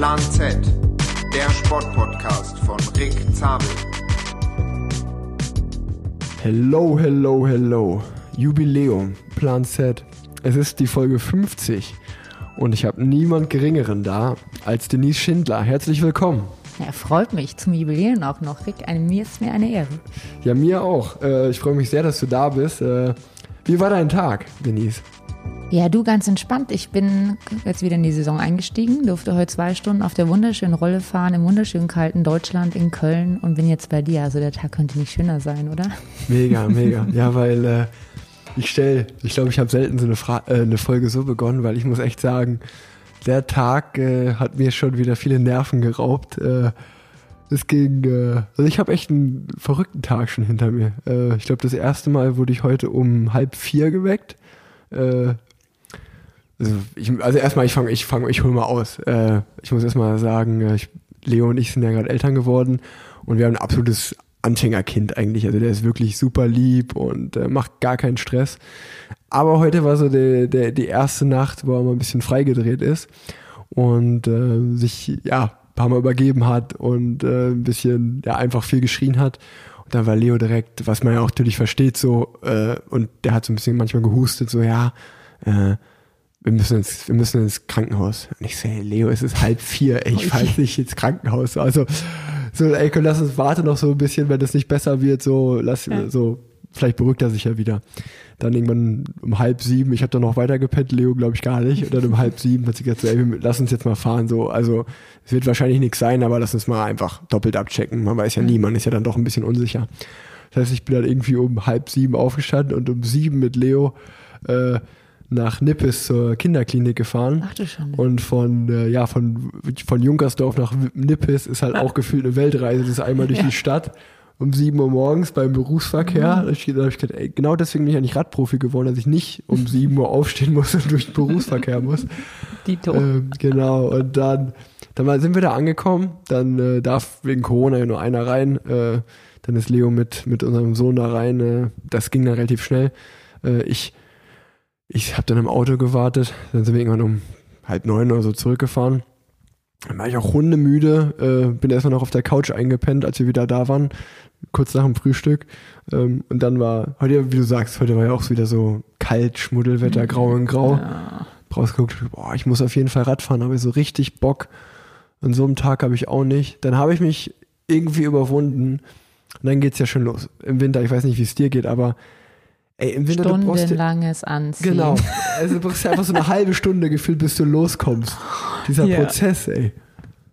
Plan Z, der Sportpodcast von Rick Zabel. Hello, hello, hello. Jubiläum, Plan Z. Es ist die Folge 50 und ich habe niemand Geringeren da als Denise Schindler. Herzlich willkommen. Ja, freut mich zum Jubiläum auch noch, Rick. Eine, mir ist mir eine Ehre. Ja, mir auch. Äh, ich freue mich sehr, dass du da bist. Äh, wie war dein Tag, Denise? Ja, du ganz entspannt. Ich bin jetzt wieder in die Saison eingestiegen, durfte heute zwei Stunden auf der wunderschönen Rolle fahren, im wunderschönen kalten Deutschland in Köln und bin jetzt bei dir. Also der Tag könnte nicht schöner sein, oder? Mega, mega. ja, weil äh, ich stelle, ich glaube, ich habe selten so eine, Fra äh, eine Folge so begonnen, weil ich muss echt sagen, der Tag äh, hat mir schon wieder viele Nerven geraubt. Äh, es ging, äh, also ich habe echt einen verrückten Tag schon hinter mir. Äh, ich glaube, das erste Mal wurde ich heute um halb vier geweckt. Also, ich, also erstmal, ich fange, ich fange, ich hole mal aus. Äh, ich muss erstmal sagen, äh, ich, Leo und ich sind ja gerade Eltern geworden und wir haben ein absolutes Anfängerkind eigentlich. Also der ist wirklich super lieb und äh, macht gar keinen Stress. Aber heute war so der, der, die erste Nacht, wo er mal ein bisschen freigedreht ist und äh, sich ja ein paar Mal übergeben hat und äh, ein bisschen ja einfach viel geschrien hat. Und dann war Leo direkt, was man ja auch natürlich versteht, so äh, und der hat so ein bisschen manchmal gehustet, so ja. Äh, wir müssen ins, wir müssen ins Krankenhaus. Und ich so, hey, Leo, es ist halb vier, ey, ich fahr jetzt nicht ins Krankenhaus. Also, so, ey, komm, lass uns warte noch so ein bisschen, wenn das nicht besser wird, so, lass, ja. so, vielleicht beruhigt er sich ja wieder. Dann irgendwann um halb sieben, ich habe dann noch weiter gepennt, Leo glaube ich gar nicht. Und dann um halb sieben hat sie gesagt, so, ey, lass uns jetzt mal fahren, so, also, es wird wahrscheinlich nichts sein, aber lass uns mal einfach doppelt abchecken. Man weiß ja nie, man ist ja dann doch ein bisschen unsicher. Das heißt, ich bin dann irgendwie um halb sieben aufgestanden und um sieben mit Leo, äh, nach Nippes zur Kinderklinik gefahren. Ach du schon. Und von, äh, ja, von, von Junkersdorf nach Nippes ist halt auch gefühlt eine Weltreise. Das ist einmal durch ja. die Stadt um sieben Uhr morgens beim Berufsverkehr. Mhm. Da habe ich gedacht, ey, genau deswegen bin ich ja nicht Radprofi geworden, dass ich nicht um sieben Uhr aufstehen muss und durch den Berufsverkehr muss. Dito. Ähm, genau. Und dann, dann sind wir da angekommen. Dann äh, darf wegen Corona ja nur einer rein. Äh, dann ist Leo mit, mit unserem Sohn da rein. Äh, das ging dann relativ schnell. Äh, ich ich habe dann im Auto gewartet, dann sind wir irgendwann um halb neun oder so zurückgefahren. Dann war ich auch hundemüde, äh, bin erstmal noch auf der Couch eingepennt, als wir wieder da waren, kurz nach dem Frühstück. Ähm, und dann war, heute, wie du sagst, heute war ja auch wieder so kalt, Schmuddelwetter, grau und grau. Ja. Rausgeguckt, boah, ich muss auf jeden Fall Radfahren, habe ich so richtig Bock. An so einem Tag habe ich auch nicht. Dann habe ich mich irgendwie überwunden. Und dann geht's ja schon los. Im Winter, ich weiß nicht, wie es dir geht, aber Ey, im Winter Stundenlanges Anziehen. Genau. Also du brauchst ja einfach so eine halbe Stunde gefühlt, bis du loskommst. Dieser ja. Prozess, ey.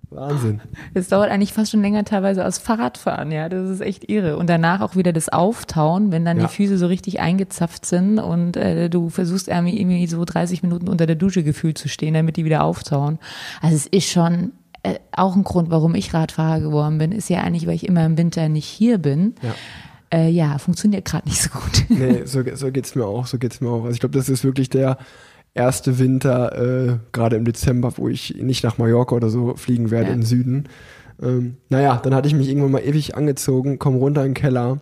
Wahnsinn. Es dauert eigentlich fast schon länger teilweise als Fahrradfahren, ja. Das ist echt irre. Und danach auch wieder das Auftauen, wenn dann ja. die Füße so richtig eingezapft sind und äh, du versuchst irgendwie, irgendwie so 30 Minuten unter der Dusche gefühlt zu stehen, damit die wieder auftauen. Also es ist schon äh, auch ein Grund, warum ich Radfahrer geworden bin, ist ja eigentlich, weil ich immer im Winter nicht hier bin. Ja äh, ja, funktioniert gerade nicht so gut. nee, so, so geht's mir auch, so geht's mir auch. Also ich glaube, das ist wirklich der erste Winter, äh, gerade im Dezember, wo ich nicht nach Mallorca oder so fliegen werde ja. den Süden. Ähm, naja, dann hatte ich mich irgendwann mal ewig angezogen, komm runter in den Keller.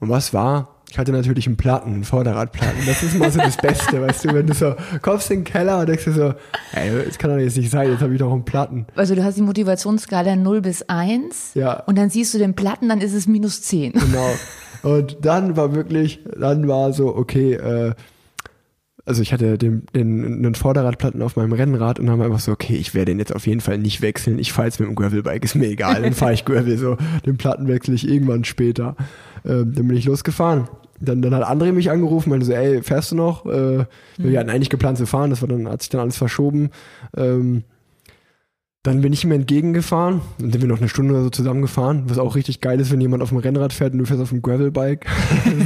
Und was war? Ich hatte natürlich einen Platten, einen Vorderradplatten. Das ist mal so das Beste, weißt du, wenn du so kommst in den Keller und denkst dir so, ey, das kann doch jetzt nicht sein, jetzt habe ich doch einen Platten. Also du hast die Motivationsskala 0 bis 1 ja. und dann siehst du den Platten, dann ist es minus 10. Genau. Und dann war wirklich, dann war so, okay, äh, also ich hatte den, den, den Vorderradplatten auf meinem Rennrad und dann war einfach so, okay, ich werde den jetzt auf jeden Fall nicht wechseln. Ich fahre jetzt mit dem Gravelbike, ist mir egal. Dann fahre ich Gravel so. Den Platten wechsle ich irgendwann später. Ähm, dann bin ich losgefahren dann, dann hat André mich angerufen, meinte so, ey, fährst du noch? Äh, mhm. Wir hatten eigentlich geplant zu fahren, das war dann, hat sich dann alles verschoben. Ähm, dann bin ich ihm entgegengefahren, dann sind wir noch eine Stunde oder so zusammengefahren, was auch richtig geil ist, wenn jemand auf dem Rennrad fährt und du fährst auf dem Gravelbike.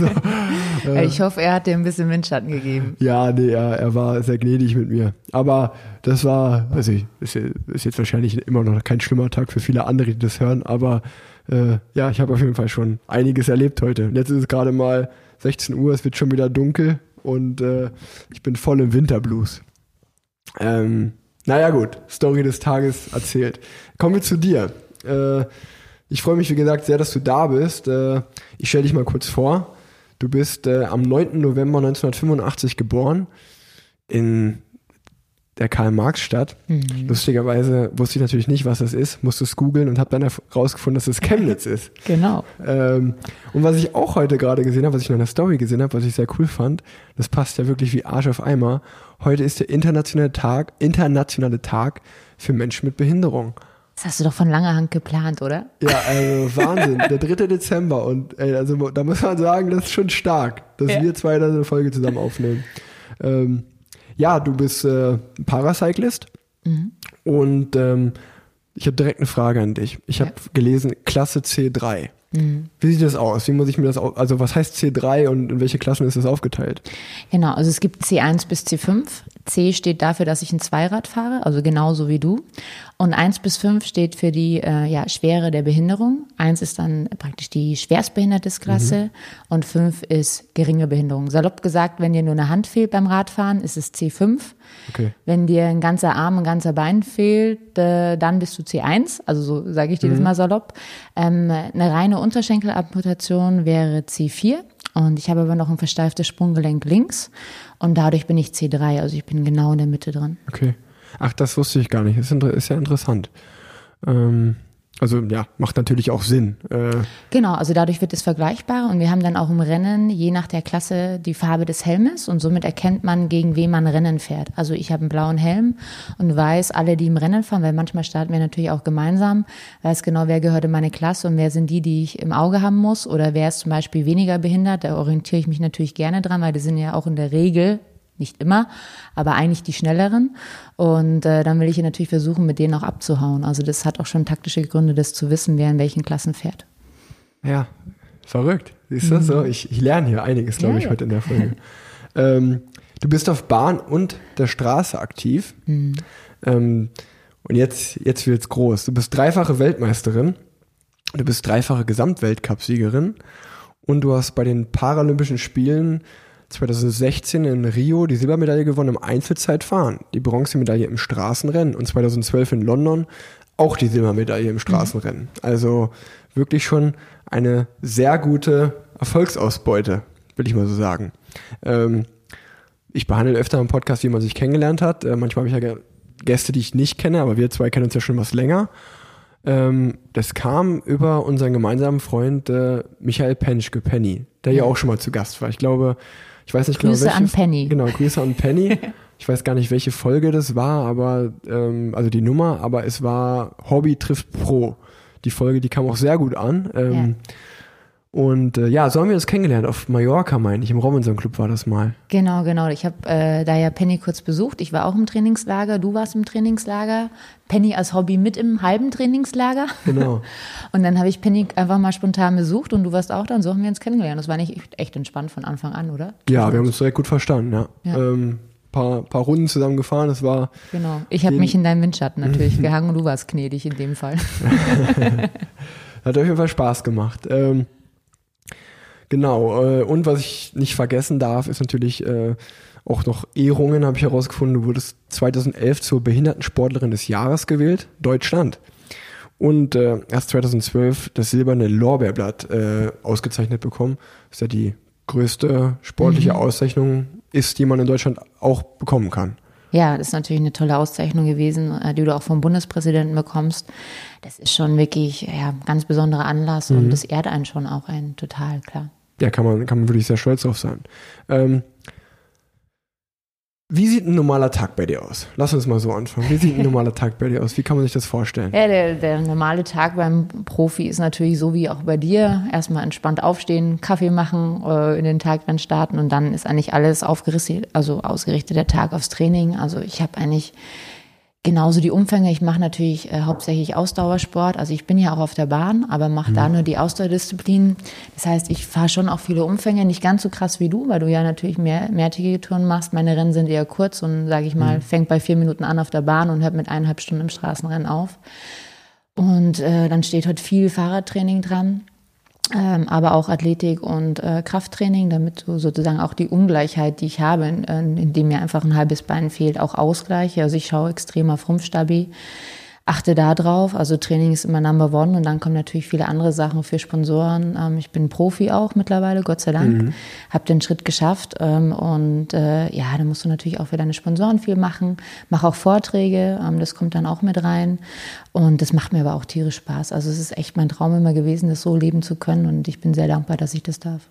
so, äh, ich hoffe, er hat dir ein bisschen Windschatten gegeben. Ja, nee, er, er war sehr gnädig mit mir. Aber das war, also ist, ist jetzt wahrscheinlich immer noch kein schlimmer Tag für viele andere, die das hören, aber äh, ja, ich habe auf jeden Fall schon einiges erlebt heute. Und jetzt ist es gerade mal 16 Uhr, es wird schon wieder dunkel und äh, ich bin voll im Winterblues. Ähm, naja gut, Story des Tages erzählt. Kommen wir zu dir. Äh, ich freue mich, wie gesagt, sehr, dass du da bist. Äh, ich stelle dich mal kurz vor. Du bist äh, am 9. November 1985 geboren in der Karl-Marx-Stadt. Mhm. Lustigerweise wusste ich natürlich nicht, was das ist, musste es googeln und habe dann herausgefunden, dass es Chemnitz ist. Genau. Ähm, und was ich auch heute gerade gesehen habe, was ich noch in der Story gesehen habe, was ich sehr cool fand, das passt ja wirklich wie Arsch auf Eimer. Heute ist der internationale Tag, internationale Tag für Menschen mit Behinderung. Das hast du doch von langer Hand geplant, oder? Ja, also Wahnsinn. Der 3. Dezember und ey, also da muss man sagen, das ist schon stark, dass ja. wir zwei da eine Folge zusammen aufnehmen. Ähm, ja, du bist äh, Paracyclist mhm. und ähm, ich habe direkt eine Frage an dich. Ich habe ja. gelesen Klasse C3. Mhm. Wie sieht das aus? Wie muss ich mir das? Also was heißt C3 und in welche Klassen ist das aufgeteilt? Genau, also es gibt C1 bis C5. C steht dafür, dass ich ein Zweirad fahre, also genauso wie du. Und 1 bis 5 steht für die äh, ja, Schwere der Behinderung. 1 ist dann praktisch die Schwerstbehindertesklasse mhm. und 5 ist geringe Behinderung. Salopp gesagt, wenn dir nur eine Hand fehlt beim Radfahren, ist es C5. Okay. Wenn dir ein ganzer Arm, ein ganzer Bein fehlt, äh, dann bist du C1. Also so sage ich dir mhm. das mal salopp. Ähm, eine reine Unterschenkelamputation wäre C4. Und ich habe aber noch ein versteiftes Sprunggelenk links. Und dadurch bin ich C3. Also ich bin genau in der Mitte drin. Okay. Ach, das wusste ich gar nicht. Ist, ist ja interessant. Ähm, also ja, macht natürlich auch Sinn. Äh genau, also dadurch wird es vergleichbar und wir haben dann auch im Rennen je nach der Klasse die Farbe des Helmes und somit erkennt man, gegen wen man Rennen fährt. Also ich habe einen blauen Helm und weiß, alle, die im Rennen fahren, weil manchmal starten wir natürlich auch gemeinsam, weiß genau, wer gehört in meine Klasse und wer sind die, die ich im Auge haben muss oder wer ist zum Beispiel weniger behindert. Da orientiere ich mich natürlich gerne dran, weil die sind ja auch in der Regel nicht immer, aber eigentlich die schnelleren. Und äh, dann will ich natürlich versuchen, mit denen auch abzuhauen. Also das hat auch schon taktische Gründe, das zu wissen, wer in welchen Klassen fährt. Ja, verrückt. Siehst du mhm. so? Ich, ich lerne hier einiges, glaube ja, ich, heute in der Folge. ähm, du bist auf Bahn und der Straße aktiv. Mhm. Ähm, und jetzt, jetzt wird's groß. Du bist dreifache Weltmeisterin. Du bist dreifache Gesamtweltcupsiegerin. Und du hast bei den Paralympischen Spielen 2016 in Rio die Silbermedaille gewonnen im Einzelzeitfahren, die Bronzemedaille im Straßenrennen und 2012 in London auch die Silbermedaille im Straßenrennen. Mhm. Also wirklich schon eine sehr gute Erfolgsausbeute, will ich mal so sagen. Ähm, ich behandle öfter im Podcast, wie man sich kennengelernt hat. Äh, manchmal habe ich ja Gäste, die ich nicht kenne, aber wir zwei kennen uns ja schon was länger. Ähm, das kam über unseren gemeinsamen Freund äh, Michael Penschke, Penny, der ja auch schon mal zu Gast war. Ich glaube, ich weiß nicht Grüße genau, welche, an Penny. Genau, Grüße an Penny. Ich weiß gar nicht, welche Folge das war, aber ähm, also die Nummer, aber es war Hobby trifft Pro. Die Folge, die kam auch sehr gut an. Ähm, ja. Und äh, ja, so haben wir uns kennengelernt auf Mallorca, meine ich. Im Robinson Club war das mal. Genau, genau. Ich habe äh, da ja Penny kurz besucht. Ich war auch im Trainingslager, du warst im Trainingslager. Penny als Hobby mit im halben Trainingslager. Genau. und dann habe ich Penny einfach mal spontan besucht und du warst auch da und so haben wir uns kennengelernt. Das war nicht echt entspannt von Anfang an, oder? Ja, wir haben uns direkt gut verstanden, ja. ja. Ähm, paar, paar Runden zusammen gefahren. Das war. Genau. Ich habe mich in deinem Windschatten natürlich gehangen und du warst gnädig in dem Fall. Hat auf jeden Fall Spaß gemacht. Ähm, Genau, äh, und was ich nicht vergessen darf, ist natürlich äh, auch noch Ehrungen, habe ich herausgefunden. Du wurdest 2011 zur Behindertensportlerin des Jahres gewählt, Deutschland. Und äh, erst 2012 das silberne Lorbeerblatt äh, ausgezeichnet bekommen. Das ist ja die größte sportliche mhm. Auszeichnung ist, die man in Deutschland auch bekommen kann. Ja, das ist natürlich eine tolle Auszeichnung gewesen, äh, die du auch vom Bundespräsidenten bekommst. Das ist schon wirklich ja, ein ganz besonderer Anlass mhm. und das ehrt einen schon auch ein total, klar ja, kann man, kann man wirklich sehr stolz drauf sein. Ähm, wie sieht ein normaler Tag bei dir aus? Lass uns mal so anfangen. Wie sieht ein normaler Tag bei dir aus? Wie kann man sich das vorstellen? Ja, der, der normale Tag beim Profi ist natürlich so wie auch bei dir. Erstmal entspannt aufstehen, Kaffee machen, äh, in den Tag dann starten und dann ist eigentlich alles aufgerichtet, also ausgerichtet der Tag aufs Training. Also ich habe eigentlich Genauso die Umfänge. Ich mache natürlich äh, hauptsächlich Ausdauersport. Also ich bin ja auch auf der Bahn, aber mache mhm. da nur die Ausdauerdisziplinen. Das heißt, ich fahre schon auch viele Umfänge, nicht ganz so krass wie du, weil du ja natürlich mehr mehrtägige Touren machst. Meine Rennen sind eher kurz und sage ich mal, mhm. fängt bei vier Minuten an auf der Bahn und hört mit eineinhalb Stunden im Straßenrennen auf. Und äh, dann steht heute viel Fahrradtraining dran ähm, aber auch Athletik und äh, Krafttraining, damit du sozusagen auch die Ungleichheit, die ich habe, in, in dem mir einfach ein halbes Bein fehlt, auch ausgleiche. Also ich schaue extrem auf Rumpfstabi. Achte da drauf. Also Training ist immer Number One und dann kommen natürlich viele andere Sachen für Sponsoren. Ähm, ich bin Profi auch mittlerweile, Gott sei Dank. Mhm. Habe den Schritt geschafft ähm, und äh, ja, da musst du natürlich auch für deine Sponsoren viel machen. Mache auch Vorträge, ähm, das kommt dann auch mit rein und das macht mir aber auch tierisch Spaß. Also es ist echt mein Traum immer gewesen, das so leben zu können und ich bin sehr dankbar, dass ich das darf.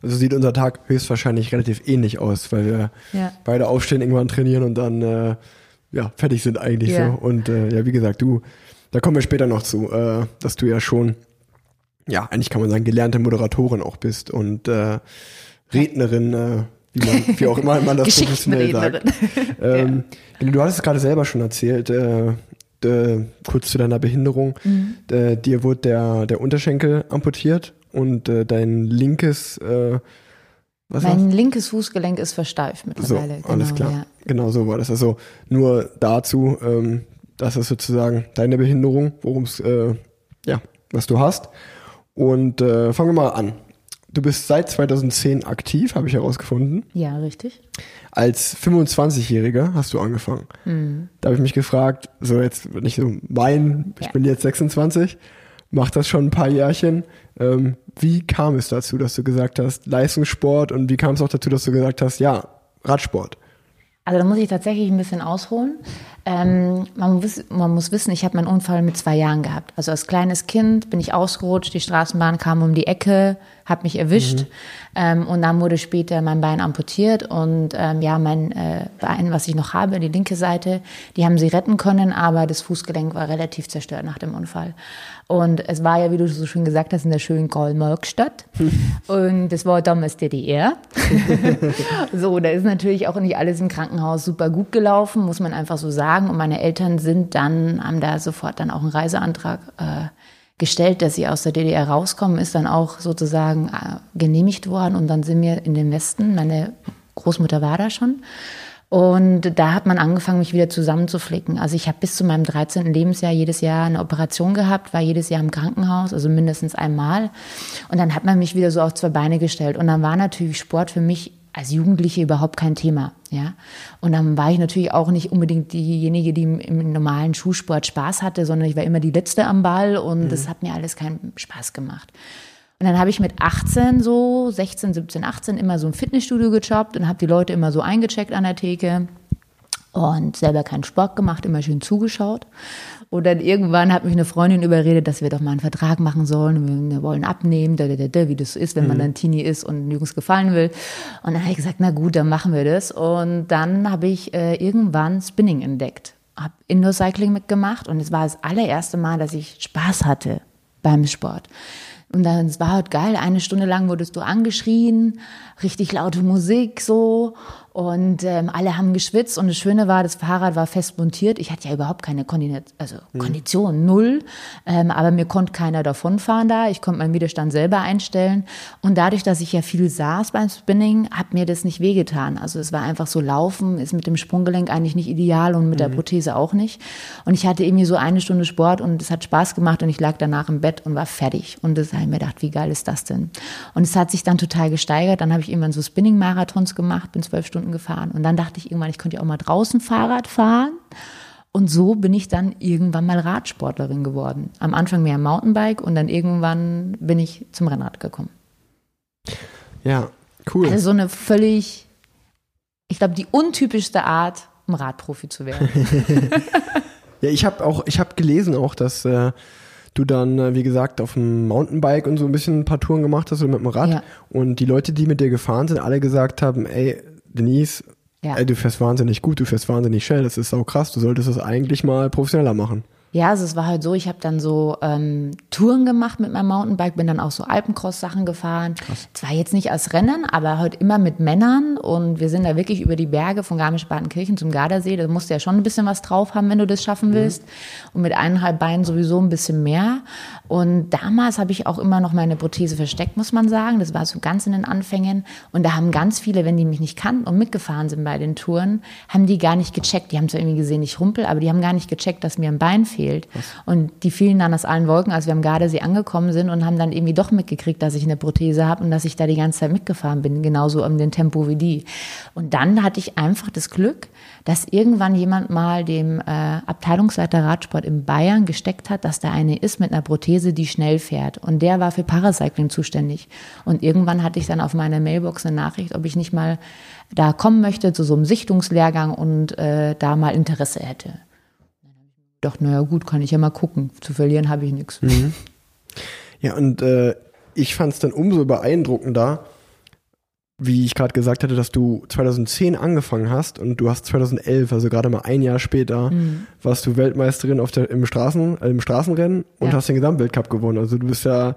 Also sieht unser Tag höchstwahrscheinlich relativ ähnlich aus, weil wir ja. beide aufstehen, irgendwann trainieren und dann äh, ja, fertig sind eigentlich yeah. so. Und äh, ja, wie gesagt, du, da kommen wir später noch zu, äh, dass du ja schon, ja, eigentlich kann man sagen, gelernte Moderatorin auch bist und äh, Rednerin, äh, wie, man, wie auch immer man das professionell sagt. Ähm, ja. Du hattest es gerade selber schon erzählt, äh, äh, kurz zu deiner Behinderung. Mhm. Äh, dir wurde der, der Unterschenkel amputiert und äh, dein linkes äh, was mein linkes Fußgelenk ist versteift mittlerweile. So, genau, alles klar. Ja. Genau so war das. Also nur dazu, ähm, das ist sozusagen deine Behinderung, worum es, äh, ja, was du hast. Und äh, fangen wir mal an. Du bist seit 2010 aktiv, habe ich herausgefunden. Ja, richtig. Als 25-Jähriger hast du angefangen. Mhm. Da habe ich mich gefragt, so jetzt nicht so mein, ich ja. bin jetzt 26, mach das schon ein paar Jährchen. Ähm, wie kam es dazu, dass du gesagt hast, Leistungssport und wie kam es auch dazu, dass du gesagt hast, ja, Radsport? Also da muss ich tatsächlich ein bisschen ausholen. Ähm, man, muss, man, muss, wissen, ich habe meinen Unfall mit zwei Jahren gehabt. Also als kleines Kind bin ich ausgerutscht, die Straßenbahn kam um die Ecke, hat mich erwischt mhm. ähm, und dann wurde später mein Bein amputiert und ähm, ja, mein äh, Bein, was ich noch habe, die linke Seite, die haben sie retten können, aber das Fußgelenk war relativ zerstört nach dem Unfall. Und es war ja, wie du so schön gesagt hast, in der schönen Karl-Marx-Stadt. Und das war damals DDR. so, da ist natürlich auch nicht alles im Krankenhaus super gut gelaufen, muss man einfach so sagen. Und meine Eltern sind dann, haben da sofort dann auch einen Reiseantrag äh, gestellt, dass sie aus der DDR rauskommen, ist dann auch sozusagen äh, genehmigt worden. Und dann sind wir in den Westen. Meine Großmutter war da schon. Und da hat man angefangen, mich wieder zusammenzuflicken. Also ich habe bis zu meinem 13. Lebensjahr jedes Jahr eine Operation gehabt, war jedes Jahr im Krankenhaus, also mindestens einmal. Und dann hat man mich wieder so auf zwei Beine gestellt. Und dann war natürlich Sport für mich als Jugendliche überhaupt kein Thema, ja. Und dann war ich natürlich auch nicht unbedingt diejenige, die im, im normalen Schulsport Spaß hatte, sondern ich war immer die Letzte am Ball und mhm. das hat mir alles keinen Spaß gemacht. Und dann habe ich mit 18 so, 16, 17, 18 immer so ein Fitnessstudio gejobbt und habe die Leute immer so eingecheckt an der Theke und selber keinen Sport gemacht, immer schön zugeschaut. Und dann irgendwann hat mich eine Freundin überredet, dass wir doch mal einen Vertrag machen sollen. Wir wollen abnehmen, da, da, da, wie das so ist, wenn man mhm. dann Teenie ist und Jungs gefallen will. Und dann habe ich gesagt, na gut, dann machen wir das. Und dann habe ich äh, irgendwann Spinning entdeckt, habe Indoor Cycling mitgemacht und es war das allererste Mal, dass ich Spaß hatte beim Sport. Und dann, es war halt geil, eine Stunde lang wurdest du angeschrien, richtig laute Musik so und ähm, alle haben geschwitzt und das Schöne war, das Fahrrad war fest montiert. Ich hatte ja überhaupt keine Kondition, also mhm. Kondition, null. Ähm, aber mir konnte keiner davonfahren da. Ich konnte meinen Widerstand selber einstellen. Und dadurch, dass ich ja viel saß beim Spinning, hat mir das nicht wehgetan. Also es war einfach so laufen, ist mit dem Sprunggelenk eigentlich nicht ideal und mit mhm. der Prothese auch nicht. Und ich hatte irgendwie so eine Stunde Sport und es hat Spaß gemacht und ich lag danach im Bett und war fertig. Und das habe ich mir gedacht, wie geil ist das denn? Und es hat sich dann total gesteigert. Dann habe ich irgendwann so Spinning-Marathons gemacht, bin zwölf Stunden Stunden gefahren. Und dann dachte ich irgendwann, ich könnte ja auch mal draußen Fahrrad fahren. Und so bin ich dann irgendwann mal Radsportlerin geworden. Am Anfang mehr Mountainbike und dann irgendwann bin ich zum Rennrad gekommen. Ja, cool. Also so eine völlig, ich glaube, die untypischste Art, um Radprofi zu werden. ja, ich habe auch, ich habe gelesen auch, dass äh, du dann, äh, wie gesagt, auf dem Mountainbike und so ein bisschen ein paar Touren gemacht hast oder mit dem Rad. Ja. Und die Leute, die mit dir gefahren sind, alle gesagt haben, ey, Denise, ja. ey, du fährst wahnsinnig gut, du fährst wahnsinnig schnell, das ist so krass, du solltest das eigentlich mal professioneller machen. Ja, also es war halt so, ich habe dann so ähm, Touren gemacht mit meinem Mountainbike, bin dann auch so Alpencross-Sachen gefahren. Krass. Zwar jetzt nicht als Rennen, aber halt immer mit Männern und wir sind da wirklich über die Berge von Garmisch-Partenkirchen zum Gardasee. Da musst du ja schon ein bisschen was drauf haben, wenn du das schaffen mhm. willst. Mhm. Und mit eineinhalb Beinen sowieso ein bisschen mehr. Und damals habe ich auch immer noch meine Prothese versteckt, muss man sagen. Das war so ganz in den Anfängen. Und da haben ganz viele, wenn die mich nicht kannten und mitgefahren sind bei den Touren, haben die gar nicht gecheckt. Die haben zwar irgendwie gesehen, ich rumpel, aber die haben gar nicht gecheckt, dass mir ein Bein fehlt gefehlt. Was? Und die fielen dann aus allen Wolken, als wir am Gardasee angekommen sind und haben dann irgendwie doch mitgekriegt, dass ich eine Prothese habe und dass ich da die ganze Zeit mitgefahren bin, genauso um den Tempo wie die. Und dann hatte ich einfach das Glück, dass irgendwann jemand mal dem äh, Abteilungsleiter Radsport in Bayern gesteckt hat, dass da eine ist mit einer Prothese, die schnell fährt. Und der war für Paracycling zuständig. Und irgendwann hatte ich dann auf meiner Mailbox eine Nachricht, ob ich nicht mal da kommen möchte zu so einem Sichtungslehrgang und äh, da mal Interesse hätte. Doch, naja, gut, kann ich ja mal gucken. Zu verlieren habe ich nichts. Mhm. Ja, und äh, ich fand es dann umso beeindruckender, wie ich gerade gesagt hatte, dass du 2010 angefangen hast und du hast 2011, also gerade mal ein Jahr später, mhm. warst du Weltmeisterin auf der, im, Straßen, äh, im Straßenrennen und ja. hast den Gesamtweltcup gewonnen. Also du bist ja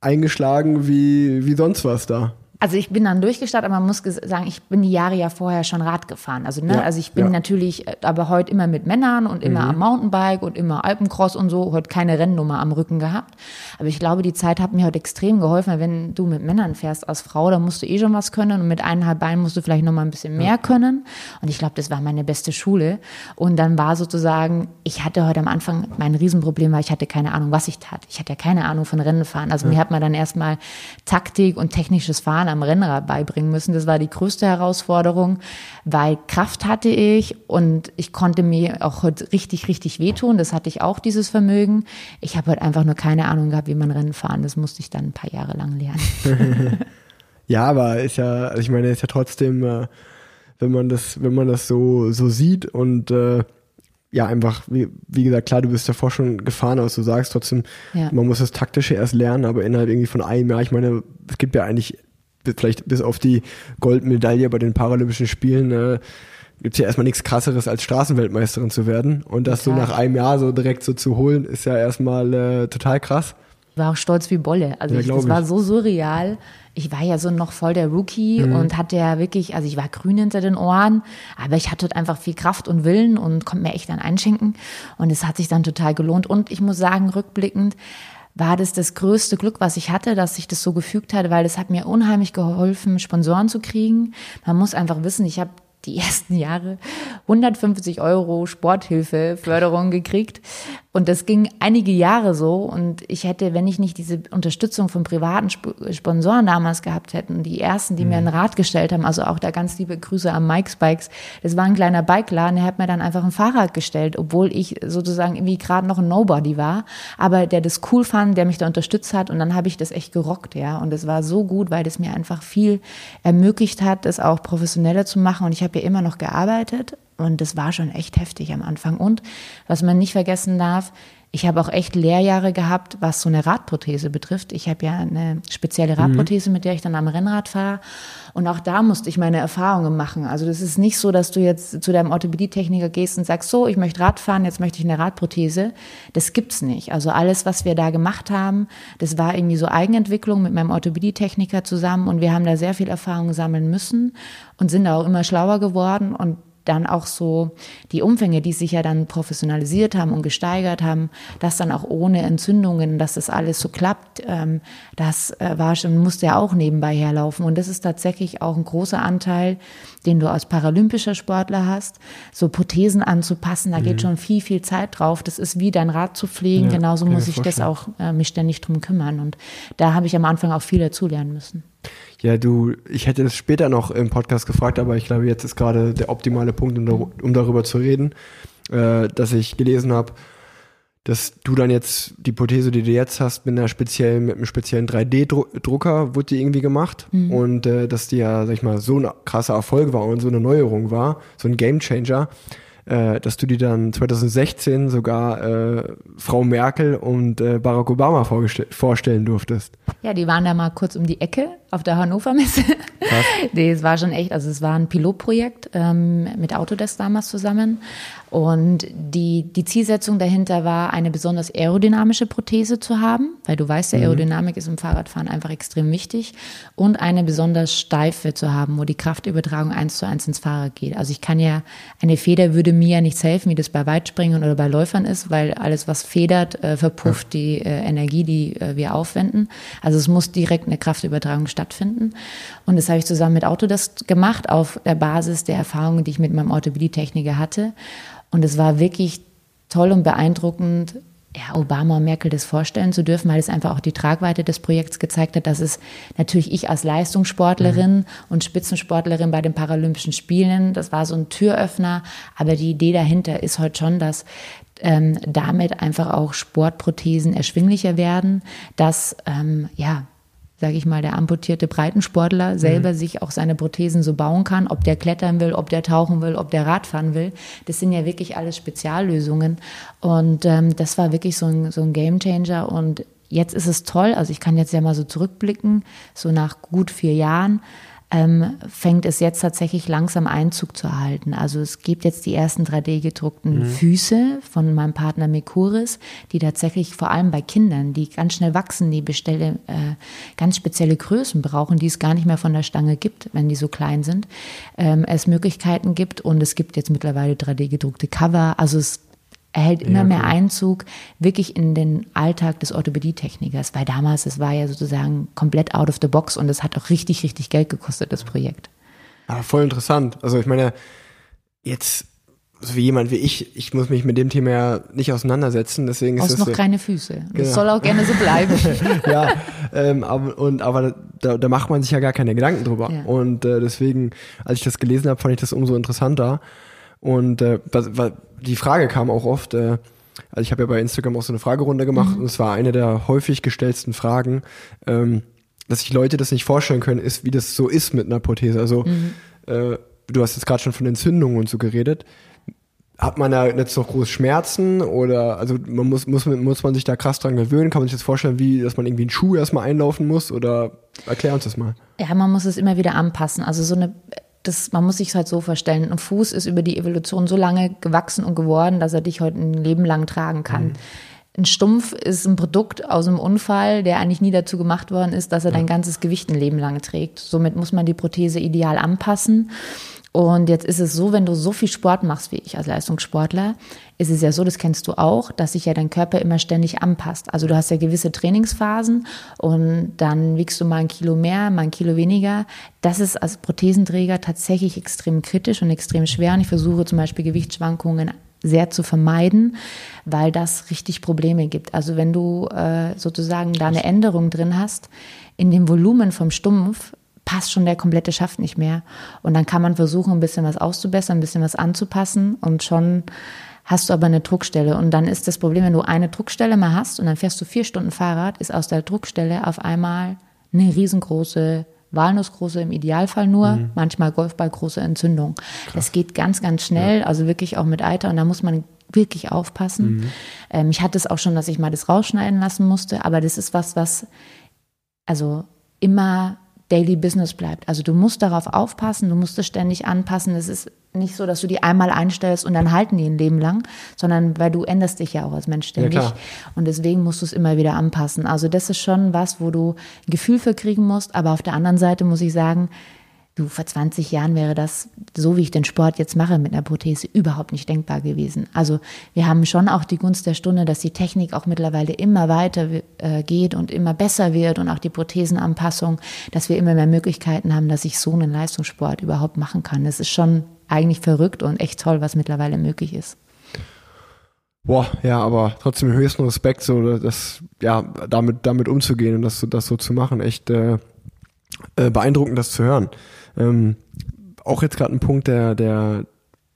eingeschlagen wie, wie sonst was da. Also ich bin dann durchgestartet, aber man muss sagen, ich bin die Jahre ja vorher schon Rad gefahren. Also, ne, ja, also ich bin ja. natürlich, äh, aber heute immer mit Männern und immer mhm. am Mountainbike und immer Alpencross und so, heute keine Rennnummer am Rücken gehabt. Aber ich glaube, die Zeit hat mir heute extrem geholfen, wenn du mit Männern fährst als Frau, dann musst du eh schon was können und mit eineinhalb Beinen musst du vielleicht noch mal ein bisschen mehr ja. können. Und ich glaube, das war meine beste Schule. Und dann war sozusagen, ich hatte heute am Anfang, mein Riesenproblem war, ich hatte keine Ahnung, was ich tat. Ich hatte ja keine Ahnung von Rennen fahren. Also mir hat man dann erstmal Taktik und technisches Fahren Fahren am Rennrad beibringen müssen. Das war die größte Herausforderung, weil Kraft hatte ich und ich konnte mir auch richtig, richtig wehtun. Das hatte ich auch, dieses Vermögen. Ich habe halt einfach nur keine Ahnung gehabt, wie man Rennen fahren. Das musste ich dann ein paar Jahre lang lernen. ja, aber ist ja, also ich meine, ist ja trotzdem, äh, wenn man das, wenn man das so, so sieht und äh, ja, einfach, wie, wie gesagt, klar, du bist davor schon gefahren, aber du sagst trotzdem, ja. man muss das Taktische erst lernen, aber innerhalb irgendwie von einem Jahr, ich meine, es gibt ja eigentlich vielleicht bis auf die Goldmedaille bei den Paralympischen Spielen, äh, gibt es ja erstmal nichts krasseres als Straßenweltmeisterin zu werden. Und das Total. so nach einem Jahr so direkt so zu holen, ist ja erstmal äh, total krass. Ich war auch stolz wie Bolle. Also ja, ich, das ich. war so surreal. Ich war ja so noch voll der Rookie mhm. und hatte ja wirklich, also ich war grün hinter den Ohren, aber ich hatte einfach viel Kraft und Willen und konnte mir echt dann einschenken. Und es hat sich dann total gelohnt. Und ich muss sagen, rückblickend, war das das größte Glück, was ich hatte, dass sich das so gefügt hat, weil es hat mir unheimlich geholfen, Sponsoren zu kriegen. Man muss einfach wissen, ich habe die ersten Jahre 150 Euro Sporthilfeförderung gekriegt. Und das ging einige Jahre so. Und ich hätte, wenn ich nicht diese Unterstützung von privaten Sponsoren damals gehabt hätten, die ersten, die mhm. mir ein Rad gestellt haben, also auch da ganz liebe Grüße an Mike's Bikes. Das war ein kleiner Bikeladen, der hat mir dann einfach ein Fahrrad gestellt, obwohl ich sozusagen irgendwie gerade noch ein Nobody war. Aber der das cool fand, der mich da unterstützt hat. Und dann habe ich das echt gerockt, ja. Und es war so gut, weil das mir einfach viel ermöglicht hat, das auch professioneller zu machen. Und ich habe ja immer noch gearbeitet und das war schon echt heftig am Anfang. Und was man nicht vergessen darf, ich habe auch echt Lehrjahre gehabt, was so eine Radprothese betrifft. Ich habe ja eine spezielle mhm. Radprothese, mit der ich dann am Rennrad fahre. Und auch da musste ich meine Erfahrungen machen. Also das ist nicht so, dass du jetzt zu deinem Orthopädietechniker gehst und sagst, so, ich möchte Rad fahren, jetzt möchte ich eine Radprothese. Das gibt's nicht. Also alles, was wir da gemacht haben, das war irgendwie so Eigenentwicklung mit meinem Orthopädietechniker zusammen. Und wir haben da sehr viel Erfahrung sammeln müssen und sind da auch immer schlauer geworden. Und dann auch so die Umfänge, die sich ja dann professionalisiert haben und gesteigert haben, dass dann auch ohne Entzündungen, dass das alles so klappt, ähm, das äh, war schon, musste ja auch nebenbei herlaufen. Und das ist tatsächlich auch ein großer Anteil, den du als paralympischer Sportler hast, so Prothesen anzupassen, da mhm. geht schon viel, viel Zeit drauf. Das ist wie dein Rad zu pflegen, ja, genauso muss ich das auch äh, mich ständig drum kümmern. Und da habe ich am Anfang auch viel dazulernen müssen. Ja, du, ich hätte es später noch im Podcast gefragt, aber ich glaube, jetzt ist gerade der optimale Punkt, um, um darüber zu reden, äh, dass ich gelesen habe, dass du dann jetzt die Prothese, die du jetzt hast, mit einer speziellen, mit einem speziellen 3D-Drucker wurde die irgendwie gemacht. Mhm. und äh, dass die ja, sag ich mal, so ein krasser Erfolg war und so eine Neuerung war, so ein Gamechanger äh, dass du dir dann 2016 sogar äh, Frau Merkel und äh, Barack Obama vorstellen durftest. Ja, die waren da mal kurz um die Ecke auf der Hannover Messe. nee, es war schon echt, also es war ein Pilotprojekt ähm, mit Autodesk damals zusammen. Und die, die Zielsetzung dahinter war, eine besonders aerodynamische Prothese zu haben, weil du weißt, ja, mhm. Aerodynamik ist im Fahrradfahren einfach extrem wichtig. Und eine besonders steife zu haben, wo die Kraftübertragung eins zu eins ins Fahrrad geht. Also ich kann ja, eine Feder würde mir ja nichts helfen, wie das bei Weitspringen oder bei Läufern ist, weil alles, was federt, äh, verpufft ja. die äh, Energie, die äh, wir aufwenden. Also es muss direkt eine Kraftübertragung stattfinden. Und das habe ich zusammen mit Autodesk gemacht, auf der Basis der Erfahrungen, die ich mit meinem Orthopädietechniker hatte. Und es war wirklich toll und beeindruckend, ja, Obama und Merkel das vorstellen zu dürfen, weil es einfach auch die Tragweite des Projekts gezeigt hat, dass es natürlich ich als Leistungssportlerin mhm. und Spitzensportlerin bei den Paralympischen Spielen, das war so ein Türöffner, aber die Idee dahinter ist heute schon, dass ähm, damit einfach auch Sportprothesen erschwinglicher werden, dass ähm, ja sage ich mal, der amputierte Breitensportler selber mhm. sich auch seine Prothesen so bauen kann, ob der klettern will, ob der tauchen will, ob der Radfahren will. Das sind ja wirklich alles Speziallösungen. Und ähm, das war wirklich so ein, so ein Gamechanger. Und jetzt ist es toll, also ich kann jetzt ja mal so zurückblicken, so nach gut vier Jahren ähm, fängt es jetzt tatsächlich langsam Einzug zu erhalten. Also es gibt jetzt die ersten 3D-gedruckten mhm. Füße von meinem Partner Mekuris, die tatsächlich vor allem bei Kindern, die ganz schnell wachsen, die bestelle, äh, ganz spezielle Größen brauchen, die es gar nicht mehr von der Stange gibt, wenn die so klein sind, ähm, es Möglichkeiten gibt und es gibt jetzt mittlerweile 3D-gedruckte Cover. Also es erhält immer ja, mehr Einzug wirklich in den Alltag des Orthopädietechnikers, weil damals, es war ja sozusagen komplett out of the box und es hat auch richtig, richtig Geld gekostet, das Projekt. Ja, voll interessant. Also ich meine, jetzt, so wie jemand wie ich, ich muss mich mit dem Thema ja nicht auseinandersetzen, deswegen ist es noch so, keine Füße. Genau. Das soll auch gerne so bleiben. ja, ähm, aber, und, aber da, da macht man sich ja gar keine Gedanken drüber. Ja. Und äh, deswegen, als ich das gelesen habe, fand ich das umso interessanter. Und äh, die Frage kam auch oft, äh, also ich habe ja bei Instagram auch so eine Fragerunde gemacht mhm. und es war eine der häufig gestellten Fragen, ähm, dass sich Leute das nicht vorstellen können, ist, wie das so ist mit einer Prothese. Also mhm. äh, du hast jetzt gerade schon von Entzündungen und so geredet. Hat man da jetzt noch groß Schmerzen oder also man muss, muss, muss man sich da krass dran gewöhnen? Kann man sich das vorstellen, wie dass man irgendwie einen Schuh erstmal einlaufen muss oder erklär uns das mal. Ja, man muss es immer wieder anpassen. Also so eine das, man muss sich halt so vorstellen, ein Fuß ist über die Evolution so lange gewachsen und geworden, dass er dich heute ein Leben lang tragen kann. Mhm. Ein Stumpf ist ein Produkt aus einem Unfall, der eigentlich nie dazu gemacht worden ist, dass er dein ganzes Gewicht ein Leben lang trägt. Somit muss man die Prothese ideal anpassen. Und jetzt ist es so, wenn du so viel Sport machst wie ich als Leistungssportler, ist es ja so, das kennst du auch, dass sich ja dein Körper immer ständig anpasst. Also du hast ja gewisse Trainingsphasen und dann wiegst du mal ein Kilo mehr, mal ein Kilo weniger. Das ist als Prothesenträger tatsächlich extrem kritisch und extrem schwer. Und ich versuche zum Beispiel Gewichtsschwankungen sehr zu vermeiden, weil das richtig Probleme gibt. Also wenn du äh, sozusagen da eine Änderung drin hast, in dem Volumen vom Stumpf passt schon der komplette Schaft nicht mehr. Und dann kann man versuchen, ein bisschen was auszubessern, ein bisschen was anzupassen und schon hast du aber eine Druckstelle. Und dann ist das Problem, wenn du eine Druckstelle mal hast und dann fährst du vier Stunden Fahrrad, ist aus der Druckstelle auf einmal eine riesengroße Walnussgroße im Idealfall nur, mhm. manchmal Golfballgroße Entzündung. Krass. Das geht ganz, ganz schnell, ja. also wirklich auch mit Eiter und da muss man wirklich aufpassen. Mhm. Ähm, ich hatte es auch schon, dass ich mal das rausschneiden lassen musste, aber das ist was, was also immer Daily Business bleibt. Also du musst darauf aufpassen, du musst es ständig anpassen. Es ist nicht so, dass du die einmal einstellst und dann halten die ein Leben lang, sondern weil du änderst dich ja auch als Mensch ständig. Ja, und deswegen musst du es immer wieder anpassen. Also das ist schon was, wo du ein Gefühl für kriegen musst. Aber auf der anderen Seite muss ich sagen, Du, vor 20 Jahren wäre das, so wie ich den Sport jetzt mache mit einer Prothese, überhaupt nicht denkbar gewesen. Also wir haben schon auch die Gunst der Stunde, dass die Technik auch mittlerweile immer weiter äh, geht und immer besser wird und auch die Prothesenanpassung, dass wir immer mehr Möglichkeiten haben, dass ich so einen Leistungssport überhaupt machen kann. Das ist schon eigentlich verrückt und echt toll, was mittlerweile möglich ist. Boah, ja, aber trotzdem höchsten Respekt, so das, ja, damit, damit umzugehen und das, das so zu machen. Echt äh, äh beeindruckend, das zu hören. Ähm, auch jetzt gerade ein Punkt, der, der,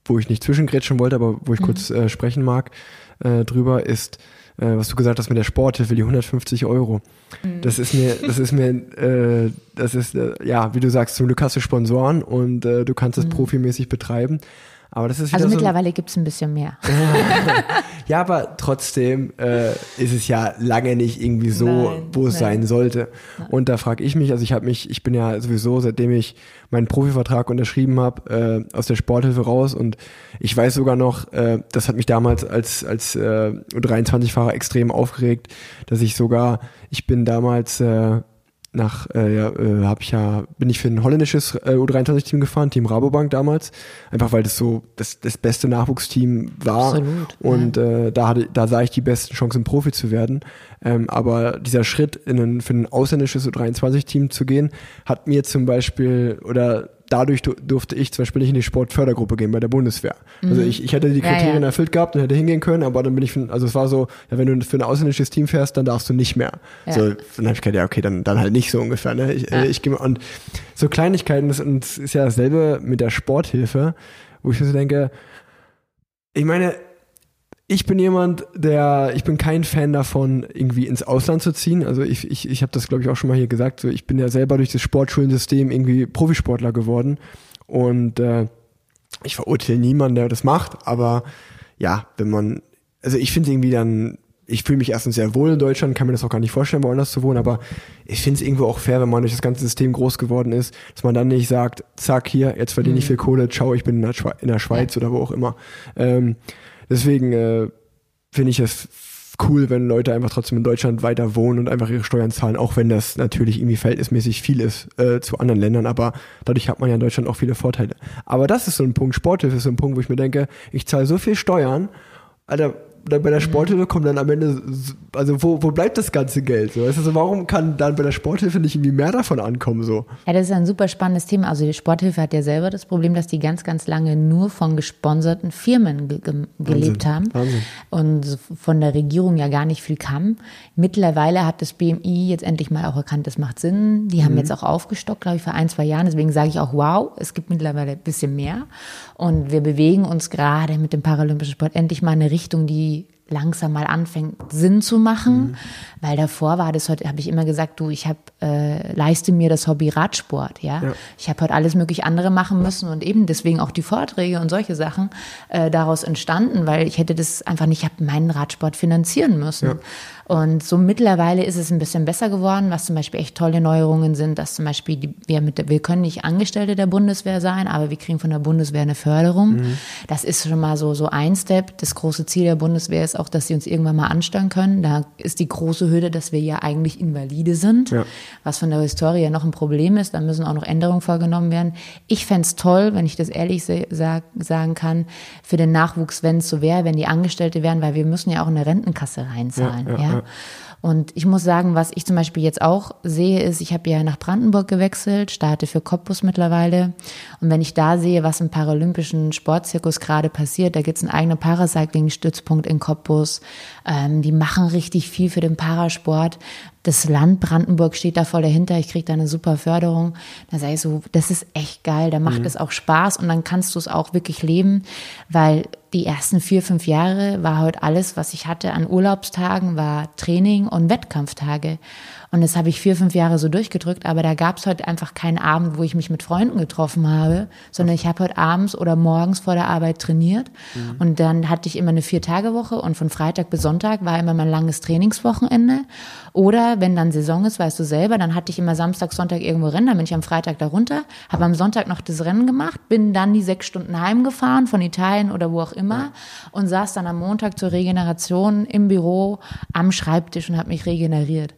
wo ich nicht zwischengrätschen wollte, aber wo ich mhm. kurz äh, sprechen mag äh, drüber, ist, äh, was du gesagt hast mit der Sporthilfe, die 150 Euro. Mhm. Das ist mir, das ist mir, äh, das ist, äh, ja, wie du sagst, zum Glück hast du Sponsoren und äh, du kannst es mhm. profimäßig betreiben. Aber das ist also mittlerweile so, gibt es ein bisschen mehr. ja, aber trotzdem äh, ist es ja lange nicht irgendwie so, nein, wo es nein. sein sollte. Nein. Und da frage ich mich, also ich habe mich, ich bin ja sowieso, seitdem ich meinen Profivertrag unterschrieben habe, äh, aus der Sporthilfe raus und ich weiß sogar noch, äh, das hat mich damals als als äh, 23-Fahrer extrem aufgeregt, dass ich sogar, ich bin damals äh, nach, äh, ja, äh, habe ich ja, bin ich für ein holländisches äh, U23-Team gefahren, Team Rabobank damals, einfach weil das so das, das beste Nachwuchsteam war Absolut, und ja. äh, da hatte, da sah ich die besten Chancen, Profi zu werden. Ähm, aber dieser Schritt in ein, für ein ausländisches U23-Team zu gehen, hat mir zum Beispiel oder dadurch du, durfte ich zum Beispiel nicht in die Sportfördergruppe gehen bei der Bundeswehr. Also Mhm. ich, ich hätte die Ja, Kriterien ja. erfüllt gehabt und hätte hingehen können, aber dann bin ich, also es war so, ja, wenn du für ein ausländisches Team fährst, dann darfst du nicht mehr. Ja. So, dann habe ich gedacht, ja, okay, dann, dann halt nicht so ungefähr. Ne? Ich, Ja. äh, ich gehe und so Kleinigkeiten, das, ist ja dasselbe mit der Sporthilfe, wo ich mir so denke, ich meine, ich bin jemand, der, ich bin kein Fan davon, irgendwie ins Ausland zu ziehen. Also ich, ich, ich habe das, glaube ich, auch schon mal hier gesagt. So, ich bin ja selber durch das Sportschulensystem irgendwie Profisportler geworden. Und äh, ich verurteile niemanden, der das macht, aber ja, wenn man, also ich finde irgendwie dann, ich fühle mich erstens sehr wohl in Deutschland, kann mir das auch gar nicht vorstellen, woanders zu wohnen, aber ich finde es irgendwo auch fair, wenn man durch das ganze System groß geworden ist, dass man dann nicht sagt, zack, hier, jetzt verdiene ich viel Kohle, ciao, ich bin in der, Schwe in der Schweiz oder wo auch immer. Ähm, deswegen äh, finde ich es cool, wenn Leute einfach trotzdem in Deutschland weiter wohnen und einfach ihre Steuern zahlen, auch wenn das natürlich irgendwie verhältnismäßig viel ist äh, zu anderen Ländern, aber dadurch hat man ja in Deutschland auch viele Vorteile. Aber das ist so ein Punkt, Sporthilfe ist so ein Punkt, wo ich mir denke, ich zahle so viel Steuern, Alter, dann bei der Sporthilfe kommt dann am Ende, also wo, wo bleibt das ganze Geld? So, also warum kann dann bei der Sporthilfe nicht irgendwie mehr davon ankommen? So? Ja, das ist ein super spannendes Thema. Also die Sporthilfe hat ja selber das Problem, dass die ganz, ganz lange nur von gesponserten Firmen ge ge gelebt haben Wahnsinn. und von der Regierung ja gar nicht viel kam. Mittlerweile hat das BMI jetzt endlich mal auch erkannt, das macht Sinn. Die haben jetzt auch aufgestockt, glaube ich, vor ein, zwei Jahren. Deswegen sage ich auch, wow, es gibt mittlerweile ein bisschen mehr. Und wir bewegen uns gerade mit dem paralympischen Sport endlich mal in eine Richtung, die langsam mal anfängt, Sinn zu machen. Weil davor war das heute, habe ich immer gesagt, du, ich habe äh, leiste mir das Hobby Radsport, ja. Ja. Ich habe heute alles möglich andere machen müssen und eben deswegen auch die Vorträge und solche Sachen äh, daraus entstanden, weil ich hätte das einfach nicht, ich habe meinen Radsport finanzieren müssen. Ja. Und so mittlerweile ist es ein bisschen besser geworden, was zum Beispiel echt tolle Neuerungen sind, dass zum Beispiel die, wir mit der, wir können nicht Angestellte der Bundeswehr sein, aber wir kriegen von der Bundeswehr eine Förderung. Das ist schon mal so, so ein Step. Das große Ziel der Bundeswehr ist auch, dass sie uns irgendwann mal anstellen können. Da ist die große Hürde, dass wir ja eigentlich Invalide sind, Ja. was von der Historie noch ein Problem ist. Da müssen auch noch Änderungen vorgenommen werden. Ich fänd's toll, wenn ich das ehrlich sag, sagen kann, für den Nachwuchs, wenn es so wäre, wenn die Angestellte wären, weil wir müssen ja auch in eine Rentenkasse reinzahlen. Ja, Ja, ja, Und ich muss sagen, was ich zum Beispiel jetzt auch sehe, ist, ich habe ja nach Brandenburg gewechselt, starte für Cottbus mittlerweile. Und wenn ich da sehe, was im paralympischen Sportzirkus gerade passiert, da gibt's einen eigenen Paracycling-Stützpunkt in Cottbus. Ähm, die machen richtig viel für den Parasport. Das Land Brandenburg steht da voll dahinter. Ich kriege da eine super Förderung. Da sage ich so, das ist echt geil. Da macht es auch Spaß und dann kannst du es auch wirklich leben, weil die ersten vier, fünf Jahre war heute alles, was ich hatte an Urlaubstagen, war Training und Wettkampftage. Und das habe ich vier, fünf Jahre so durchgedrückt, aber da gab es heute einfach keinen Abend, wo ich mich mit Freunden getroffen habe, sondern ich habe heute abends oder morgens vor der Arbeit trainiert. Und dann hatte ich immer eine Vier-Tage-Woche und von Freitag bis Sonntag war immer mein langes Trainingswochenende. Oder wenn dann Saison ist, weißt du selber, dann hatte ich immer Samstag, Sonntag irgendwo Rennen, dann bin ich am Freitag da runter, habe am Sonntag noch das Rennen gemacht, bin dann die sechs Stunden heimgefahren von Italien oder wo auch immer und saß dann am Montag zur Regeneration im Büro am Schreibtisch und habe mich regeneriert.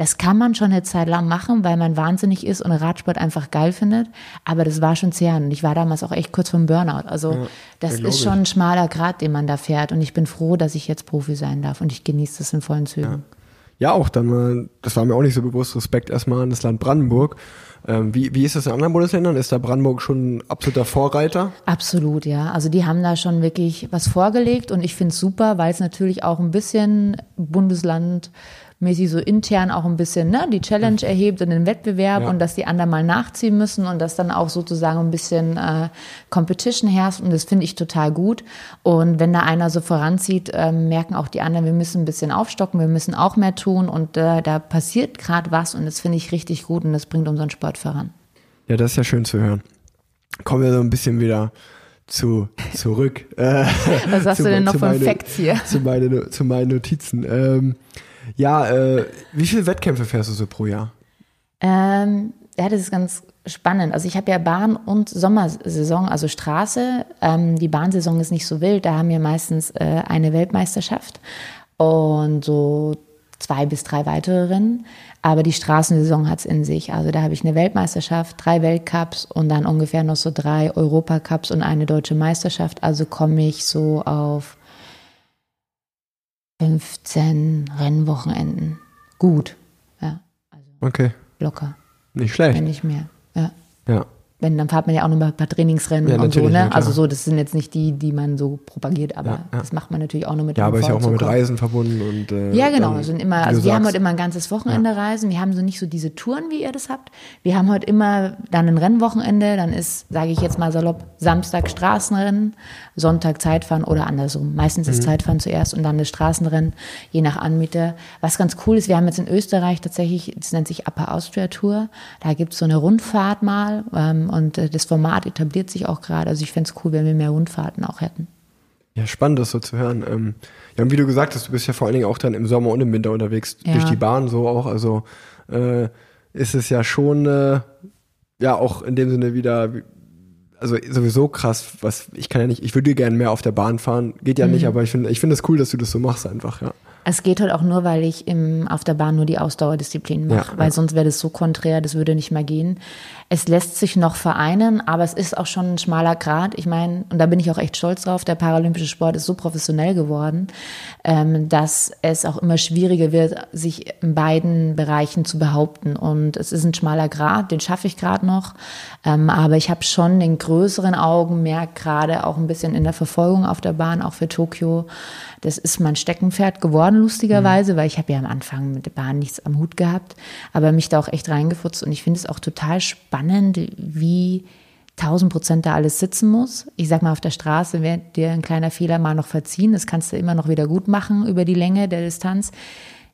Das kann man schon eine Zeit lang machen, weil man wahnsinnig ist und Radsport einfach geil findet. Aber das war schon zäh und ich war damals auch echt kurz vom Burnout. Also das glaub ist schon ein schmaler Grat, den man da fährt. Und ich bin froh, dass ich jetzt Profi sein darf und ich genieße das in vollen Zügen. Ja, auch dann mal, das war mir auch nicht so bewusst, Respekt erstmal an das Land Brandenburg. Ähm, wie, wie ist das in anderen Bundesländern? Ist da Brandenburg schon ein absoluter Vorreiter? Absolut, ja. Also die haben da schon wirklich was vorgelegt und ich finde es super, weil es natürlich auch ein bisschen Bundesland mäßig so intern auch ein bisschen ne, die Challenge erhebt und den Wettbewerb Ja. und dass die anderen mal nachziehen müssen und dass dann auch sozusagen ein bisschen äh, Competition herrscht und das finde ich total gut. Und wenn da einer so voranzieht, ähm, merken auch die anderen, wir müssen ein bisschen aufstocken, wir müssen auch mehr tun und äh, da passiert gerade was und das finde ich richtig gut und das bringt unseren Sport voran. Ja, das ist ja schön zu hören. Kommen wir so ein bisschen wieder zu, zurück. Äh, Was hast zu- du denn noch von meine- Facts hier? Zu, meine, zu meinen Notizen. Ähm, ja, äh, wie viele Wettkämpfe fährst du so pro Jahr? Ähm, ja, das ist ganz spannend. Also ich habe ja Bahn- und Sommersaison, also Straße. Ähm, die Bahnsaison ist nicht so wild. Da haben wir meistens äh, eine Weltmeisterschaft und so zwei bis drei weitere Rennen. Aber die Straßensaison hat's in sich. Also da habe ich eine Weltmeisterschaft, drei Weltcups und dann ungefähr noch so drei Europacups und eine deutsche Meisterschaft. Also komme ich so auf 15 Rennwochenenden. Gut. Ja, also Okay, locker nicht schlecht. wenn nicht mehr. Ja. Ja. Wenn, dann fahrt man ja auch noch mal ein paar Trainingsrennen Ja, und so, ne? ja, also so, das sind jetzt nicht die, die man so propagiert, aber Ja, das macht man natürlich auch nur mit Ja, aber ist ja auch mal mit. Reisen verbunden und äh, Ja, genau. dann, Es sind immer, also wir haben heute immer ein ganzes Wochenende Reisen. Wir haben so nicht so diese Touren, wie ihr das habt. Wir haben heute immer dann ein Rennwochenende. Dann ist, sage ich jetzt mal salopp, Samstag Straßenrennen, Sonntag Zeitfahren oder andersrum. Meistens Mhm. ist Zeitfahren zuerst und dann das Straßenrennen, je nach Anbieter. Was ganz cool ist, wir haben jetzt in Österreich tatsächlich, das nennt sich Upper Austria Tour. Da gibt's so eine Rundfahrt mal ähm, und äh, das Format etabliert sich auch gerade. Also ich fänd's cool, wenn wir mehr Rundfahrten auch hätten. Ja, spannend, das so zu hören. Ähm, ja, und wie du gesagt hast, du bist ja vor allen Dingen auch dann im Sommer und im Winter unterwegs, Ja. durch die Bahn so auch. Also äh, ist es ja schon, äh, ja, auch in dem Sinne wieder, also sowieso krass, was, ich kann ja nicht, ich würde gerne mehr auf der Bahn fahren, geht ja Mhm. nicht, aber ich finde ich finde es cool, dass du das so machst einfach, ja. Es geht halt auch nur, weil ich im, auf der Bahn nur die Ausdauerdisziplin mache, Ja, weil ja. sonst wäre das so konträr, das würde nicht mehr gehen. Es lässt sich noch vereinen, aber es ist auch schon ein schmaler Grat. Ich meine, und da bin ich auch echt stolz drauf, der paralympische Sport ist so professionell geworden, ähm, dass es auch immer schwieriger wird, sich in beiden Bereichen zu behaupten. Und es ist ein schmaler Grat, den schaffe ich gerade noch. Ähm, aber ich habe schon den größeren Augenmerk gerade auch ein bisschen in der Verfolgung auf der Bahn, auch für Tokio. Das ist mein Steckenpferd geworden, lustigerweise, weil ich habe ja am Anfang mit der Bahn nichts am Hut gehabt, aber mich da auch echt reingefutzt. Und ich finde es auch total spannend, wie 1000 Prozent da alles sitzen muss. Ich sag mal, auf der Straße wird dir ein kleiner Fehler mal noch verziehen. Das kannst du immer noch wieder gut machen über die Länge der Distanz.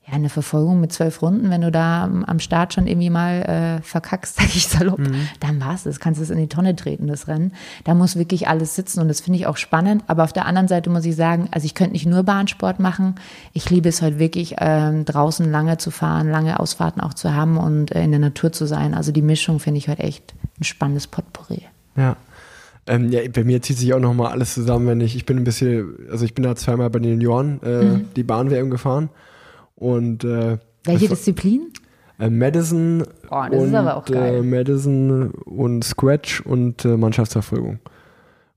Ja, eine Verfolgung mit zwölf Runden, wenn du da am Start schon irgendwie mal äh, verkackst, sag ich salopp, dann war's das. Kannst du es in die Tonne treten, das Rennen. Da muss wirklich alles sitzen und das finde ich auch spannend. Aber auf der anderen Seite muss ich sagen, also ich könnte nicht nur Bahnsport machen. Ich liebe es heute wirklich, ähm, draußen lange zu fahren, lange Ausfahrten auch zu haben und äh, in der Natur zu sein. Also die Mischung finde ich heute echt ein spannendes Potpourri. Ja. Ähm, ja, bei mir zieht sich auch nochmal alles zusammen, wenn ich, ich bin ein bisschen, also ich bin da zweimal bei den Junioren äh, Mhm. die Bahn-WM gefahren und äh, Welche das- Disziplin? äh, Madison Oh, das ist und aber auch geil. Äh, Madison und Scratch und äh, Mannschaftsverfolgung.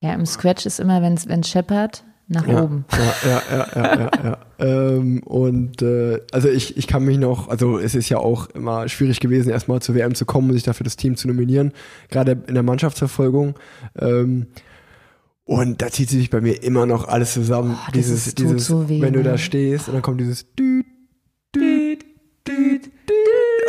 Ja, im Scratch ist immer, wenn es scheppert, nach Ja, oben. ja, ja, ja, ja, ja, ja. ähm, und äh, also ich, ich kann mich noch, also es ist ja auch immer schwierig gewesen, erstmal zur WM zu kommen und sich dafür das Team zu nominieren, gerade in der Mannschaftsverfolgung. Ähm, und da zieht sich bei mir immer noch alles zusammen. Oh, dieses, dieses, so weh, wenn du da stehst und dann kommt dieses düt, düt, düt, düt.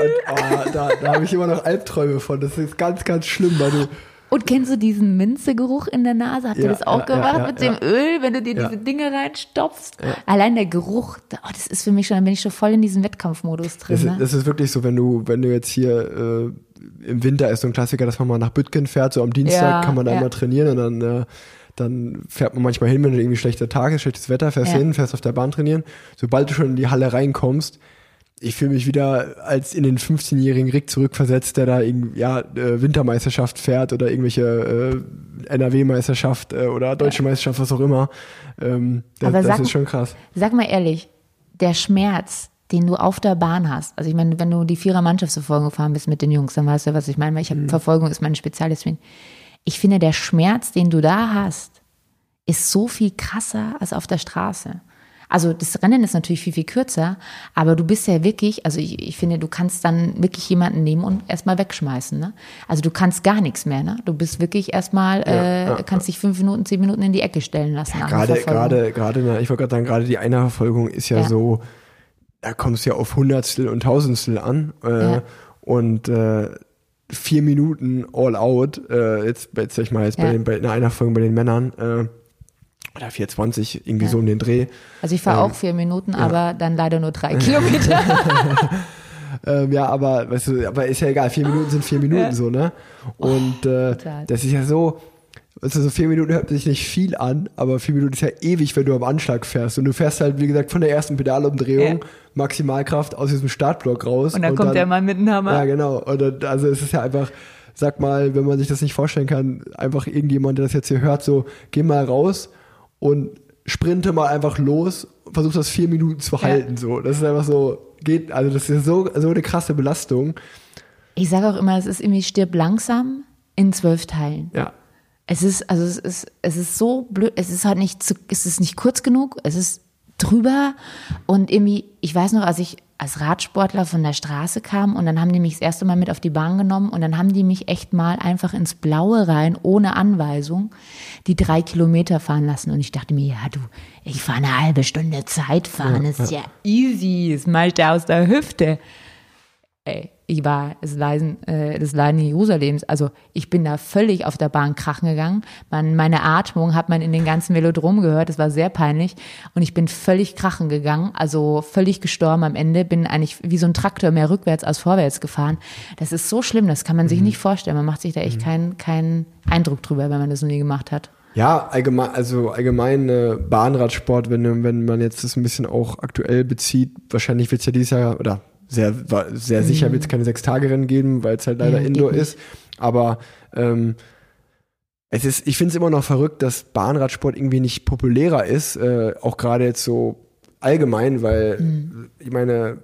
Und oh, da, da habe ich immer noch Albträume von. Das ist ganz, ganz schlimm, weil du, Und kennst du diesen Minzegeruch in der Nase? Habt ihr Ja, das auch ja, gemacht ja, mit dem. Öl, wenn du dir diese Dinge reinstopfst? Allein der Geruch, oh, das ist für mich schon, dann bin ich schon voll in diesem Wettkampfmodus drin. Das, Ne? ist- das ist wirklich so, wenn du, wenn du jetzt hier äh, im Winter ist so ein Klassiker, dass man mal nach Bütgen fährt, so am Dienstag kann man da immer trainieren und dann, äh, dann fährt man manchmal hin, wenn irgendwie schlechter Tag ist, schlechtes Wetter, fährst Ja. hin, fährst auf der Bahn trainieren. Sobald du schon in die Halle reinkommst, ich fühle mich wieder als in den 15-jährigen Rick zurückversetzt, der da irgendwie, ja, äh, Wintermeisterschaft fährt oder irgendwelche äh, NRW-Meisterschaft äh, oder Deutsche Meisterschaft, was auch immer. Ähm, das Aber das sag- ist schon krass. Sag mal ehrlich, der Schmerz, den du auf der Bahn hast, also ich meine, wenn du die Vierer Mannschaftsverfolgung gefahren bist mit den Jungs, dann weißt du, was ich meine, weil ich Mhm. habe Verfolgung ist meine Spezialdisziplin. Ich finde, der Schmerz, den du da hast, ist so viel krasser als auf der Straße. Also das Rennen ist natürlich viel, viel kürzer, aber du bist ja wirklich, also ich, ich finde, du kannst dann wirklich jemanden nehmen und erstmal wegschmeißen. Ne? Also du kannst gar nichts mehr. Ne? Du bist wirklich erstmal, äh, ja, kannst dich fünf Minuten, zehn Minuten in die Ecke stellen lassen. einer Gerade, gerade, gerade, na, ich wollte gerade sagen, gerade die Einerverfolgung ist ja, Ja. so, da kommst du ja auf Hundertstel und Tausendstel an äh, Ja. und äh, vier Minuten all out, äh, jetzt, jetzt sag ich mal, jetzt bei, Ja. den, bei einer Einerverfolgung bei den Männern, äh, oder 420, irgendwie so um den Dreh. Also ich fahre Ähm, auch vier Minuten, aber dann leider nur drei Kilometer. Ähm, ja, aber, weißt du, aber ist ja egal, vier Minuten sind vier Minuten so, ne? Und äh, total. das ist ja so, du, so vier Minuten hört sich nicht viel an, aber vier Minuten ist ja ewig, wenn du am Anschlag fährst. Und du fährst halt, wie gesagt, von der ersten Pedalumdrehung, Ja. Maximalkraft aus diesem Startblock raus. Und dann kommt der Mann mit dem Hammer. Ja, genau. Und dann, also es ist ja einfach, sag mal, wenn man sich das nicht vorstellen kann, einfach irgendjemand, der das jetzt hier hört, so, geh mal raus und sprinte mal einfach los, versuch das vier Minuten zu halten, so. Das ist einfach so, geht, also das ist so, so eine krasse Belastung. Ich sage auch immer, es ist irgendwie stirb langsam in zwölf Teilen. Ja. Es ist, also es ist, es ist so blöd, es ist halt nicht zu, es ist nicht kurz genug, es ist drüber und irgendwie, ich weiß noch, als ich als Radsportler von der Straße kam und dann haben die mich das erste Mal mit auf die Bahn genommen und dann haben die mich echt mal einfach ins Blaue rein, ohne Anweisung, die drei Kilometer fahren lassen. Und ich dachte mir, ja du, ich fahre eine halbe Stunde Zeit fahren, ja, ist ja, ja easy, das mache ich da aus der Hüfte. Ey, ich war das Leiden, äh, das Leiden Jerusalems. Also ich bin da völlig auf der Bahn krachen gegangen. Man, meine Atmung hat man in den ganzen Velodrom gehört. Das war sehr peinlich. Und ich bin völlig krachen gegangen. Also völlig gestorben am Ende. Bin eigentlich wie so ein Traktor mehr rückwärts als vorwärts gefahren. Das ist so schlimm. Das kann man sich mhm. nicht vorstellen. Man macht sich da echt mhm. keinen keinen Eindruck drüber, wenn man das noch nie gemacht hat. Ja, allgemein, also allgemein äh, Bahnradsport, wenn, wenn man jetzt das ein bisschen auch aktuell bezieht, wahrscheinlich wird es ja dieses Jahr, oder sehr, sehr sicher mhm. wird es keine Sechs-Tage-Rennen geben, weil es halt leider ja, Indoor ist. Aber ähm, es ist, ich finde es immer noch verrückt, dass Bahnradsport irgendwie nicht populärer ist, äh, auch gerade jetzt so allgemein, weil mhm. ich meine,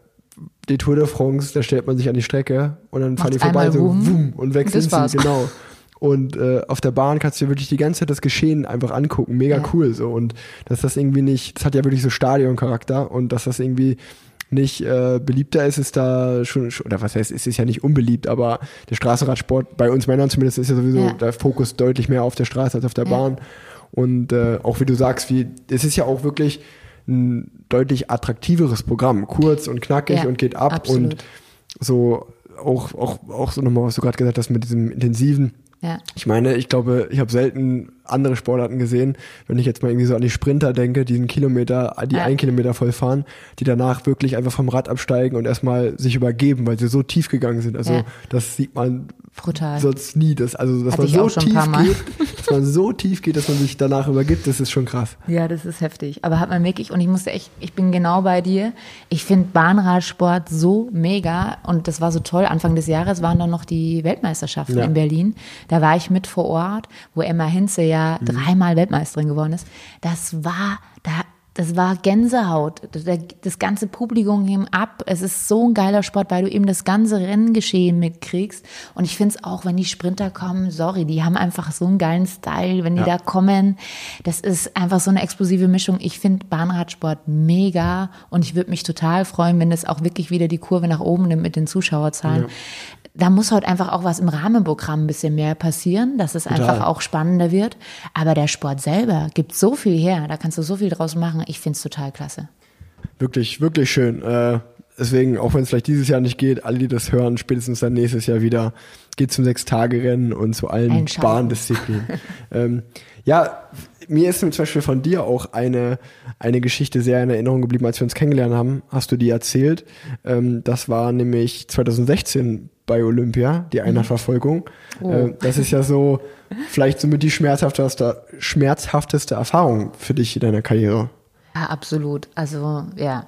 die Tour de France, da stellt man sich an die Strecke und dann fahren die vorbei so wum, und sind sie, genau. Und äh, auf der Bahn kannst du dir wirklich die ganze Zeit das Geschehen einfach angucken. Mega ja. cool so. Und dass das irgendwie nicht, das hat ja wirklich so Stadioncharakter und dass das irgendwie nicht äh, beliebter ist, ist da schon, oder was heißt, es ist ja nicht unbeliebt, aber der Straßenradsport, bei uns Männern zumindest, ist ja sowieso ja. der Fokus deutlich mehr auf der Straße als auf der ja. Bahn. Und äh, auch wie du sagst, wie, es ist ja auch wirklich ein deutlich attraktiveres Programm, kurz und knackig ja, und geht ab absolut. und so auch, auch, auch so nochmal, was du gerade gesagt hast mit diesem intensiven. Ja. Ich meine, ich glaube, ich habe selten andere Sportarten gesehen. Wenn ich jetzt mal irgendwie so an die Sprinter denke, die einen Kilometer, die ja. einen Kilometer voll fahren, die danach wirklich einfach vom Rad absteigen und erstmal sich übergeben, weil sie so tief gegangen sind. Also ja. das sieht man Brutal. sonst nie. Das, also dass Hatte man so tief geht, dass man so tief geht, dass man sich danach übergibt, das ist schon krass. Ja, das ist heftig. Aber hat man wirklich, und ich musste echt, ich bin genau bei dir. Ich finde Bahnradsport so mega und das war so toll. Anfang des Jahres waren dann noch die Weltmeisterschaften ja. in Berlin. Da war ich mit vor Ort, wo Emma Hinze ja mhm. dreimal Weltmeisterin geworden ist. Das war, da, das war Gänsehaut. Das ganze Publikum ging ab. Es ist so ein geiler Sport, weil du eben das ganze Renngeschehen mitkriegst. Und ich finde es auch, wenn die Sprinter kommen, sorry, die haben einfach so einen geilen Style, wenn die ja. da kommen. Das ist einfach so eine explosive Mischung. Ich finde Bahnradsport mega und ich würde mich total freuen, wenn es auch wirklich wieder die Kurve nach oben nimmt mit den Zuschauerzahlen. Da muss halt einfach auch was im Rahmenprogramm ein bisschen mehr passieren, dass es Total. einfach auch spannender wird. Aber der Sport selber gibt so viel her, da kannst du so viel draus machen. Ich finde es total klasse. Wirklich, wirklich schön. Äh, deswegen, auch wenn es vielleicht dieses Jahr nicht geht, alle, die das hören, spätestens dann nächstes Jahr wieder, geht zum Sechs-Tage-Rennen und zu allen Bahndisziplinen. ähm, ja, mir ist zum Beispiel von dir auch eine, eine Geschichte sehr in Erinnerung geblieben, als wir uns kennengelernt haben, hast du die erzählt. Ähm, das war nämlich 2016 bei Olympia, die mhm. Einladverfolgung. Oh. Äh, das ist ja so vielleicht somit die schmerzhafteste, schmerzhafteste Erfahrung für dich in deiner Karriere. Ja, absolut. Also ja.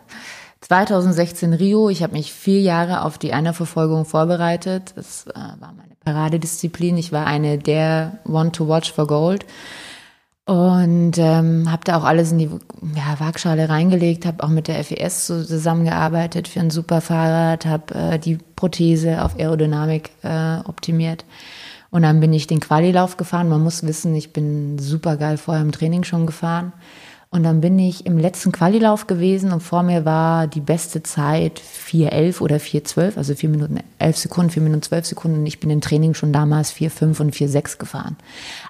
2016 Rio, ich habe mich vier Jahre auf die Einerverfolgung vorbereitet. Das äh, war meine Paradedisziplin. Ich war eine der One to Watch for Gold. Und ähm, habe da auch alles in die ja, Waagschale reingelegt, habe auch mit der FES zusammengearbeitet für ein super Fahrrad, habe äh, die Prothese auf Aerodynamik äh, optimiert. Und dann bin ich den Qualilauf gefahren. Man muss wissen, ich bin super geil vorher im Training schon gefahren. Und dann bin ich im letzten Qualilauf gewesen und vor mir war die beste Zeit 4,11 oder 4,12, also 4 Minuten 11 Sekunden, 4 Minuten 12 Sekunden. Und ich bin im Training schon damals 4,5 und 4,6 gefahren.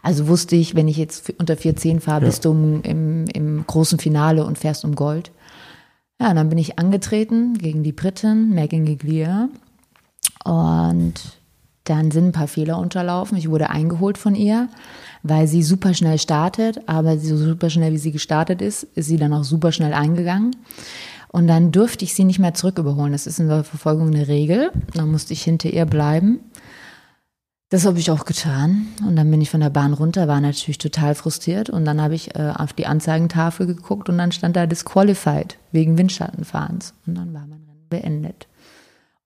Also wusste ich, wenn ich jetzt unter 4,10 fahre, ja. bist du im, im großen Finale und fährst um Gold. Ja, und dann bin ich angetreten gegen die Britin, Megan Giglia. Und dann sind ein paar Fehler unterlaufen. Ich wurde eingeholt von ihr weil sie super schnell startet, aber so super schnell wie sie gestartet ist, ist sie dann auch super schnell eingegangen. Und dann durfte ich sie nicht mehr zurück überholen. Das ist in der Verfolgung eine Regel. Dann musste ich hinter ihr bleiben. Das habe ich auch getan. Und dann bin ich von der Bahn runter, war natürlich total frustriert. Und dann habe ich äh, auf die Anzeigentafel geguckt und dann stand da Disqualified wegen Windschattenfahrens. Und dann war mein Rennen beendet.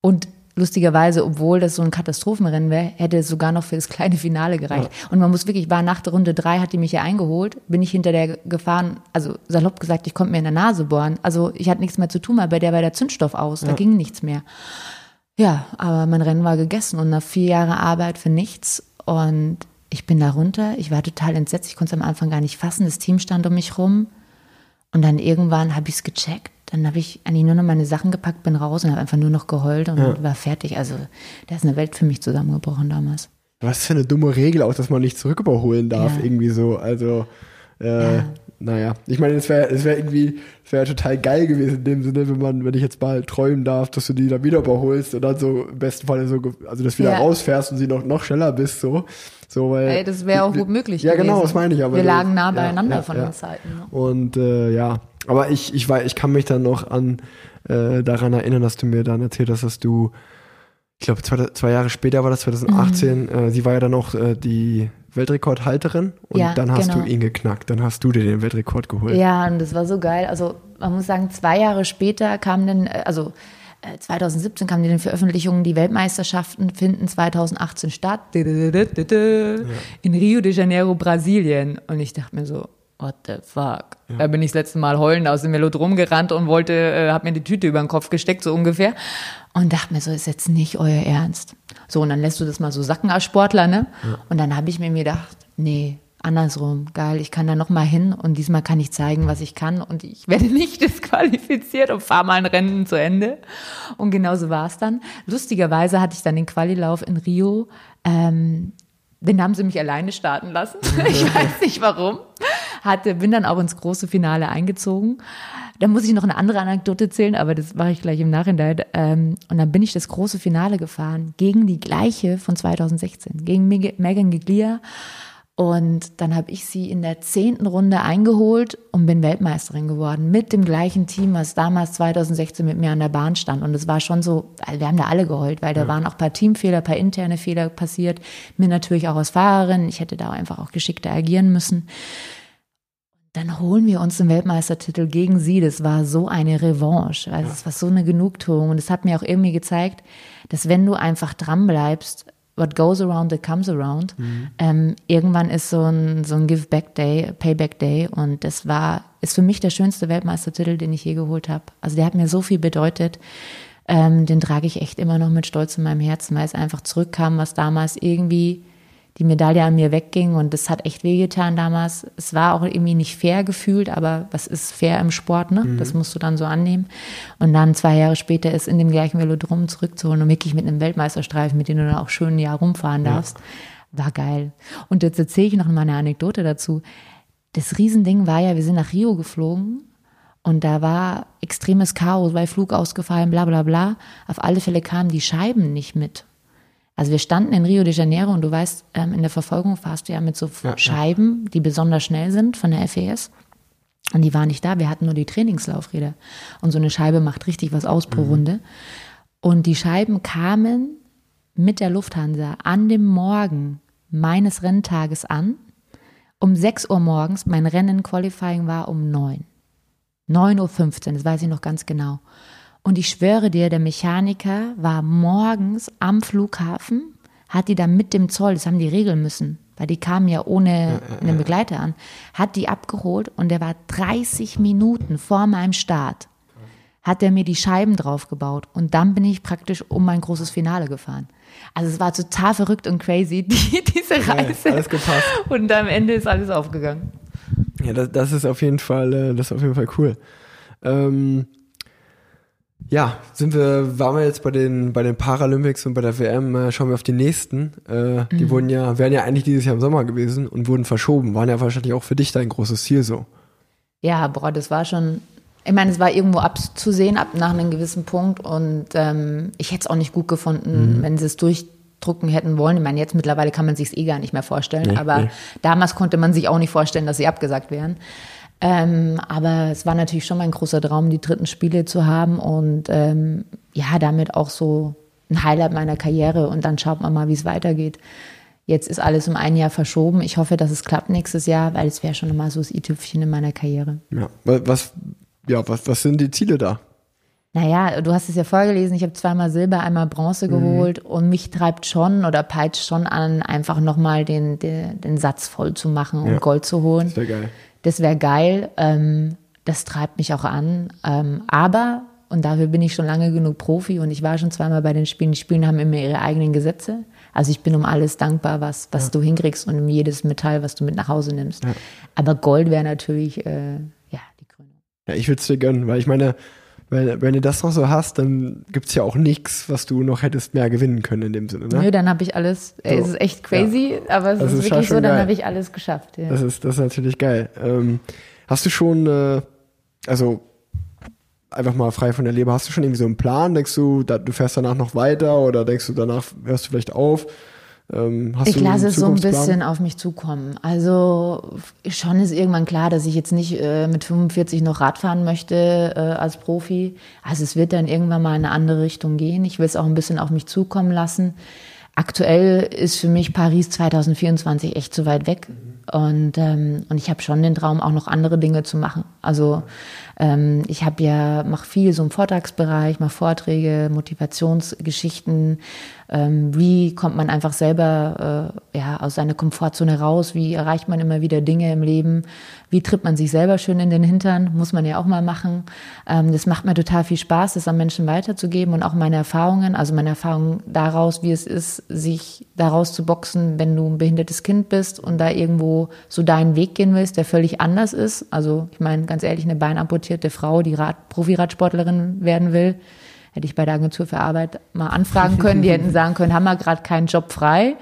Und lustigerweise, obwohl das so ein Katastrophenrennen wäre, hätte es sogar noch für das kleine Finale gereicht. Ja. Und man muss wirklich, war nach der Runde drei, hat die mich ja eingeholt, bin ich hinter der gefahren, also salopp gesagt, ich konnte mir in der Nase bohren. Also ich hatte nichts mehr zu tun, weil bei der war der Zündstoff aus, ja. da ging nichts mehr. Ja, aber mein Rennen war gegessen und nach vier Jahren Arbeit für nichts und ich bin da runter, ich war total entsetzt, ich konnte es am Anfang gar nicht fassen, das Team stand um mich rum und dann irgendwann habe ich es gecheckt dann habe ich eigentlich nur noch meine Sachen gepackt, bin raus und habe einfach nur noch geheult und Ja. war fertig. Also da ist eine Welt für mich zusammengebrochen damals. Was für eine dumme Regel auch, dass man nicht zurück überholen darf, Ja. irgendwie so. Also, äh, Ja. naja. Ich meine, es wäre es wär irgendwie, es wäre total geil gewesen in dem Sinne, wenn man, wenn ich jetzt mal träumen darf, dass du die dann wieder überholst und dann so im besten Fall so, also das wieder Ja. rausfährst und sie noch, noch schneller bist, so. So, weil. Ey, das wäre auch gut möglich Ja, genau, gewesen. das meine ich aber. Wir lagen nah beieinander von den Zeiten. Ne? Und äh, ja, aber ich, ich, weiß, ich kann mich dann noch an äh, daran erinnern, dass du mir dann erzählt hast, dass du, ich glaube, zwei, zwei Jahre später war das 2018, äh, sie war ja dann auch äh, die Weltrekordhalterin und Ja, dann hast genau. du ihn geknackt, dann hast du dir den Weltrekord geholt. Ja, und das war so geil. Also man muss sagen, zwei Jahre später kam dann, äh, also äh, 2017 kamen die Veröffentlichungen, die Weltmeisterschaften finden 2018 statt. In Rio de Janeiro, Brasilien. Und ich dachte mir so, what the fuck? Da bin ich das letzte Mal heulend aus dem Velodrom gerannt und wollte, äh, hab mir die Tüte über den Kopf gesteckt, so ungefähr. Und dachte mir so, ist jetzt nicht euer Ernst. So, und dann lässt du das mal so sacken als Sportler, ne? Und dann habe ich mir gedacht, nee, andersrum, geil, ich kann da noch mal hin und diesmal kann ich zeigen, was ich kann und ich werde nicht disqualifiziert und fahre mal ein Rennen zu Ende. Und genauso war es dann. Lustigerweise hatte ich dann den Qualilauf in Rio, ähm, den haben sie mich alleine starten lassen. ich weiß nicht warum. Hatte, bin dann auch ins große Finale eingezogen. Da muss ich noch eine andere Anekdote erzählen, aber das mache ich gleich im Nachhinein. Ähm, und dann bin ich das große Finale gefahren gegen die gleiche von 2016, gegen Meg- Megan Giglia. Und dann habe ich sie in der zehnten Runde eingeholt und bin Weltmeisterin geworden mit dem gleichen Team, was damals 2016 mit mir an der Bahn stand. Und es war schon so, also wir haben da alle geheult, weil da waren auch ein paar Teamfehler, ein paar interne Fehler passiert. Mir natürlich auch als Fahrerin. Ich hätte da einfach auch geschickter agieren müssen. Dann holen wir uns den Weltmeistertitel gegen sie. Das war so eine Revanche. Also es war so eine Genugtuung. Und es hat mir auch irgendwie gezeigt, dass wenn du einfach dran bleibst, what goes around, it comes around. Ähm, irgendwann ist so ein, so ein Give-Back-Day, Payback-Day. Und das war, ist für mich der schönste Weltmeistertitel, den ich je geholt habe. Also der hat mir so viel bedeutet. Ähm, den trage ich echt immer noch mit Stolz in meinem Herzen, weil es einfach zurückkam, was damals irgendwie die Medaille an mir wegging und das hat echt wehgetan damals. Es war auch irgendwie nicht fair gefühlt, aber was ist fair im Sport, ne? Das musst du dann so annehmen. Und dann zwei Jahre später es in dem gleichen Velodrom zurückzuholen und wirklich mit einem Weltmeisterstreifen, mit dem du dann auch schön ein Jahr rumfahren darfst, war geil. Und jetzt erzähle ich noch mal eine Anekdote dazu. Das Riesending war ja, wir sind nach Rio geflogen und da war extremes Chaos, weil Flug ausgefallen, bla bla bla. Auf alle Fälle kamen die Scheiben nicht mit. Also wir standen in Rio de Janeiro und du weißt, ähm, in der Verfolgung fahrst du ja mit so Ja, Scheiben, die besonders schnell sind von der FES. Und die waren nicht da, wir hatten nur die Trainingslaufräder. Und so eine Scheibe macht richtig was aus pro Runde. Und die Scheiben kamen mit der Lufthansa an dem Morgen meines Renntages an. Um 6 Uhr morgens, mein Rennen Qualifying war um 9. 9.15 Uhr, das weiß ich noch ganz genau. Und ich schwöre dir, der Mechaniker war morgens am Flughafen, hat die dann mit dem Zoll, das haben die regeln müssen, weil die kamen ja ohne einen Begleiter an, hat die abgeholt und der war 30 Minuten vor meinem Start, hat er mir die Scheiben draufgebaut und dann bin ich praktisch um mein großes Finale gefahren. Also es war total verrückt und crazy, die, diese Reise. alles gepasst. Und am Ende ist alles aufgegangen. Ja, das, das ist auf jeden Fall, äh, das ist auf jeden Fall cool. Ähm, ja, sind wir, waren wir jetzt bei den, bei den Paralympics und bei der WM, äh, schauen wir auf die nächsten. Äh, Die wurden ja, wären ja eigentlich dieses Jahr im Sommer gewesen und wurden verschoben. Waren ja wahrscheinlich auch für dich dein großes Ziel so. Ja, boah, das war schon. Ich meine, es war irgendwo abzusehen ab nach einem gewissen Punkt und ähm, ich hätte es auch nicht gut gefunden, wenn sie es durchdrucken hätten wollen. Ich meine, jetzt mittlerweile kann man sich es eh gar nicht mehr vorstellen, Nee, aber nee. damals konnte man sich auch nicht vorstellen, dass sie abgesagt wären. Ähm, aber es war natürlich schon mein großer Traum, die dritten Spiele zu haben und ähm, ja, damit auch so ein Highlight meiner Karriere und dann schaut man mal, wie es weitergeht. Jetzt ist alles um ein Jahr verschoben. Ich hoffe, dass es klappt nächstes Jahr, weil es wäre schon mal so das i-Tüpfchen in meiner Karriere. Ja. Wa- Was, ja, was, was sind die Ziele da? Naja, du hast es ja vorgelesen, ich habe zweimal Silber, einmal Bronze geholt und mich treibt schon oder peitscht schon an, einfach nochmal den, den, den Satz voll zu machen und Ja. Gold zu holen. Wäre geil. Das wäre geil. Ähm, das treibt mich auch an. Ähm, aber, und dafür bin ich schon lange genug Profi und ich war schon zweimal bei den Spielen. Die Spielen haben immer ihre eigenen Gesetze. Also ich bin um alles dankbar, was, was du hinkriegst und um jedes Metall, was du mit nach Hause nimmst. Aber Gold wäre natürlich, äh, ja, die Krönung. Ja, ich würde es dir gönnen, weil ich meine, Weil wenn du das noch so hast, dann gibt es ja auch nichts, was du noch hättest mehr gewinnen können in dem Sinne. Ne? Nö, dann habe ich alles, ey, es ist echt crazy, ja. aber es das ist, ist wirklich so, dann habe ich alles geschafft. Ja. Das, ist, das ist natürlich geil. Ähm, hast du schon, äh, also einfach mal frei von der Leber, hast du schon irgendwie so einen Plan? Denkst du, da, du fährst danach noch weiter oder denkst du, danach hörst du vielleicht auf? Ähm, ich lasse es so ein bisschen auf mich zukommen. Also schon ist irgendwann klar, dass ich jetzt nicht äh, mit 45 noch Radfahren möchte äh, als Profi. Also es wird dann irgendwann mal in eine andere Richtung gehen. Ich will es auch ein bisschen auf mich zukommen lassen. Aktuell ist für mich Paris 2024 echt zu weit weg. Und, ähm, und ich habe schon den Traum, auch noch andere Dinge zu machen. Also ähm, ich habe ja, mache viel so im Vortragsbereich, mache Vorträge, Motivationsgeschichten. Ähm, wie kommt man einfach selber äh, ja, aus seiner Komfortzone raus? Wie erreicht man immer wieder Dinge im Leben? Wie tritt man sich selber schön in den Hintern? Muss man ja auch mal machen. Ähm, das macht mir total viel Spaß, das an Menschen weiterzugeben und auch meine Erfahrungen, also meine Erfahrungen daraus, wie es ist, sich daraus zu boxen, wenn du ein behindertes Kind bist und da irgendwo so deinen Weg gehen willst, der völlig anders ist. Also ich meine, ganz ehrlich, eine Beinamputation amputierte Frau, die Rad Profiradsportlerin werden will, hätte ich bei der Agentur für Arbeit mal anfragen können. Die hätten sagen können, haben wir gerade keinen Job frei.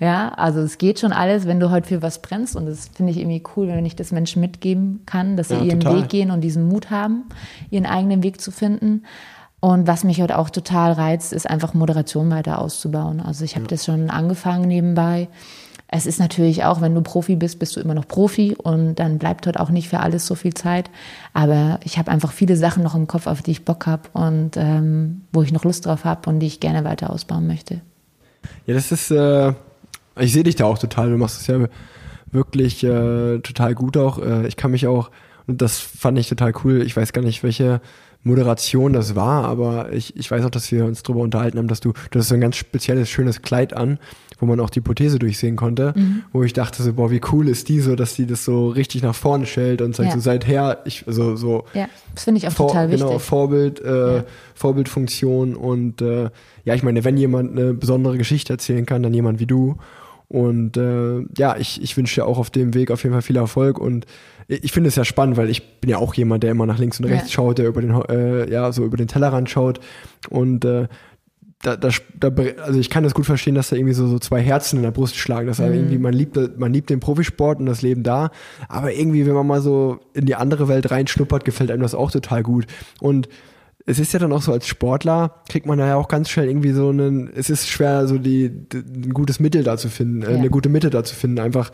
Ja. ja. also es geht schon alles, wenn du heute für was brennst. Und das finde ich irgendwie cool, wenn ich das Menschen mitgeben kann, dass sie ja, ihren total. Weg gehen und diesen Mut haben, ihren eigenen Weg zu finden. Und was mich heute auch total reizt, ist einfach Moderation weiter auszubauen. Also ich habe ja. das schon angefangen nebenbei es ist natürlich auch, wenn du Profi bist, bist du immer noch Profi und dann bleibt dort auch nicht für alles so viel Zeit. Aber ich habe einfach viele Sachen noch im Kopf, auf die ich Bock habe und ähm, wo ich noch Lust drauf habe und die ich gerne weiter ausbauen möchte. Ja, das ist, äh, ich sehe dich da auch total. Du machst es ja wirklich äh, total gut auch. Äh, ich kann mich auch, und das fand ich total cool. Ich weiß gar nicht, welche Moderation das war, aber ich, ich weiß auch, dass wir uns darüber unterhalten haben, dass du, du hast so ein ganz spezielles, schönes Kleid an, wo man auch die Prothese durchsehen konnte, mhm. wo ich dachte so, boah, wie cool ist die so, dass die das so richtig nach vorne stellt und sagt ja. so seither, ich, also so. Ja, das finde ich auch vor, total wichtig. Genau, Vorbild, äh, ja. Vorbildfunktion und äh, ja, ich meine, wenn jemand eine besondere Geschichte erzählen kann, dann jemand wie du. Und äh, ja, ich, ich wünsche dir auch auf dem Weg auf jeden Fall viel Erfolg und ich finde es ja spannend, weil ich bin ja auch jemand, der immer nach links und rechts ja. schaut, der über den, äh, ja, so über den Tellerrand schaut. Und äh, da, da, da, also ich kann das gut verstehen, dass da irgendwie so, so zwei Herzen in der Brust schlagen. Dass mhm. irgendwie, man liebt, man liebt den Profisport und das Leben da. Aber irgendwie, wenn man mal so in die andere Welt reinschnuppert, gefällt einem das auch total gut. Und es ist ja dann auch so als Sportler, kriegt man ja auch ganz schnell irgendwie so einen, es ist schwer, so die, die ein gutes Mittel da zu finden, äh, ja. eine gute Mitte da zu finden. Einfach,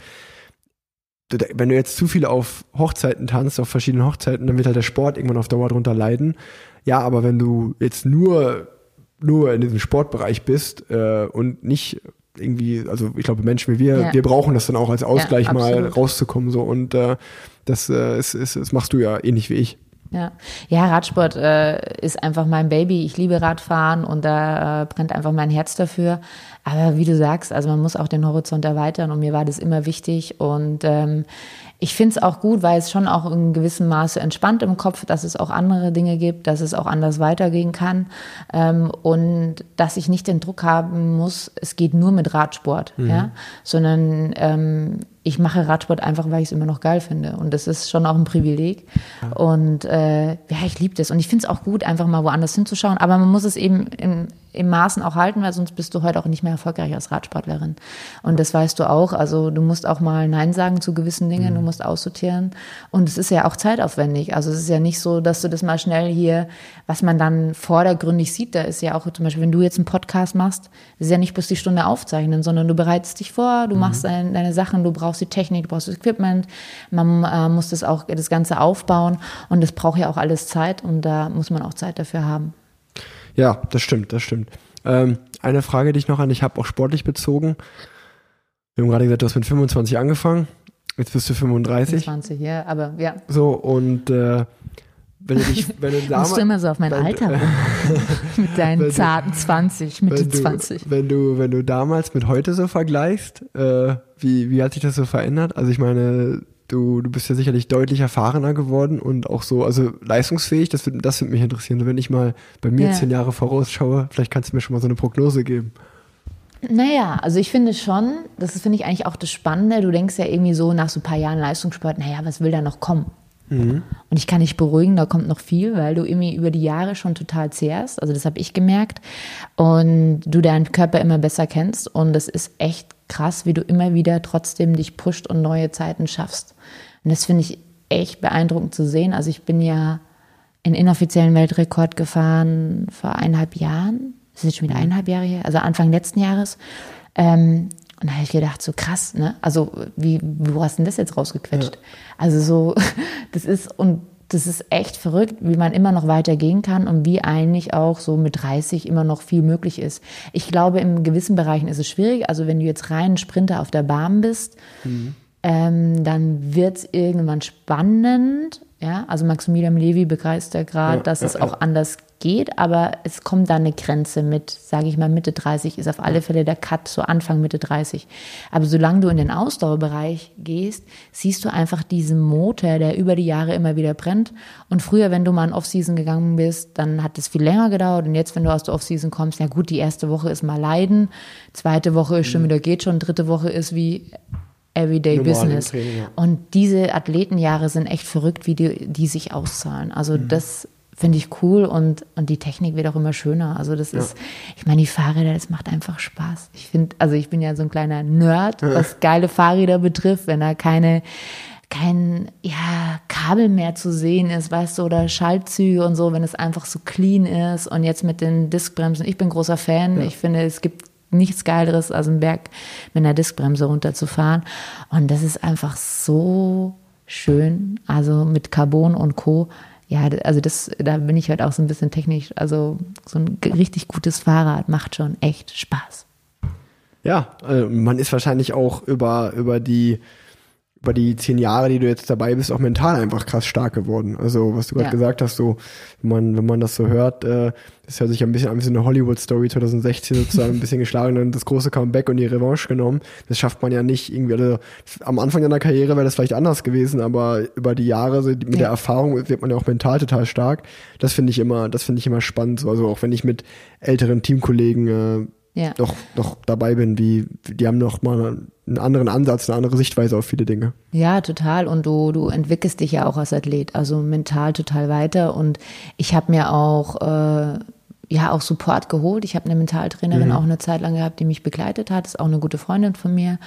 wenn du jetzt zu viel auf Hochzeiten tanzt, auf verschiedenen Hochzeiten, dann wird halt der Sport irgendwann auf Dauer drunter leiden. Ja, aber wenn du jetzt nur, nur in diesem Sportbereich bist äh, und nicht irgendwie, also ich glaube, Menschen wie wir, ja. wir brauchen das dann auch als Ausgleich ja, mal rauszukommen. so Und äh, das, äh, ist, ist, das machst du ja ähnlich wie ich. Ja, ja Radsport äh, ist einfach mein Baby. Ich liebe Radfahren und da äh, brennt einfach mein Herz dafür. Aber wie du sagst, also man muss auch den Horizont erweitern und mir war das immer wichtig. Und ähm, ich finde es auch gut, weil es schon auch in gewissem Maße entspannt im Kopf, dass es auch andere Dinge gibt, dass es auch anders weitergehen kann ähm, und dass ich nicht den Druck haben muss, es geht nur mit Radsport, mhm. ja, sondern ähm, ich mache Radsport einfach, weil ich es immer noch geil finde. Und das ist schon auch ein Privileg. Ja. Und äh, ja, ich liebe das. Und ich finde es auch gut, einfach mal woanders hinzuschauen. Aber man muss es eben im, im Maßen auch halten, weil sonst bist du heute auch nicht mehr erfolgreich als Radsportlerin. Und das weißt du auch. Also du musst auch mal Nein sagen zu gewissen Dingen, mhm. du musst aussortieren. Und es ist ja auch zeitaufwendig. Also es ist ja nicht so, dass du das mal schnell hier, was man dann vordergründig sieht, da ist ja auch zum Beispiel, wenn du jetzt einen Podcast machst, ist ja nicht bloß die Stunde aufzeichnen, sondern du bereitest dich vor, du mhm. machst deine, deine Sachen, du brauchst die Technik, du brauchst das Equipment, man äh, muss das auch, das Ganze aufbauen. Und das braucht ja auch alles Zeit und da muss man auch Zeit dafür haben. Ja, das stimmt, das stimmt. Ähm, eine Frage, die ich noch an dich habe, auch sportlich bezogen. Wir haben gerade gesagt, du hast mit 25 angefangen. Jetzt bist du 35. 20, ja, aber ja. So, und äh, wenn du dich, wenn du damals. Musst du immer so auf mein wenn, Alter rum. mit deinen zarten 20, Mitte wenn du, 20. Wenn du, wenn du damals mit heute so vergleichst, äh, wie, wie hat sich das so verändert? Also ich meine, du, du bist ja sicherlich deutlich erfahrener geworden und auch so, also leistungsfähig, das wird, das mich interessieren. Wenn ich mal bei mir ja. zehn Jahre vorausschaue, vielleicht kannst du mir schon mal so eine Prognose geben. Naja, also ich finde schon, das finde ich eigentlich auch das Spannende. Du denkst ja irgendwie so nach so ein paar Jahren Leistungssport, naja, was will da noch kommen? Mhm. Und ich kann dich beruhigen, da kommt noch viel, weil du irgendwie über die Jahre schon total zehrst. Also das habe ich gemerkt. Und du deinen Körper immer besser kennst. Und das ist echt krass, wie du immer wieder trotzdem dich pusht und neue Zeiten schaffst. Und das finde ich echt beeindruckend zu sehen. Also ich bin ja in inoffiziellen Weltrekord gefahren vor eineinhalb Jahren. Das ist schon wieder eineinhalb Jahre her, also Anfang letzten Jahres. Ähm, und da habe ich gedacht, so krass, ne? Also, wie, wo hast du denn das jetzt rausgequetscht? Ja. Also so, das ist, und das ist echt verrückt, wie man immer noch weitergehen kann und wie eigentlich auch so mit 30 immer noch viel möglich ist. Ich glaube, in gewissen Bereichen ist es schwierig. Also wenn du jetzt rein Sprinter auf der Bahn bist, mhm. ähm, dann wird es irgendwann spannend. Ja, also Maximilian Levy begeistert gerade, ja, dass ja, es auch anders geht, aber es kommt da eine Grenze mit, sage ich mal, Mitte 30 ist auf alle Fälle der Cut, so Anfang Mitte 30. Aber solange du in den Ausdauerbereich gehst, siehst du einfach diesen Motor, der über die Jahre immer wieder brennt. Und früher, wenn du mal in Off-Season gegangen bist, dann hat es viel länger gedauert. Und jetzt, wenn du aus der Off-Season kommst, ja gut, die erste Woche ist mal Leiden, zweite Woche ist schon mhm. wieder geht schon, dritte Woche ist wie Everyday Normal Business. Training, ja. Und diese Athletenjahre sind echt verrückt, wie die, die sich auszahlen. Also mhm. das finde ich cool und, und die Technik wird auch immer schöner. Also das ja. ist, ich meine, die Fahrräder, das macht einfach Spaß. Ich finde, also ich bin ja so ein kleiner Nerd, was geile Fahrräder betrifft, wenn da keine kein ja, Kabel mehr zu sehen ist, weißt du, oder Schaltzüge und so, wenn es einfach so clean ist und jetzt mit den Diskbremsen. Ich bin großer Fan. Ja. Ich finde, es gibt nichts Geileres, als einen Berg mit einer Diskbremse runterzufahren. Und das ist einfach so schön. Also mit Carbon und Co ja, also das, da bin ich halt auch so ein bisschen technisch. Also so ein richtig gutes Fahrrad macht schon echt Spaß. Ja, also man ist wahrscheinlich auch über, über die über die zehn Jahre, die du jetzt dabei bist, auch mental einfach krass stark geworden. Also, was du gerade ja. gesagt hast, so, wenn man, wenn man das so hört, äh, das hört sich ein bisschen an wie so eine Hollywood-Story 2016 sozusagen, ein bisschen geschlagen, dann das große Comeback und die Revanche genommen. Das schafft man ja nicht irgendwie, also, am Anfang deiner Karriere wäre das vielleicht anders gewesen, aber über die Jahre, so, mit ja. der Erfahrung wird man ja auch mental total stark. Das finde ich immer, das finde ich immer spannend, so, also auch wenn ich mit älteren Teamkollegen, äh, ja. noch, noch dabei bin, wie, die haben noch mal einen anderen Ansatz, eine andere Sichtweise auf viele Dinge. Ja, total. Und du, du entwickelst dich ja auch als Athlet, also mental total weiter. Und ich habe mir auch äh, ja auch Support geholt. Ich habe eine Mentaltrainerin mhm. auch eine Zeit lang gehabt, die mich begleitet hat. Ist auch eine gute Freundin von mir.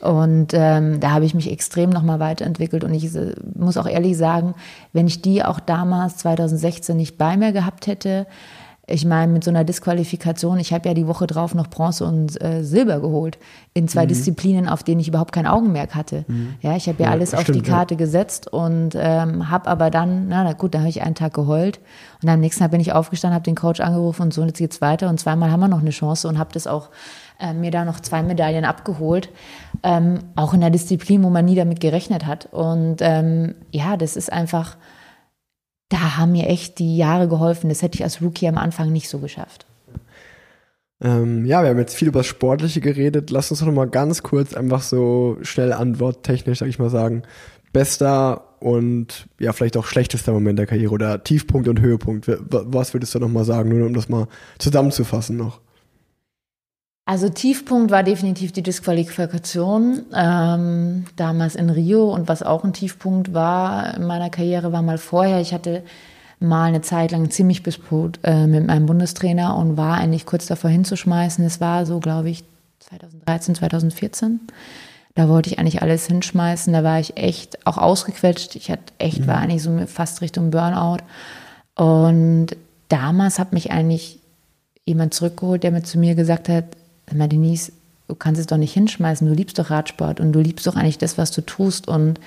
Und ähm, da habe ich mich extrem nochmal weiterentwickelt. Und ich äh, muss auch ehrlich sagen, wenn ich die auch damals 2016 nicht bei mir gehabt hätte, ich meine, mit so einer Disqualifikation, ich habe ja die Woche drauf noch Bronze und äh, Silber geholt in zwei mhm. Disziplinen, auf denen ich überhaupt kein Augenmerk hatte. Mhm. Ja, ich habe ja, ja, alles auf die Karte ja. gesetzt und ähm, habe aber dann, na, na gut, da habe ich einen Tag geheult und am nächsten Tag bin ich aufgestanden, habe den Coach angerufen und so und jetzt geht's weiter und zweimal haben wir noch eine Chance und habe das auch äh, mir da noch zwei Medaillen abgeholt, ähm, auch in einer Disziplin, wo man nie damit gerechnet hat und ähm, ja, das ist einfach da haben mir echt die Jahre geholfen. Das hätte ich als Rookie am Anfang nicht so geschafft. Ähm, ja, wir haben jetzt viel über das Sportliche geredet. Lass uns noch mal ganz kurz einfach so schnell antworttechnisch, sag ich mal sagen, bester und ja, vielleicht auch schlechtester Moment der Karriere oder Tiefpunkt und Höhepunkt. Was würdest du noch mal sagen, nur um das mal zusammenzufassen noch? Also Tiefpunkt war definitiv die Disqualifikation ähm, damals in Rio und was auch ein Tiefpunkt war in meiner Karriere war mal vorher. Ich hatte mal eine Zeit lang ziemlich Disput äh, mit meinem Bundestrainer und war eigentlich kurz davor hinzuschmeißen. Es war so, glaube ich, 2013, 2014. Da wollte ich eigentlich alles hinschmeißen. Da war ich echt auch ausgequetscht. Ich hatte echt, mhm. war eigentlich so fast Richtung Burnout. Und damals hat mich eigentlich jemand zurückgeholt, der mir zu mir gesagt hat, Sag mal, Denise, du kannst es doch nicht hinschmeißen. Du liebst doch Radsport und du liebst doch eigentlich das, was du tust und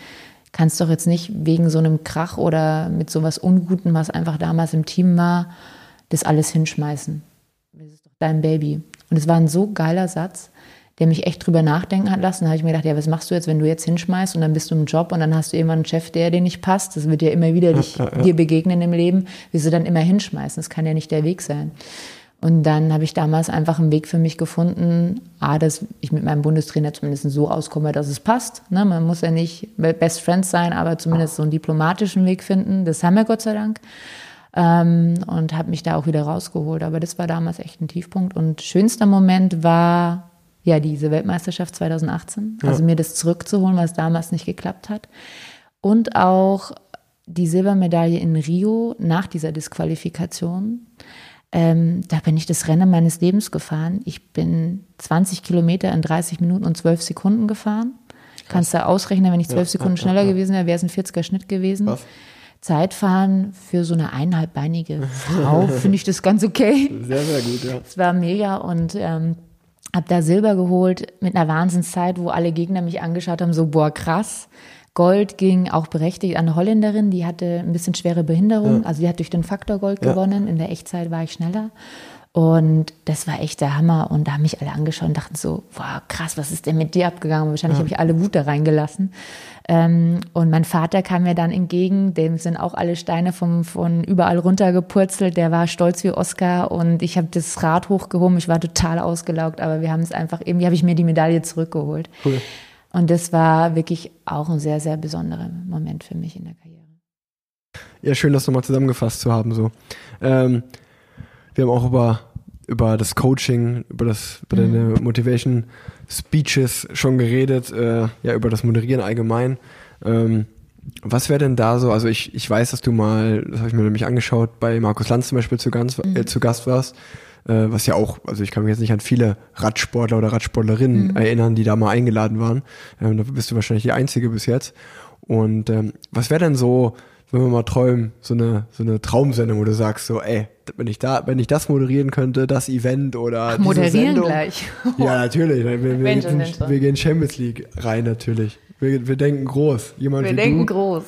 kannst doch jetzt nicht wegen so einem Krach oder mit sowas Unguten, was einfach damals im Team war, das alles hinschmeißen. Das ist doch dein Baby. Und es war ein so geiler Satz, der mich echt drüber nachdenken hat lassen. Da habe ich mir gedacht, ja, was machst du jetzt, wenn du jetzt hinschmeißt und dann bist du im Job und dann hast du immer einen Chef, der dir nicht passt. Das wird ja immer wieder dich, ja, ja, ja. dir begegnen im Leben. Willst du dann immer hinschmeißen? Das kann ja nicht der Weg sein. Und dann habe ich damals einfach einen Weg für mich gefunden, A, dass ich mit meinem Bundestrainer zumindest so auskomme, dass es passt. Ne? Man muss ja nicht Best Friends sein, aber zumindest so einen diplomatischen Weg finden. Das haben wir Gott sei Dank. Ähm, und habe mich da auch wieder rausgeholt. Aber das war damals echt ein Tiefpunkt. Und schönster Moment war ja diese Weltmeisterschaft 2018. Ja. Also mir das zurückzuholen, was damals nicht geklappt hat. Und auch die Silbermedaille in Rio nach dieser Disqualifikation. Ähm, da bin ich das Rennen meines Lebens gefahren. Ich bin 20 Kilometer in 30 Minuten und 12 Sekunden gefahren. Kannst du ausrechnen, wenn ich 12 ja, Sekunden ja, schneller ja, gewesen wäre, wäre es ein 40er Schnitt gewesen. Was? Zeitfahren für so eine eineinhalbbeinige Frau finde ich das ganz okay. Sehr, sehr gut, ja. Es war mega und ähm, habe da Silber geholt mit einer Wahnsinnszeit, wo alle Gegner mich angeschaut haben, so boah krass. Gold ging auch berechtigt an eine Holländerin, die hatte ein bisschen schwere Behinderung, ja. also die hat durch den Faktor Gold ja. gewonnen. In der Echtzeit war ich schneller. Und das war echt der Hammer. Und da haben mich alle angeschaut und dachten so, wow, krass, was ist denn mit dir abgegangen? Wahrscheinlich ja. habe ich alle Wut da reingelassen. Ähm, und mein Vater kam mir dann entgegen, dem sind auch alle Steine vom, von überall runtergepurzelt. Der war stolz wie Oscar und ich habe das Rad hochgehoben. Ich war total ausgelaugt, aber wir haben es einfach, irgendwie habe ich mir die Medaille zurückgeholt. Cool. Und das war wirklich auch ein sehr, sehr besonderer Moment für mich in der Karriere. Ja, schön, das nochmal zusammengefasst zu haben. So. Ähm, wir haben auch über, über das Coaching, über, das, über mhm. deine Motivation Speeches schon geredet, äh, ja, über das Moderieren allgemein. Ähm, was wäre denn da so, also ich, ich weiß, dass du mal, das habe ich mir nämlich angeschaut, bei Markus Lanz zum Beispiel zu, ganz, mhm. äh, zu Gast warst, äh, was ja auch, also ich kann mich jetzt nicht an viele Radsportler oder Radsportlerinnen mhm. erinnern, die da mal eingeladen waren. Ähm, da bist du wahrscheinlich die Einzige bis jetzt. Und ähm, was wäre denn so, wenn wir mal träumen, so eine, so eine Traumsendung, wo du sagst so, ey, wenn ich da, wenn ich das moderieren könnte, das Event oder Ach, moderieren Sendung, gleich. ja, natürlich. Wir, wir, wir, gehen, wir gehen Champions League rein, natürlich. Wir, wir denken groß. Jemand wir denken du. groß.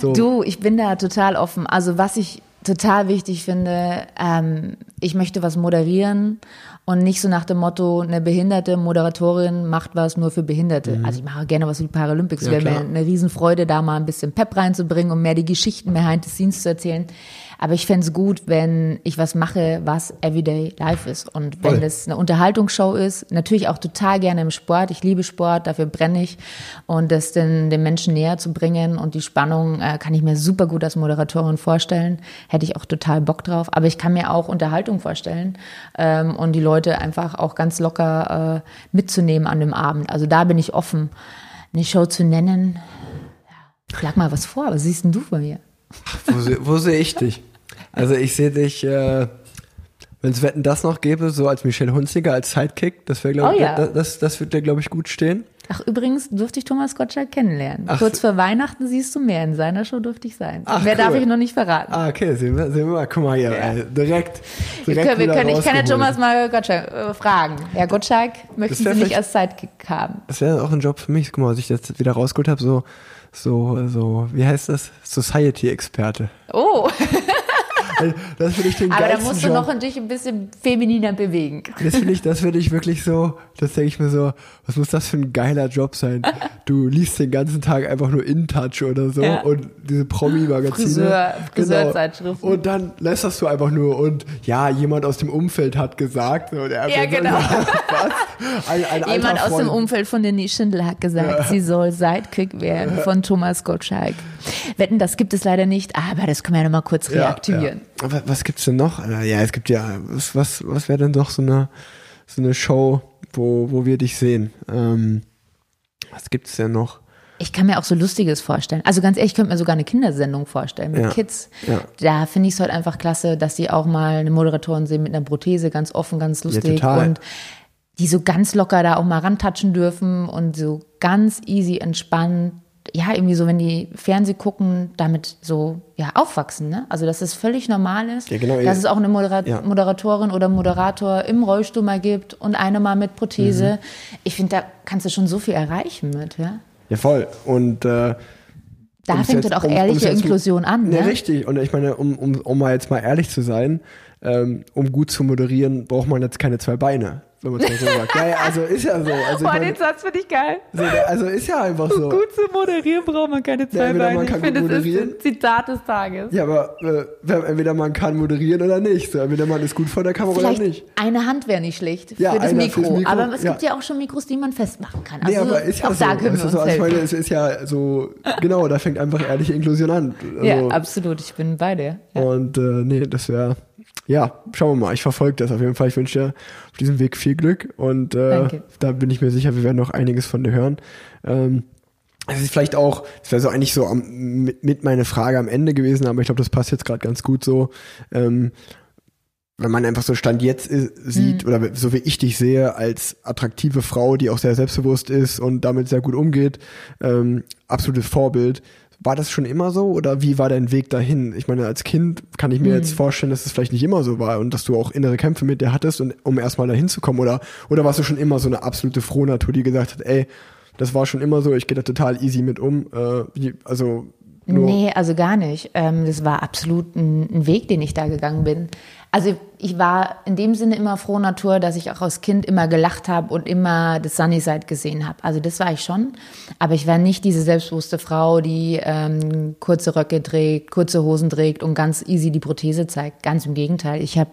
So. Du, ich bin da total offen. Also was ich total wichtig finde, ähm, ich möchte was moderieren und nicht so nach dem Motto, eine behinderte Moderatorin macht was nur für Behinderte. Mhm. Also ich mache gerne was für die Paralympics. Ja, Wäre mir eine Riesenfreude, da mal ein bisschen Pep reinzubringen, um mehr die Geschichten behind the scenes zu erzählen. Aber ich fände es gut, wenn ich was mache, was Everyday Life ist. Und wenn Voll. das eine Unterhaltungsshow ist, natürlich auch total gerne im Sport. Ich liebe Sport, dafür brenne ich. Und das den, den Menschen näher zu bringen und die Spannung äh, kann ich mir super gut als Moderatorin vorstellen. Hätte ich auch total Bock drauf. Aber ich kann mir auch Unterhaltung vorstellen ähm, und die Leute einfach auch ganz locker äh, mitzunehmen an dem Abend. Also da bin ich offen, eine Show zu nennen. Schlag mal was vor. Was siehst denn du von mir? Wo, wo sehe ich dich? Also ich sehe dich, äh, wenn es Wetten das noch gäbe, so als Michelle Hunziger, als Sidekick, das wäre, glaube oh, ja. das, das, das wird dir, glaube ich, gut stehen. Ach, übrigens durfte ich Thomas Gottschalk kennenlernen. Ach, Kurz vor Weihnachten siehst du mehr. In seiner Show durfte ich sein. Ach, Mehr cool. darf ich noch nicht verraten. Ah, okay, sehen wir, sehen wir mal. Guck mal hier, ja. äh, direkt. direkt können, können, ich kann ja Thomas mal Gottschalk äh, fragen. Herr Gottschalk, möchten Sie mich als Sidekick haben? Das wäre auch ein Job für mich. Guck mal, was ich jetzt wieder rausgeholt habe, so, so, so, wie heißt das? Society-Experte. Oh. Das finde ich den Aber da musst du Job. noch dich ein bisschen femininer bewegen. Das finde ich, das finde ich wirklich so, das denke ich mir so, was muss das für ein geiler Job sein? Du liest den ganzen Tag einfach nur In Touch oder so ja. und diese Promi-Magazine. Friseur, Friseurzeitschriften. Genau. Und dann lässt du einfach nur und ja, jemand aus dem Umfeld hat gesagt. Und er ja, genau. was? Ein, ein jemand aus dem Umfeld von Denise Schindel hat gesagt, ja. sie soll Sidekick werden von Thomas Gottschalk. Wetten, das gibt es leider nicht, aber das können wir ja nochmal kurz reaktivieren. Ja, ja. Was gibt's denn noch? Äh, ja, es gibt ja, was, was, was wäre denn doch so eine, so eine Show, wo, wo wir dich sehen? Ähm, was gibt's denn noch? Ich kann mir auch so Lustiges vorstellen. Also ganz ehrlich, ich könnte mir sogar eine Kindersendung vorstellen mit ja, Kids. Ja. Da finde ich es halt einfach klasse, dass sie auch mal eine Moderatorin sehen mit einer Prothese, ganz offen, ganz lustig. Ja, und die so ganz locker da auch mal rantatschen dürfen und so ganz easy entspannt ja, irgendwie so, wenn die Fernseh gucken, damit so, ja, aufwachsen, ne? Also, dass es völlig normal ist, ja, genau, dass es auch eine Modera ja. Moderatorin oder Moderator im Rollstuhl mal gibt und eine mal mit Prothese. Mhm. Ich finde, da kannst du schon so viel erreichen mit, ja? Ja, voll. Und, äh, da um fängt jetzt, auch um, ehrliche Inklusion an, ne? Ja, richtig. Und ich meine, um, um, um mal jetzt mal ehrlich zu sein, ähm, um gut zu moderieren, braucht man jetzt keine zwei Beine wenn man es mal so sagt. Ja, ja, also ist ja so. Also Boah, den Satz finde ich geil. So, also ist ja einfach so. Gut zu moderieren braucht man keine zwei ja, Beine. Man kann ich finde, das ist ein Zitat des Tages. Ja, aber äh, entweder man kann moderieren oder nicht. So, entweder man ist gut vor der Kamera Vielleicht oder nicht. eine Hand wäre nicht schlecht für ja, das Mikro. Mikro. Aber es ja. gibt ja auch schon Mikros, die man festmachen kann. Also nee, aber ist ja auch so. da können wir uns so, also meine, es ist ja so, genau, da fängt einfach ehrliche Inklusion an. Also, ja, absolut. Ich bin bei dir. Ja. Und äh, nee, das wäre ja, schauen wir mal. Ich verfolge das auf jeden Fall. Ich wünsche dir auf diesem Weg viel Glück und äh, da bin ich mir sicher, wir werden noch einiges von dir hören. Ähm, das ist vielleicht auch, das wäre so eigentlich so am, mit, mit meine Frage am Ende gewesen, aber ich glaube, das passt jetzt gerade ganz gut so. Ähm, wenn man einfach so Stand jetzt ist, sieht, mhm. oder so wie ich dich sehe, als attraktive Frau, die auch sehr selbstbewusst ist und damit sehr gut umgeht, ähm, absolutes Vorbild. War das schon immer so oder wie war dein Weg dahin? Ich meine, als Kind kann ich mir mhm. jetzt vorstellen, dass es vielleicht nicht immer so war und dass du auch innere Kämpfe mit dir hattest, und, um erstmal dahin zu kommen oder, oder warst du schon immer so eine absolute Frohnatur, die gesagt hat, ey, das war schon immer so, ich gehe da total easy mit um. Äh, also nur nee, also gar nicht. Ähm, das war absolut ein, ein Weg, den ich da gegangen bin. Also ich war in dem Sinne immer froh Natur, dass ich auch als Kind immer gelacht habe und immer das Sunnyside gesehen habe. Also das war ich schon. Aber ich war nicht diese selbstbewusste Frau, die ähm, kurze Röcke trägt, kurze Hosen trägt und ganz easy die Prothese zeigt. Ganz im Gegenteil. Ich habe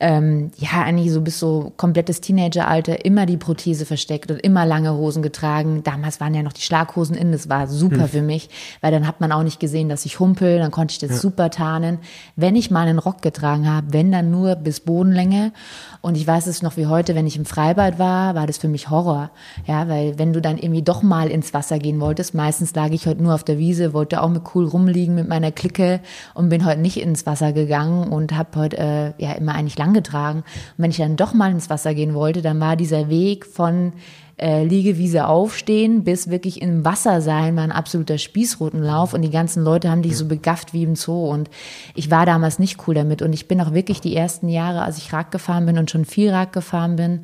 ähm, ja eigentlich so bis so komplettes Teenageralter immer die Prothese versteckt und immer lange Hosen getragen. Damals waren ja noch die Schlaghosen in. Das war super hm. für mich, weil dann hat man auch nicht gesehen, dass ich humpel. Dann konnte ich das ja. super tarnen. Wenn ich mal einen Rock getragen habe, wenn dann nur bis Bodenlänge. Und ich weiß es noch wie heute, wenn ich im Freibad war, war das für mich Horror. Ja, weil wenn du dann irgendwie doch mal ins Wasser gehen wolltest, meistens lag ich heute nur auf der Wiese, wollte auch mit cool rumliegen mit meiner Clique und bin heute nicht ins Wasser gegangen und habe heute äh, ja immer eigentlich lang getragen. Und wenn ich dann doch mal ins Wasser gehen wollte, dann war dieser Weg von äh, Liegewiese aufstehen bis wirklich im Wasser sein war ein absoluter Spießrutenlauf. Und die ganzen Leute haben dich so begafft wie im Zoo. Und ich war damals nicht cool damit. Und ich bin auch wirklich die ersten Jahre, als ich Rad gefahren bin und schon viel Rad gefahren bin,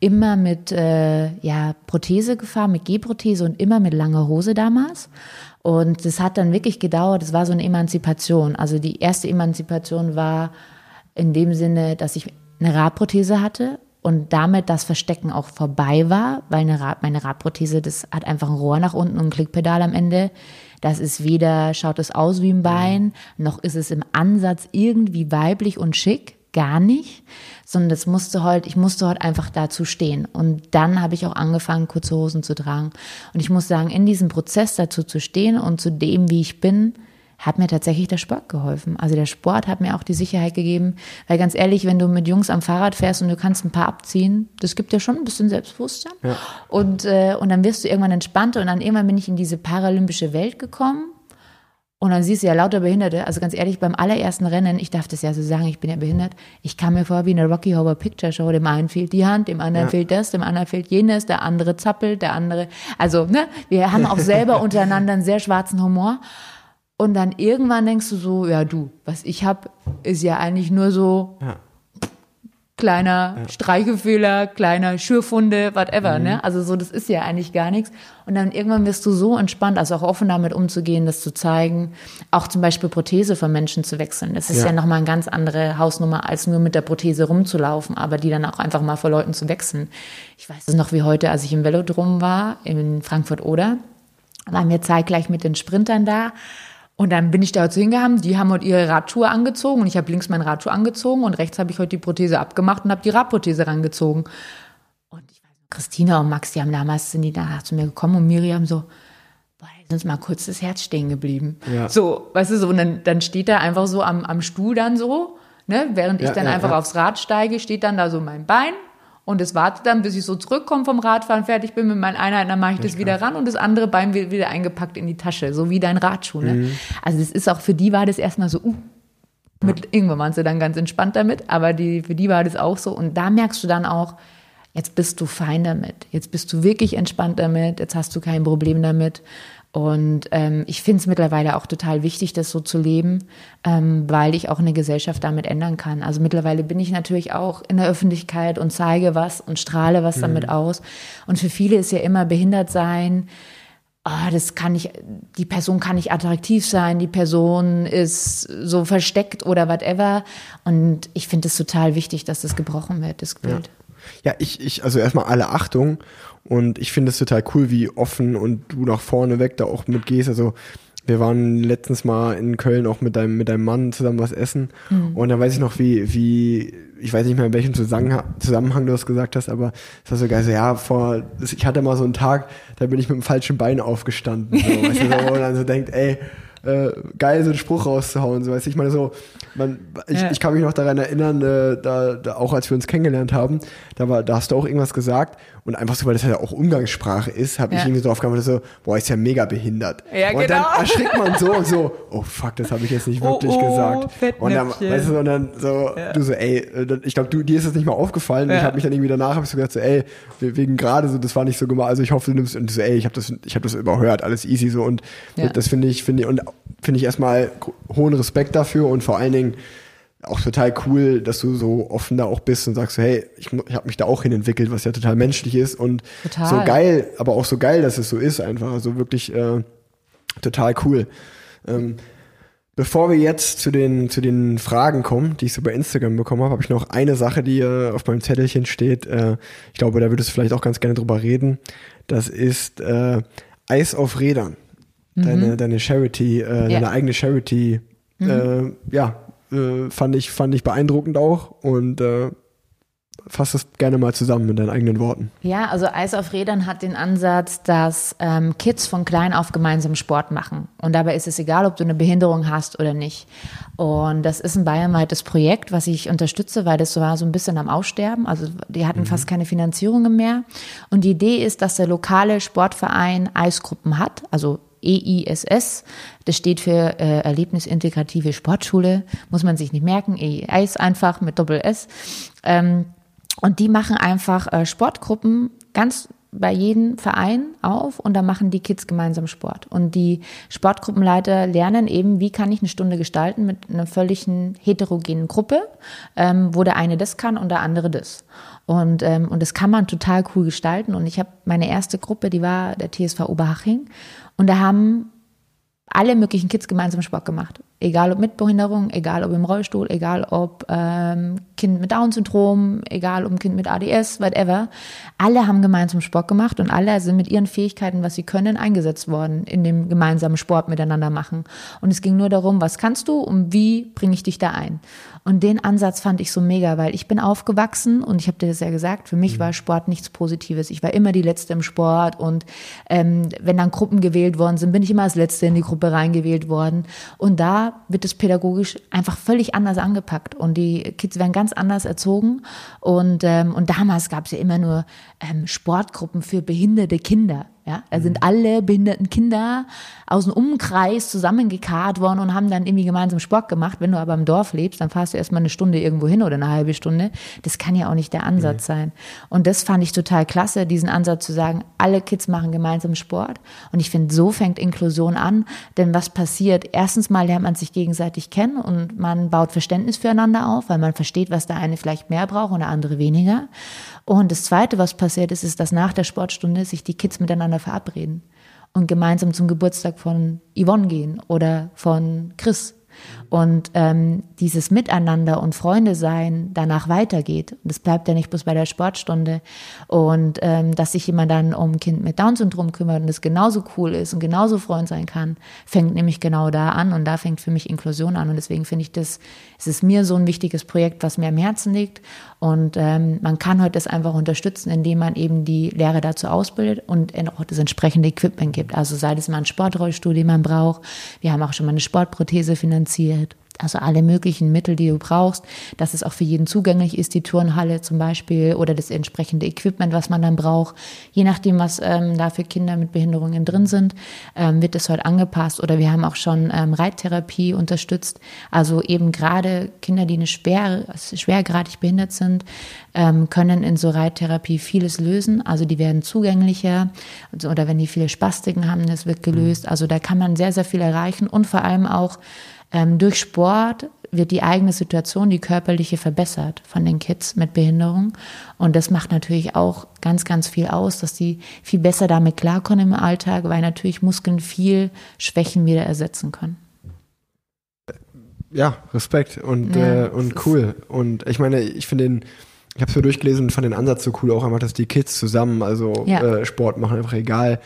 immer mit äh, ja, Prothese gefahren, mit Gehprothese und immer mit langer Hose damals. Und das hat dann wirklich gedauert, es war so eine Emanzipation. Also die erste Emanzipation war in dem Sinne, dass ich eine Radprothese hatte und damit das Verstecken auch vorbei war, weil eine Rad, meine Radprothese, das hat einfach ein Rohr nach unten und ein Klickpedal am Ende. Das ist weder, schaut es aus wie ein Bein, noch ist es im Ansatz irgendwie weiblich und schick, gar nicht, sondern das musste heute, ich musste heute einfach dazu stehen. Und dann habe ich auch angefangen, kurze Hosen zu tragen. Und ich muss sagen, in diesem Prozess dazu zu stehen und zu dem, wie ich bin, hat mir tatsächlich der Sport geholfen. Also der Sport hat mir auch die Sicherheit gegeben, weil ganz ehrlich, wenn du mit Jungs am Fahrrad fährst und du kannst ein paar abziehen, das gibt dir schon ein bisschen Selbstbewusstsein. Ja. Und, äh, und dann wirst du irgendwann entspannter und dann irgendwann bin ich in diese paralympische Welt gekommen. Und dann siehst du ja lauter Behinderte. Also ganz ehrlich, beim allerersten Rennen, ich darf das ja so sagen, ich bin ja behindert, ich kam mir vor wie eine Rocky Horror Picture Show. Dem einen fehlt die Hand, dem anderen ja. fehlt das, dem anderen fehlt jenes, der andere zappelt, der andere. Also, ne, wir haben auch selber untereinander einen sehr schwarzen Humor. Und dann irgendwann denkst du so, ja du, was ich habe, ist ja eigentlich nur so ja. kleiner ja. Streichefehler, kleiner Schürfunde, whatever, mhm. ne? Also so, das ist ja eigentlich gar nichts. Und dann irgendwann wirst du so entspannt, also auch offen damit umzugehen, das zu zeigen, auch zum Beispiel Prothese von Menschen zu wechseln. Das ist ja, ja nochmal eine ganz andere Hausnummer, als nur mit der Prothese rumzulaufen, aber die dann auch einfach mal vor Leuten zu wechseln. Ich weiß es noch wie heute, als ich im Velodrom war, in Frankfurt-Oder, waren wir zeitgleich mit den Sprintern da und dann bin ich da dazu hingehauen, die haben heute ihre Radschuhe angezogen und ich habe links meinen Radschuh angezogen und rechts habe ich heute die Prothese abgemacht und habe die Radprothese rangezogen. Und ich weiß, Christina und Max, die haben damals, sind die nachher zu mir gekommen und Miriam so, boah, ist uns mal kurz das Herz stehen geblieben. Ja. So, weißt du, so, und dann, dann steht er einfach so am, am Stuhl dann so, ne, während ich ja, dann ja, einfach aufs Rad steige, steht dann da so mein Bein und es wartet dann, bis ich so zurückkomme vom Radfahren, fertig bin mit meinen Einheiten, dann mache ich das wieder ran und das andere Bein wird wieder eingepackt in die Tasche, so wie dein Radschuh. Ne? Mhm. Also das ist auch für die war das erstmal so, uh, mit, irgendwann waren sie dann ganz entspannt damit, aber die, für die war das auch so. Und da merkst du dann auch, jetzt bist du fein damit, jetzt bist du wirklich entspannt damit, jetzt hast du kein Problem damit. Und ähm, ich finde es mittlerweile auch total wichtig, das so zu leben, ähm, weil ich auch eine Gesellschaft damit ändern kann. Also mittlerweile bin ich natürlich auch in der Öffentlichkeit und zeige was und strahle was mhm. damit aus. Und für viele ist ja immer behindert sein. Oh, das kann nicht, die Person kann nicht attraktiv sein, die Person ist so versteckt oder whatever. Und ich finde es total wichtig, dass das gebrochen wird, das Bild. Ja. ja, ich, ich, also erstmal alle Achtung und ich finde es total cool, wie offen und du nach vorne weg da auch mitgehst. Also wir waren letztens mal in Köln auch mit deinem, mit deinem Mann zusammen was essen. Mhm. Und da weiß ich noch, wie, wie, ich weiß nicht mehr, in welchem Zusammenhang, du das gesagt hast, aber es war so geil, so, ja, vor, ich hatte mal so einen Tag, da bin ich mit dem falschen Bein aufgestanden. So, weißt du, so, und dann so denkt, ey, äh, geil, so einen Spruch rauszuhauen. So, weißt ich meine so, man, ich, Ja. ich kann mich noch daran erinnern, äh, da, da auch als wir uns kennengelernt haben, da war, da hast du auch irgendwas gesagt und einfach so, weil das ja auch Umgangssprache ist, habe ich Ja. irgendwie so drauf geantwortet, so, boah, ist ja mega behindert. Ja, und dann genau. erschrickt man so und so, oh fuck, das habe ich jetzt nicht Oh, wirklich oh, gesagt. Und dann, weißt du, und dann so, du so, ey, äh, dann- ich glaube, du, dir ist das nicht mal aufgefallen. Ja. Ich habe mich dann irgendwie danach, habe ich so gesagt, so, ey, we- wegen gerade so, das war nicht so gemein. Also ich hoffe, du nimmst und so, ey, ich habe das, ich habe das überhört, alles easy so und Ja. das finde ich, finde ich und finde ich erstmal hohen Respekt dafür und vor allen Dingen auch total cool, dass du so offen da auch bist und sagst, so, hey, ich, ich habe mich da auch hin entwickelt, was ja total menschlich ist und Total. so geil, aber auch so geil, dass es so ist einfach, also wirklich äh, total cool. Ähm, Bevor wir jetzt zu den, zu den Fragen kommen, die ich so bei Instagram bekommen habe, habe ich noch eine Sache, die äh, auf meinem Zettelchen steht. Äh, ich glaube, da würdest du vielleicht auch ganz gerne drüber reden. Das ist äh, Eis auf Rädern. Deine, deine Charity, äh, Ja. deine eigene Charity. Äh, ja, äh, fand ich, fand ich beeindruckend auch und äh, fass das gerne mal zusammen in deinen eigenen Worten. Ja, also Eis auf Rädern hat den Ansatz, dass ähm, Kids von klein auf gemeinsam Sport machen. Und dabei ist es egal, ob du eine Behinderung hast oder nicht. Und das ist ein bayernweites Projekt, was ich unterstütze, weil das war so ein bisschen am Aussterben. Also die hatten fast keine Finanzierungen mehr. Und die Idee ist, dass der lokale Sportverein Eisgruppen hat, also EISS. Das steht für äh, Erlebnisintegrative Sportschule. Muss man sich nicht merken. EIS einfach mit Doppel S. Ähm, und die machen einfach äh, Sportgruppen ganz bei jedem Verein auf und da machen die Kids gemeinsam Sport. Und die Sportgruppenleiter lernen eben, wie kann ich eine Stunde gestalten mit einer völligen heterogenen Gruppe, ähm, wo der eine das kann und der andere das. Und, ähm, und das kann man total cool gestalten. Und ich habe meine erste Gruppe, die war der TSV Oberhaching. Und da haben alle möglichen Kids gemeinsam Sport gemacht. Egal ob mit Behinderung, egal ob im Rollstuhl, egal ob ähm, Kind mit Down-Syndrom, egal ob Kind mit ADS, whatever. Alle haben gemeinsam Sport gemacht und alle sind mit ihren Fähigkeiten, was sie können, eingesetzt worden in dem gemeinsamen Sport miteinander machen. Und es ging nur darum, was kannst du und wie bringe ich dich da ein. Und den Ansatz fand ich so mega, weil ich bin aufgewachsen und ich habe dir das ja gesagt, für mich war Sport nichts Positives. Ich war immer die Letzte im Sport und ähm, wenn dann Gruppen gewählt worden sind, bin ich immer als Letzte in die Gruppe reingewählt worden. Und da wird es pädagogisch einfach völlig anders angepackt und die Kids werden ganz anders erzogen. Und, ähm, und damals gab es ja immer nur ähm, Sportgruppen für behinderte Kinder. Ja, da sind alle behinderten Kinder aus dem Umkreis zusammengekarrt worden und haben dann irgendwie gemeinsam Sport gemacht. Wenn du aber im Dorf lebst, dann fahrst du erstmal eine Stunde irgendwo hin oder eine halbe Stunde. Das kann ja auch nicht der Ansatz sein. Und das fand ich total klasse, diesen Ansatz zu sagen, alle Kids machen gemeinsam Sport. Und ich finde, so fängt Inklusion an. Denn was passiert? Erstens mal lernt man sich gegenseitig kennen und man baut Verständnis füreinander auf, weil man versteht, was der eine vielleicht mehr braucht und der andere weniger. Und das Zweite, was passiert ist, ist, dass nach der Sportstunde sich die Kids miteinander verabreden und gemeinsam zum Geburtstag von Yvonne gehen oder von Chris. Und ähm, dieses Miteinander und Freunde sein danach weitergeht. Und das bleibt ja nicht bloß bei der Sportstunde. Und ähm, dass sich jemand dann um ein Kind mit Down-Syndrom kümmert und das genauso cool ist und genauso Freund sein kann, fängt nämlich genau da an. Und da fängt für mich Inklusion an. Und deswegen finde ich das, es ist mir so ein wichtiges Projekt, was mir am Herzen liegt. Und ähm, man kann heute das einfach unterstützen, indem man eben die Lehrer dazu ausbildet und auch das entsprechende Equipment gibt. Also sei das mal ein Sportrollstuhl, den man braucht. Wir haben auch schon mal eine Sportprothese finanziert. Also alle möglichen Mittel, die du brauchst, dass es auch für jeden zugänglich ist, die Turnhalle zum Beispiel oder das entsprechende Equipment, was man dann braucht. Je nachdem, was ähm, da für Kinder mit Behinderungen drin sind, ähm, wird das heute angepasst. Oder wir haben auch schon ähm, Reittherapie unterstützt. Also eben gerade Kinder, die eine schwer, schwergradig behindert sind, ähm, können in so Reittherapie vieles lösen. Also die werden zugänglicher also, oder wenn die viele Spastiken haben, das wird gelöst. Also da kann man sehr, sehr viel erreichen und vor allem auch ähm, durch Sport wird die eigene Situation, die körperliche, verbessert von den Kids mit Behinderung. Und das macht natürlich auch ganz, ganz viel aus, dass die viel besser damit klarkommen im Alltag, weil natürlich Muskeln viel Schwächen wieder ersetzen können. Ja, Respekt und, Ja, äh, und cool. Und ich meine, ich finde den, ich habe es mir durchgelesen und fand den Ansatz so cool, auch einfach, dass die Kids zusammen also Ja. äh, Sport machen, einfach egal,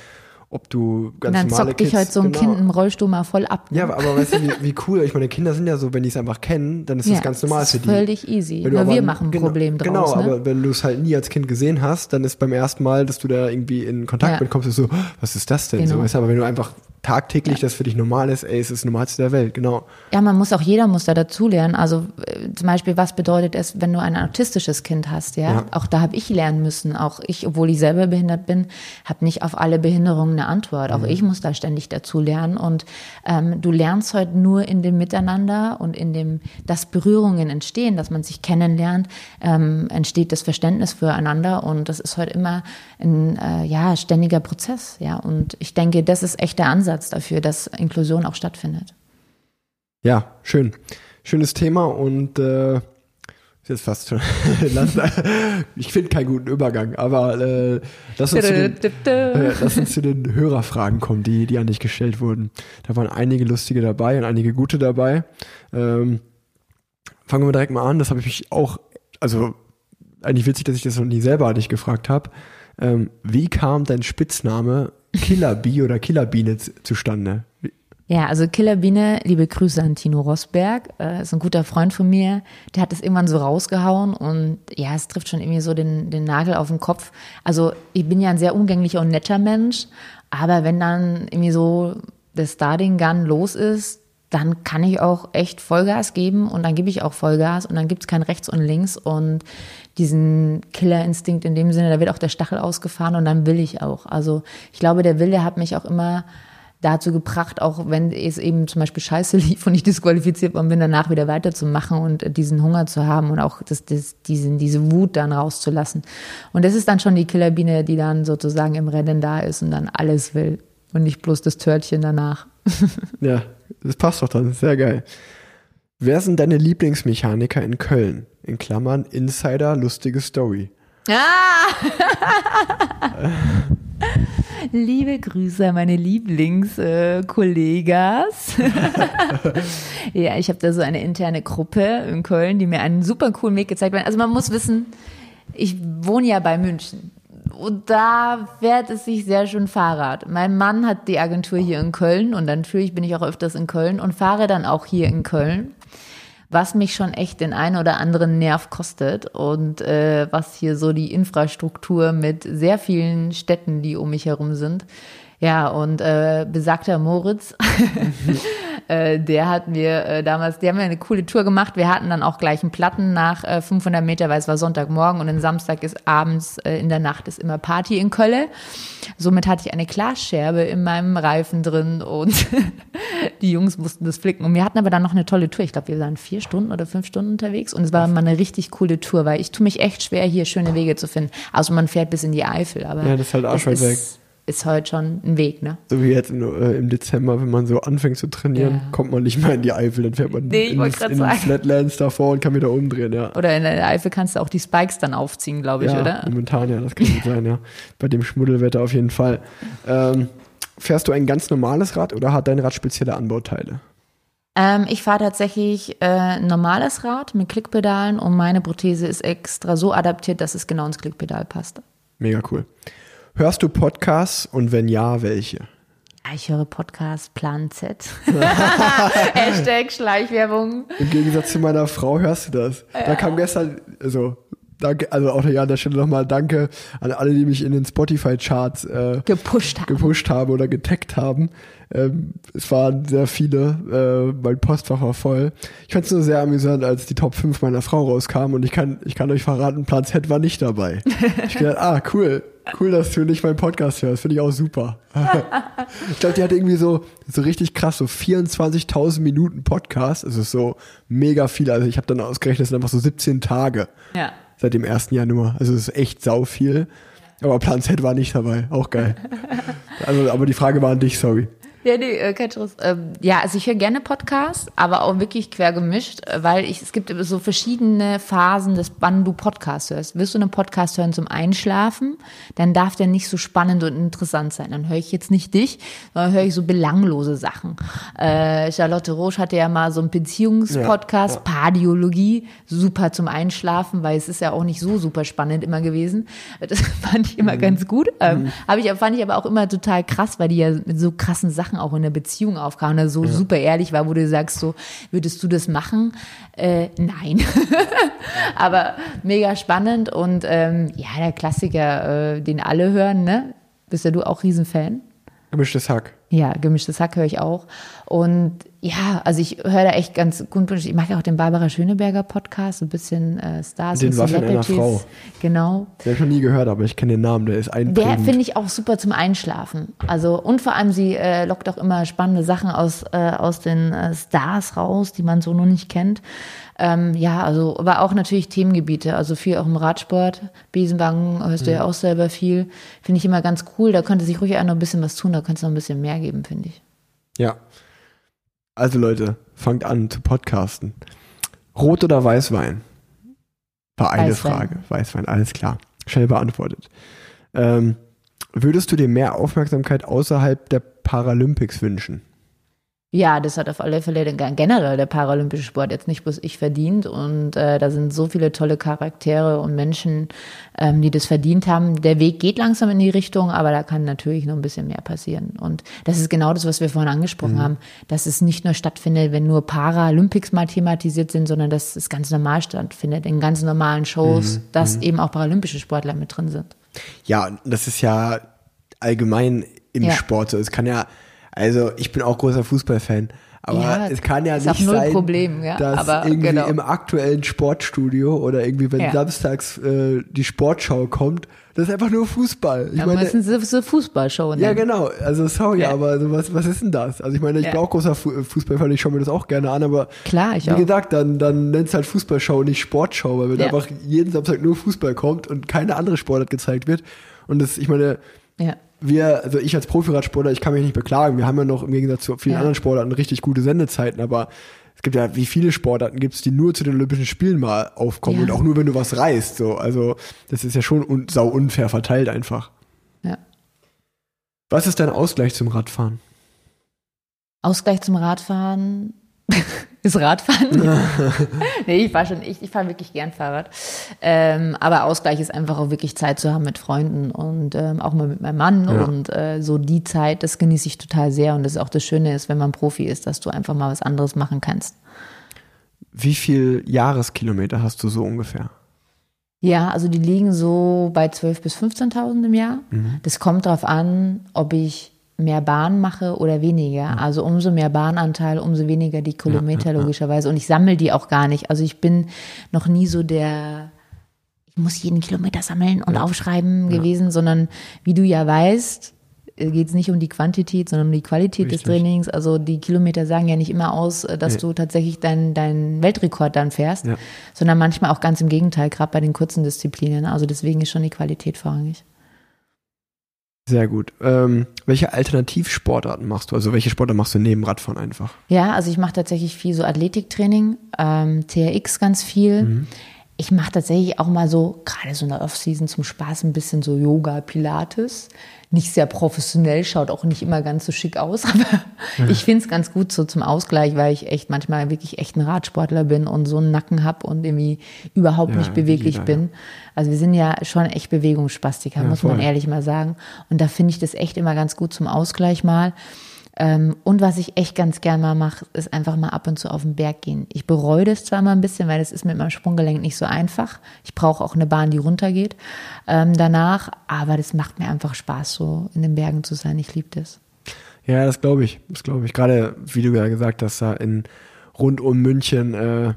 ob du Und ganz dann normale zockt dich heute so ein genau. Kind im Rollstuhl mal voll ab. ne? Ja, aber, aber weißt du, wie, wie cool, ich meine, Kinder sind ja so, wenn die es einfach kennen, dann ist das Ja, ganz normal das für ist die. völlig easy. Nur aber- wir machen ein genau, Problem draus. Genau, ne? aber wenn du es halt nie als Kind gesehen hast, dann ist beim ersten Mal, dass du da irgendwie in Kontakt Ja. mit kommst, ist so, was ist das denn? So, Genau. weißt du, aber wenn du einfach tagtäglich das für dich normal ist, ey, es ist das Normalste der Welt, genau. Ja, man muss auch, jeder muss da dazulernen. Also äh, zum Beispiel, was bedeutet es, wenn du ein autistisches Kind hast, ja? Ja. Auch da habe ich lernen müssen. Auch ich, obwohl ich selber behindert bin, habe nicht auf alle Behinderungen eine Antwort. Auch ich muss da ständig dazu lernen. Und ähm, du lernst heute nur in dem Miteinander und in dem, dass Berührungen entstehen, dass man sich kennenlernt, ähm, entsteht das Verständnis füreinander. Und das ist heute immer ein äh, ja, ständiger Prozess. Ja, und ich denke, das ist echt der Ansatz dafür, dass Inklusion auch stattfindet. Ja, schön. Schönes Thema und äh, ist jetzt fast schon. ich finde keinen guten Übergang, aber äh, lass, uns zu den, äh, lass uns zu den Hörerfragen kommen, die, die an dich gestellt wurden. Da waren einige lustige dabei und einige gute dabei. Ähm, fangen wir direkt mal an. Das habe ich mich auch, also eigentlich witzig, dass ich das noch nie selber an dich gefragt habe. Ähm, wie kam dein Spitzname Killerbee oder Killerbiene z- zustande? Ja, also Killerbiene, liebe Grüße an Tino Rosberg, äh, ist ein guter Freund von mir. Der hat das irgendwann so rausgehauen und ja, es trifft schon irgendwie so den, den Nagel auf den Kopf. Also ich bin ja ein sehr umgänglicher und netter Mensch, aber wenn dann irgendwie so das Starting Gun los ist, dann kann ich auch echt Vollgas geben und dann gebe ich auch Vollgas und dann gibt's kein Rechts und Links und diesen Killerinstinkt in dem Sinne, da wird auch der Stachel ausgefahren und dann will ich auch. Also ich glaube, der Wille hat mich auch immer dazu gebracht, auch wenn es eben zum Beispiel scheiße lief und ich disqualifiziert worden bin, danach wieder weiterzumachen und diesen Hunger zu haben und auch das, das, diesen, diese Wut dann rauszulassen. Und das ist dann schon die Killerbiene, die dann sozusagen im Rennen da ist und dann alles will und nicht bloß das Törtchen danach. Ja, das passt doch dann. Sehr geil. Wer sind deine Lieblingsmechaniker in Köln? In Klammern Insider, lustige Story. Ah! Liebe Grüße an meine Lieblingskollegas. ja, ich habe da so eine interne Gruppe in Köln, die mir einen super coolen Weg gezeigt haben. Also man muss wissen, ich wohne ja bei München. Und da fährt es sich sehr schön Fahrrad. Mein Mann hat die Agentur hier in Köln und natürlich bin ich auch öfters in Köln und fahre dann auch hier in Köln was mich schon echt den einen oder anderen Nerv kostet und äh, was hier so die Infrastruktur mit sehr vielen Städten, die um mich herum sind. Ja, und äh, besagter Moritz, äh, der hat mir äh, damals, die haben mir eine coole Tour gemacht. Wir hatten dann auch gleich einen Platten nach äh, 500 Meter, weil es war Sonntagmorgen und dann Samstag ist abends äh, in der Nacht ist immer Party in Köln. Somit hatte ich eine Glasscherbe in meinem Reifen drin und die Jungs mussten das flicken. Und wir hatten aber dann noch eine tolle Tour. Ich glaube, wir waren vier Stunden oder fünf Stunden unterwegs und es war mal eine richtig coole Tour, weil ich tue mich echt schwer, hier schöne Wege zu finden. Also man fährt bis in die Eifel, aber Ja, das ist halt arschweit ist, weg. Ist heute schon ein Weg, ne? So wie jetzt in, äh, im Dezember, wenn man so anfängt zu trainieren, Ja. kommt man nicht mehr in die Eifel, dann fährt man Nee, in, grad in sagen. Flatlands davor und kann wieder umdrehen, ja. Oder in der Eifel kannst du auch die Spikes dann aufziehen, glaube ich, ja, oder? momentan ja, das kann gut sein, ja. Bei dem Schmuddelwetter auf jeden Fall. Ähm, fährst du ein ganz normales Rad oder hat dein Rad spezielle Anbauteile? Ähm, ich fahre tatsächlich äh, ein normales Rad mit Klickpedalen und meine Prothese ist extra so adaptiert, dass es genau ins Klickpedal passt. Mega cool. Hörst du Podcasts und wenn ja, welche? Ah, Ich höre Podcast Plan Z. Hashtag Schleichwerbung. Im Gegensatz zu meiner Frau hörst du das. Da kam gestern, also, danke, also auch hier an der Stelle nochmal Danke an alle, die mich in den Spotify-Charts äh, Gepusht haben. gepusht haben oder getaggt haben. Ähm, es waren sehr viele, äh, mein Postfach war voll. Ich fand es nur sehr amüsant, als die Top 5 meiner Frau rauskamen und ich kann, ich kann euch verraten, Plan Z war nicht dabei. Ich gedacht, ah, cool, cool, dass du nicht meinen Podcast hörst, finde ich auch super. ich glaube, die hat irgendwie so, so richtig krass, so 24.000 Minuten Podcast, es ist so mega viel, also ich habe dann ausgerechnet, es sind einfach so 17 Tage Ja. Seit dem 1. Januar, also es ist echt sau viel. Aber Plan Z war nicht dabei, auch geil. Also, aber die Frage war an dich, sorry. Ja, nee, äh, kein Stress. Ähm, ja, also ich höre gerne Podcasts, aber auch wirklich quer gemischt, äh, weil ich, es gibt so verschiedene Phasen, des, wann du Podcasts hörst. Willst du einen Podcast hören zum Einschlafen, dann darf der nicht so spannend und interessant sein. Dann höre ich jetzt nicht dich, sondern höre ich so belanglose Sachen. Äh, Charlotte Roche hatte ja mal so einen Beziehungspodcast, Ja, Pardiologie, super zum Einschlafen, weil es ist ja auch nicht so super spannend immer gewesen. Das fand ich immer ganz gut. Ähm, hab ich, fand ich aber auch immer total krass, weil die ja mit so krassen Sachen auch in der Beziehung aufkamen, oder so super ehrlich war, wo du sagst, so, würdest du das machen? Äh, nein. aber mega spannend und ähm, ja, der Klassiker, äh, den alle hören, ne? Bist ja du auch Riesenfan? Gemischtes Hack. Ja, gemischtes Hack höre ich auch. Und ja, also ich höre da echt ganz gut. Ich mag ja auch den Barbara Schöneberger Podcast, ein bisschen äh, Stars Den und Waffeln einer. Frau. Genau. Den habe ich noch nie gehört, aber ich kenne den Namen, der ist Der einprägend. finde ich auch super zum Einschlafen. Also und vor allem sie äh, lockt auch immer spannende Sachen aus äh, aus den äh, Stars raus, die man so noch nicht kennt. Ähm, ja, also aber auch natürlich Themengebiete, also viel auch im Radsport. Besenwagen hörst du ja auch selber viel. Finde ich immer ganz cool. Da könnte sich ruhig auch noch ein bisschen was tun. Da könnte es noch ein bisschen mehr geben, finde ich. Ja. Also Leute, fangt an zu podcasten. Rot oder Weißwein? War eine Weißwein. Frage. Weißwein, alles klar. Schnell beantwortet. Ähm, würdest du dir mehr Aufmerksamkeit außerhalb der Paralympics wünschen? Ja, das hat auf alle Fälle generell der paralympische Sport jetzt nicht bloß ich verdient und äh, da sind so viele tolle Charaktere und Menschen, ähm, die das verdient haben. Der Weg geht langsam in die Richtung, aber da kann natürlich noch ein bisschen mehr passieren. Und das ist genau das, was wir vorhin angesprochen haben, dass es nicht nur stattfindet, wenn nur Paralympics mal thematisiert sind, sondern dass es ganz normal stattfindet, in ganz normalen Shows, dass eben auch paralympische Sportler mit drin sind. Ja, das ist ja allgemein im Ja. Sport so. Es kann ja, also ich bin auch großer Fußballfan, aber Ja, es kann ja nicht null sein, Problem, ja, dass aber irgendwie genau. im aktuellen Sportstudio oder irgendwie, wenn Ja. samstags äh, die Sportschau kommt, das ist einfach nur Fußball. Ich Da meine, müssen sie so Fußballshow ja nennen. genau, also sorry, Ja. aber also was, was ist denn das? Also ich meine, ich Ja. bin auch großer Fu Fußballfan, ich schaue mir das auch gerne an, aber Klar, ich wie auch. gesagt, dann, dann nennt es halt Fußballschau, nicht Sportschau, weil wenn Ja. einfach jeden Samstag nur Fußball kommt und keine andere Sportart gezeigt wird. Und das, ich meine, Ja. Wir, also ich als Profiradsportler, ich kann mich nicht beklagen. Wir haben ja noch im Gegensatz zu vielen Ja. anderen Sportarten richtig gute Sendezeiten, aber es gibt ja, wie viele Sportarten gibt es, die nur zu den Olympischen Spielen mal aufkommen Ja. und auch nur, wenn du was reißt. So. Also das ist ja schon un sau unfair verteilt einfach. Ja. Was ist dein Ausgleich zum Radfahren? Ausgleich zum Radfahren ist Radfahren. nee, ich fahre schon, ich, ich fahre wirklich gern Fahrrad. Ähm, aber Ausgleich ist einfach auch wirklich Zeit zu haben mit Freunden und ähm, auch mal mit meinem Mann Ja. und äh, so die Zeit, das genieße ich total sehr und das ist auch das Schöne ist, wenn man Profi ist, dass du einfach mal was anderes machen kannst. Wie viel Jahreskilometer hast du so ungefähr? Ja, also die liegen so bei 12.000 bis 15.000 im Jahr. Mhm. Das kommt darauf an, ob ich mehr Bahn mache oder weniger. Also umso mehr Bahnanteil, umso weniger die Kilometer logischerweise. Und ich sammle die auch gar nicht. Also ich bin noch nie so der, ich muss jeden Kilometer sammeln und aufschreiben gewesen, sondern wie du ja weißt, geht es nicht um die Quantität, sondern um die Qualität des Richtig. Trainings. Also die Kilometer sagen ja nicht immer aus, äh, dass Nee. du tatsächlich deinen deinen Weltrekord dann fährst, Ja. sondern manchmal auch ganz im Gegenteil, gerade bei den kurzen Disziplinen. Also deswegen ist schon die Qualität vorrangig. Sehr gut. Ähm, welche Alternativsportarten machst du? Also welche Sportarten machst du neben Radfahren einfach? Ja, also ich mache tatsächlich viel so Athletiktraining, ähm, TRX ganz viel. Ich mache tatsächlich auch mal so, gerade so in der Off-Season zum Spaß, ein bisschen so Yoga, Pilates. Nicht sehr professionell, schaut auch nicht immer ganz so schick aus, aber ich finde es ganz gut so zum Ausgleich, weil ich echt manchmal wirklich echt ein Radsportler bin und so einen Nacken hab und irgendwie überhaupt Ja, nicht beweglich jeder, bin. Also wir sind ja schon echt Bewegungsspastiker, Ja, muss man voll. ehrlich mal sagen. Und da finde ich das echt immer ganz gut zum Ausgleich mal. Ähm, und was ich echt ganz gern mal mache, ist einfach mal ab und zu auf den Berg gehen. Ich bereue das zwar mal ein bisschen, weil das ist mit meinem Sprunggelenk nicht so einfach. Ich brauche auch eine Bahn, die runtergeht ähm, danach, aber das macht mir einfach Spaß, so in den Bergen zu sein. Ich liebe das. Ja, das glaube ich. Das glaube ich. Gerade, wie du ja gesagt hast, da in rund um München äh,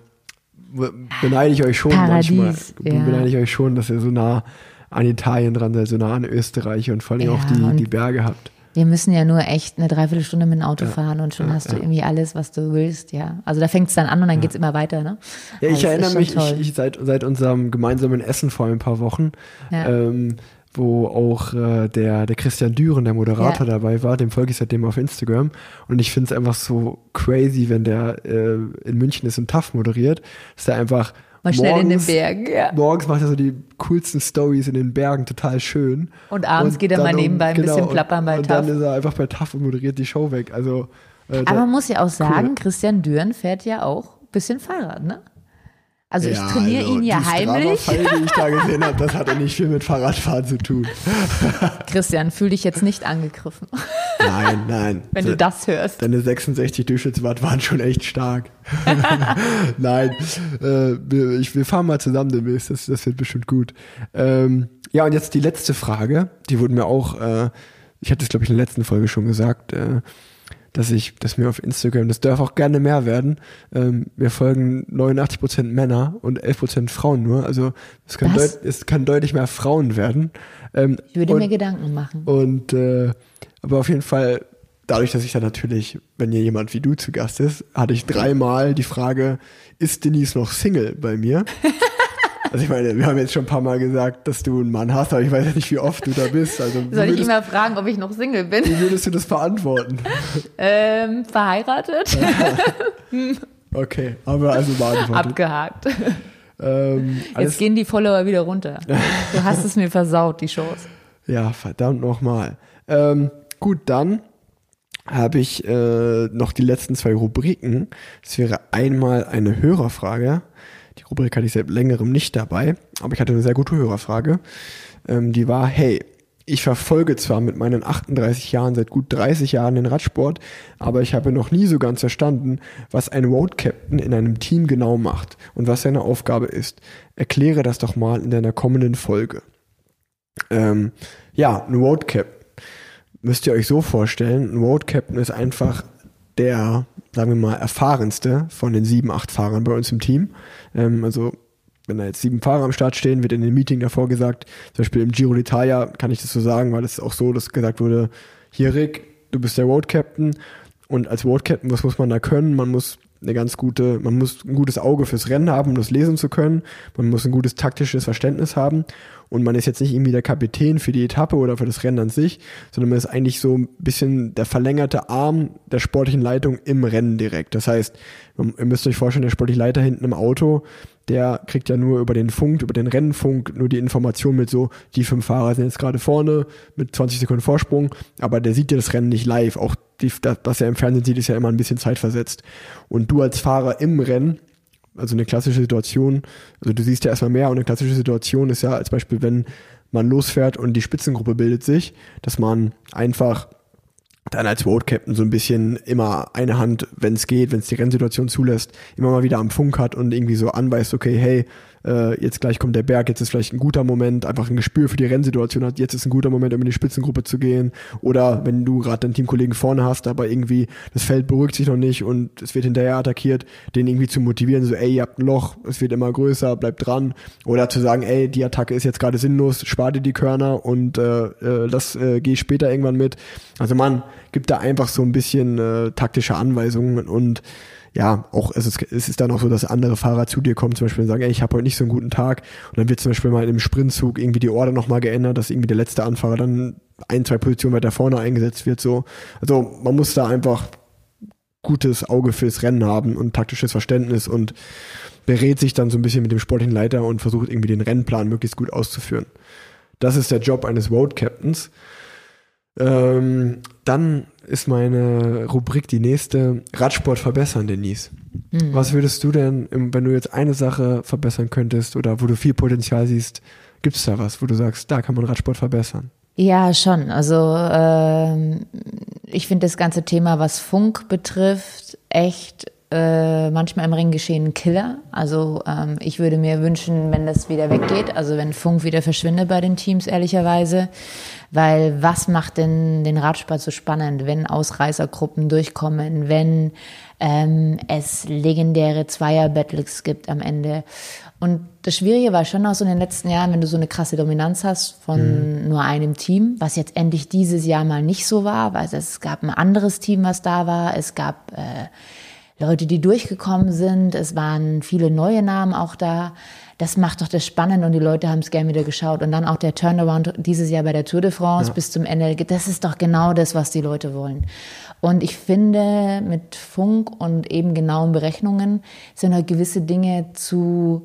beneide ich euch schon Paradies, manchmal. ja. Beneide ich euch schon, dass ihr so nah an Italien dran seid, so nah an Österreich und vor allem Ja, auch die, die Berge habt. Wir müssen ja nur echt eine Dreiviertelstunde mit dem Auto fahren und schon ja, hast du ja. irgendwie alles, was du willst, ja. Also da fängt es dann an und dann geht's immer weiter, ne? Ja, ich Also es erinnere mich, ich, ich seit, seit unserem gemeinsamen Essen vor ein paar Wochen, Ja. ähm, wo auch äh, der, der Christian Düren, der Moderator, Ja. dabei war, dem folge ich seitdem auf Instagram. Und ich finde es einfach so crazy, wenn der äh, in München ist und TAF moderiert, dass der einfach Mal schnell in den morgens- Bergen, ja. Morgens macht er so die coolsten Stories in den Bergen, total schön. Und abends geht er mal nebenbei ein bisschen plappern bei und, und TAF. dann ist er einfach bei TAF und moderiert die Show weg. Also, äh, Aber man muss ja auch sagen, Cool. Christian Dürren fährt ja auch ein bisschen Fahrrad, ne? Also ich Ja, trainiere also ihn ja heimlich. Strava-Fall, die ich da gesehen habe, das hatte nicht viel mit Fahrradfahren zu tun. Christian, fühl dich jetzt nicht angegriffen, Nein, nein. wenn du das hörst. Deine 66 Durchschnittswatt waren schon echt stark. Nein, äh, wir, ich, wir fahren mal zusammen demnächst, das, das wird bestimmt gut. Ähm, ja, und jetzt die letzte Frage, die wurde mir auch äh, ich hatte es, glaube ich, in der letzten Folge schon gesagt, äh, dass ich, dass mir auf Instagram, das darf auch gerne mehr werden, ähm, mir folgen 89% Männer und 11% Frauen nur. Also es kann, deut, es kann deutlich mehr Frauen werden. Ähm, ich würde und, mir Gedanken machen. Und äh, aber auf jeden Fall, dadurch, dass ich dann natürlich, wenn hier jemand wie du zu Gast ist, hatte ich dreimal die Frage, ist Denise noch Single bei mir? Also ich meine, wir haben jetzt schon ein paar Mal gesagt, dass du einen Mann hast, aber ich weiß ja nicht, wie oft du da bist. Also Soll ich immer fragen, ob ich noch Single bin? Wie würdest du das beantworten? Ähm, verheiratet. okay, aber also beantwortet. Abgehakt. Ähm, jetzt gehen die Follower wieder runter. Du hast es mir versaut, die Shows. Ja, verdammt nochmal. Ähm, gut, dann habe ich äh, noch die letzten zwei Rubriken. Es wäre einmal eine Hörerfrage die Rubrik hatte ich seit längerem nicht dabei, aber ich hatte eine sehr gute Hörerfrage. Ähm, die war, hey, ich verfolge zwar mit meinen 38 Jahren seit gut 30 Jahren den Radsport, aber ich habe noch nie so ganz verstanden, was ein Road Captain in einem Team genau macht und was seine Aufgabe ist. Erkläre das doch mal in deiner kommenden Folge. Ähm, ja, ein Road Captain. Müsst ihr euch so vorstellen, ein Road Captain ist einfach der, sagen wir mal, erfahrenste von den sieben, acht Fahrern bei uns im Team. Ähm, also wenn da jetzt sieben Fahrer am Start stehen, wird in dem Meeting davor gesagt, zum Beispiel im Giro d'Italia kann ich das so sagen, weil es auch so, dass gesagt wurde, hier Rick, du bist der Road Captain und als Road Captain, was muss man da können? Man muss eine ganz gute, man muss ein gutes Auge fürs Rennen haben, um das lesen zu können. Man muss ein gutes taktisches Verständnis haben. Und man ist jetzt nicht irgendwie der Kapitän für die Etappe oder für das Rennen an sich, sondern man ist eigentlich so ein bisschen der verlängerte Arm der sportlichen Leitung im Rennen direkt. Das heißt, ihr müsst euch vorstellen, der sportliche Leiter hinten im Auto, der kriegt ja nur über den Funk, über den Rennfunk nur die Information mit so, die fünf Fahrer sind jetzt gerade vorne mit 20 Sekunden Vorsprung, aber der sieht ja das Rennen nicht live. Auch die, was er im Fernsehen sieht, ist ja immer ein bisschen zeitversetzt. Und du als Fahrer im Rennen, also eine klassische Situation, also du siehst ja erstmal mehr und eine klassische Situation ist ja als Beispiel, wenn man losfährt und die Spitzengruppe bildet sich, dass man einfach dann als Road Captain so ein bisschen immer eine Hand, wenn es geht, wenn es die Rennsituation zulässt, immer mal wieder am Funk hat und irgendwie so anweist, okay, hey, äh, jetzt gleich kommt der Berg, jetzt ist vielleicht ein guter Moment, einfach ein Gespür für die Rennsituation hat, jetzt ist ein guter Moment, um in die Spitzengruppe zu gehen. Oder wenn du gerade deinen Teamkollegen vorne hast, aber irgendwie das Feld beruhigt sich noch nicht und es wird hinterher attackiert, den irgendwie zu motivieren, so ey, ihr habt ein Loch, es wird immer größer, bleibt dran. Oder zu sagen, ey, die Attacke ist jetzt gerade sinnlos, spar dir die Körner und äh, äh, das äh, gehe ich später irgendwann mit. Also man gibt da einfach so ein bisschen äh, taktische Anweisungen und ja, auch es ist, es ist dann auch so, dass andere Fahrer zu dir kommen, zum Beispiel und sagen, ey, ich habe heute nicht so einen guten Tag. Und dann wird zum Beispiel mal im Sprintzug irgendwie die Order nochmal geändert, dass irgendwie der letzte Anfahrer dann ein, zwei Positionen weiter vorne eingesetzt wird. So. Also man muss da einfach gutes Auge fürs Rennen haben und taktisches Verständnis und berät sich dann so ein bisschen mit dem sportlichen Leiter und versucht irgendwie den Rennplan möglichst gut auszuführen. Das ist der Job eines Road Captains. Ähm, dann ist meine Rubrik die nächste. Radsport verbessern, Denise. Mhm. Was würdest du denn, wenn du jetzt eine Sache verbessern könntest oder wo du viel Potenzial siehst, gibt es da was, wo du sagst, da kann man Radsport verbessern? Ja, schon. Also äh, ich finde das ganze Thema, was Funk betrifft, echt äh, manchmal im Ringgeschehen ein Killer. Also ähm, ich würde mir wünschen, wenn das wieder weggeht, also wenn Funk wieder verschwindet bei den Teams, ehrlicherweise. Weil was macht denn den Radsport so spannend, wenn Ausreißergruppen durchkommen, wenn ähm, es legendäre Zweier-Battles gibt am Ende. Und das Schwierige war schon auch so in den letzten Jahren, wenn du so eine krasse Dominanz hast von mhm. nur einem Team, was jetzt endlich dieses Jahr mal nicht so war, weil es gab ein anderes Team, was da war. Es gab äh, Leute, die durchgekommen sind. Es waren viele neue Namen auch da das macht doch das spannend und die Leute haben es gern wieder geschaut. Und dann auch der Turnaround dieses Jahr bei der Tour de France ja. bis zum Ende. Das ist doch genau das, was die Leute wollen. Und ich finde, mit Funk und eben genauen Berechnungen sind halt gewisse Dinge zu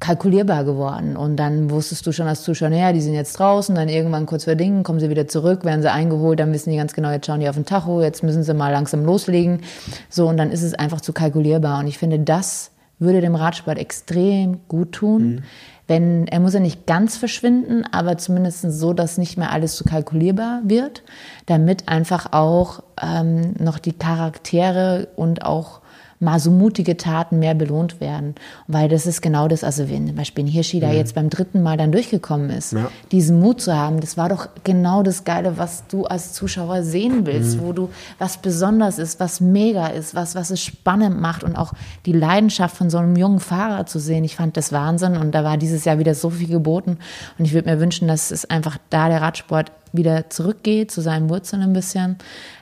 kalkulierbar geworden. Und dann wusstest du schon als Zuschauer, naja, die sind jetzt draußen, dann irgendwann kurz vor Dingen, kommen sie wieder zurück, werden sie eingeholt, dann wissen die ganz genau, jetzt schauen die auf den Tacho, jetzt müssen sie mal langsam loslegen. So, und dann ist es einfach zu kalkulierbar. Und ich finde, das würde dem Radsport extrem gut tun. Mhm. Wenn, er muss ja nicht ganz verschwinden, aber zumindest so, dass nicht mehr alles so kalkulierbar wird, damit einfach auch ähm, noch die Charaktere und auch mal so mutige Taten mehr belohnt werden. Weil das ist genau das, also wenn zum Beispiel ein Hirschi da jetzt beim dritten Mal dann durchgekommen ist, Ja. diesen Mut zu haben, das war doch genau das Geile, was du als Zuschauer sehen willst, Mhm. wo du was besonders ist, was mega ist, was, was es spannend macht und auch die Leidenschaft von so einem jungen Fahrer zu sehen. Ich fand das Wahnsinn und da war dieses Jahr wieder so viel geboten und ich würde mir wünschen, dass es einfach da der Radsport wieder zurückgeht zu seinen Wurzeln ein bisschen.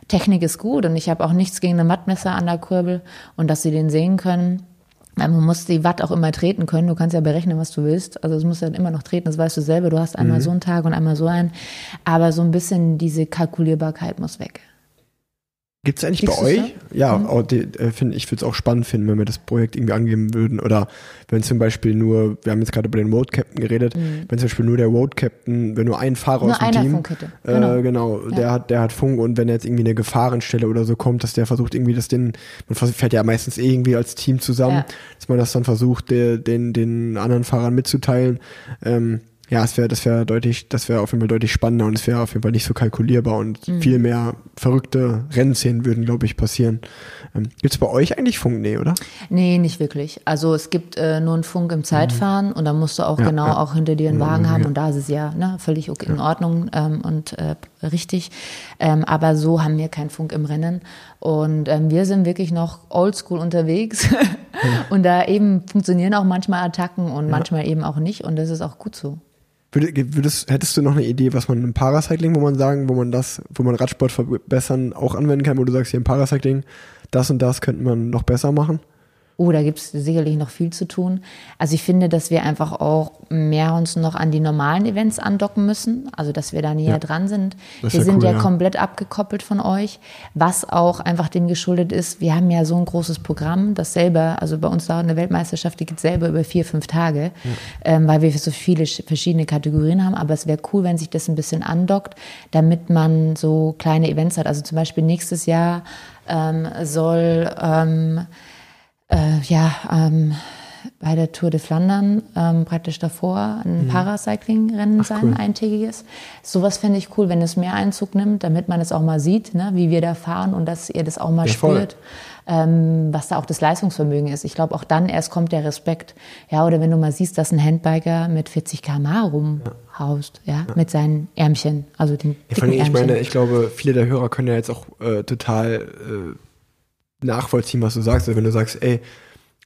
Technik ist gut und ich habe auch nichts gegen ein Wattmesser an der Kurbel und dass sie den sehen können. Man muss die Watt auch immer treten können. Du kannst ja berechnen, was du willst. Also es muss ja immer noch treten, das weißt du selber. Du hast einmal so einen Tag und einmal so einen. Aber so ein bisschen diese Kalkulierbarkeit muss weg. Gibt es eigentlich bei euch? Ja, auch die, äh, find, ich würde es auch spannend finden, wenn wir das Projekt irgendwie angeben würden. Oder wenn zum Beispiel nur, wir haben jetzt gerade über den Road Captain geredet, wenn zum Beispiel nur der Road Captain, wenn nur ein Fahrer Mhm. Nur aus dem Team, Funk hätte. Äh, Genau. genau, der hat, der hat Funk und wenn jetzt irgendwie eine Gefahrenstelle oder so kommt, dass der versucht irgendwie das den, man fährt ja meistens eh irgendwie als Team zusammen, Ja. dass man das dann versucht, der, den, den anderen Fahrern mitzuteilen. Ähm, ja, das wäre, das wäre deutlich, das wäre auf jeden Fall deutlich spannender und es wäre auf jeden Fall nicht so kalkulierbar und Mhm. viel mehr verrückte Rennszenen würden, glaube ich, passieren. Ähm, Gibt es bei euch eigentlich Funk? Nee, oder? Nee, nicht wirklich. Also es gibt äh, nur einen Funk im Zeitfahren und da musst du auch Mhm. Ja, genau ja. auch hinter dir einen Ja, Wagen ja. haben und da ist es ja ne, völlig okay, in Ordnung ähm, und äh, richtig. Ähm, aber so haben wir keinen Funk im Rennen und ähm, wir sind wirklich noch oldschool unterwegs und da eben funktionieren auch manchmal Attacken und manchmal eben auch nicht und das ist auch gut so. Würde, würdest, hättest du noch eine Idee, was man im Paracycling, wo man sagen, wo man das, wo man Radsport verbessern, auch anwenden kann, wo du sagst, hier im Paracycling, das und das könnte man noch besser machen? Oh, da gibt's sicherlich noch viel zu tun. Also ich finde, dass wir einfach auch mehr uns noch an die normalen Events andocken müssen, also dass wir da näher Ja. dran sind. Das Wir wär sind cool, ja, ja. komplett abgekoppelt von euch, was auch einfach dem geschuldet ist. Wir haben ja so ein großes Programm, das selber, also bei uns dauert eine Weltmeisterschaft, die geht selber über vier, fünf Tage, ähm, weil wir so viele sch- verschiedene Kategorien haben. Aber es wäre cool, wenn sich das ein bisschen andockt, damit man so kleine Events hat. Also zum Beispiel nächstes Jahr ähm, soll ähm, äh, ja, ähm, bei der Tour de Flandern ähm, praktisch davor ein Paracycling-Rennen sein, cool. eintägiges. Sowas fände ich cool, wenn es mehr Einzug nimmt, damit man es auch mal sieht, ne, wie wir da fahren und dass ihr das auch mal Ja, spürt, ähm, was da auch das Leistungsvermögen ist. Ich glaube, auch dann erst kommt der Respekt. Ja, oder wenn du mal siehst, dass ein Handbiker mit 40 km/h rumhaust, ja, mit seinen Ärmchen, also den Ja, dicken ich meine, Ärmchen. ich glaube, viele der Hörer können ja jetzt auch äh, total äh, nachvollziehen, was du sagst. Also wenn du sagst, ey,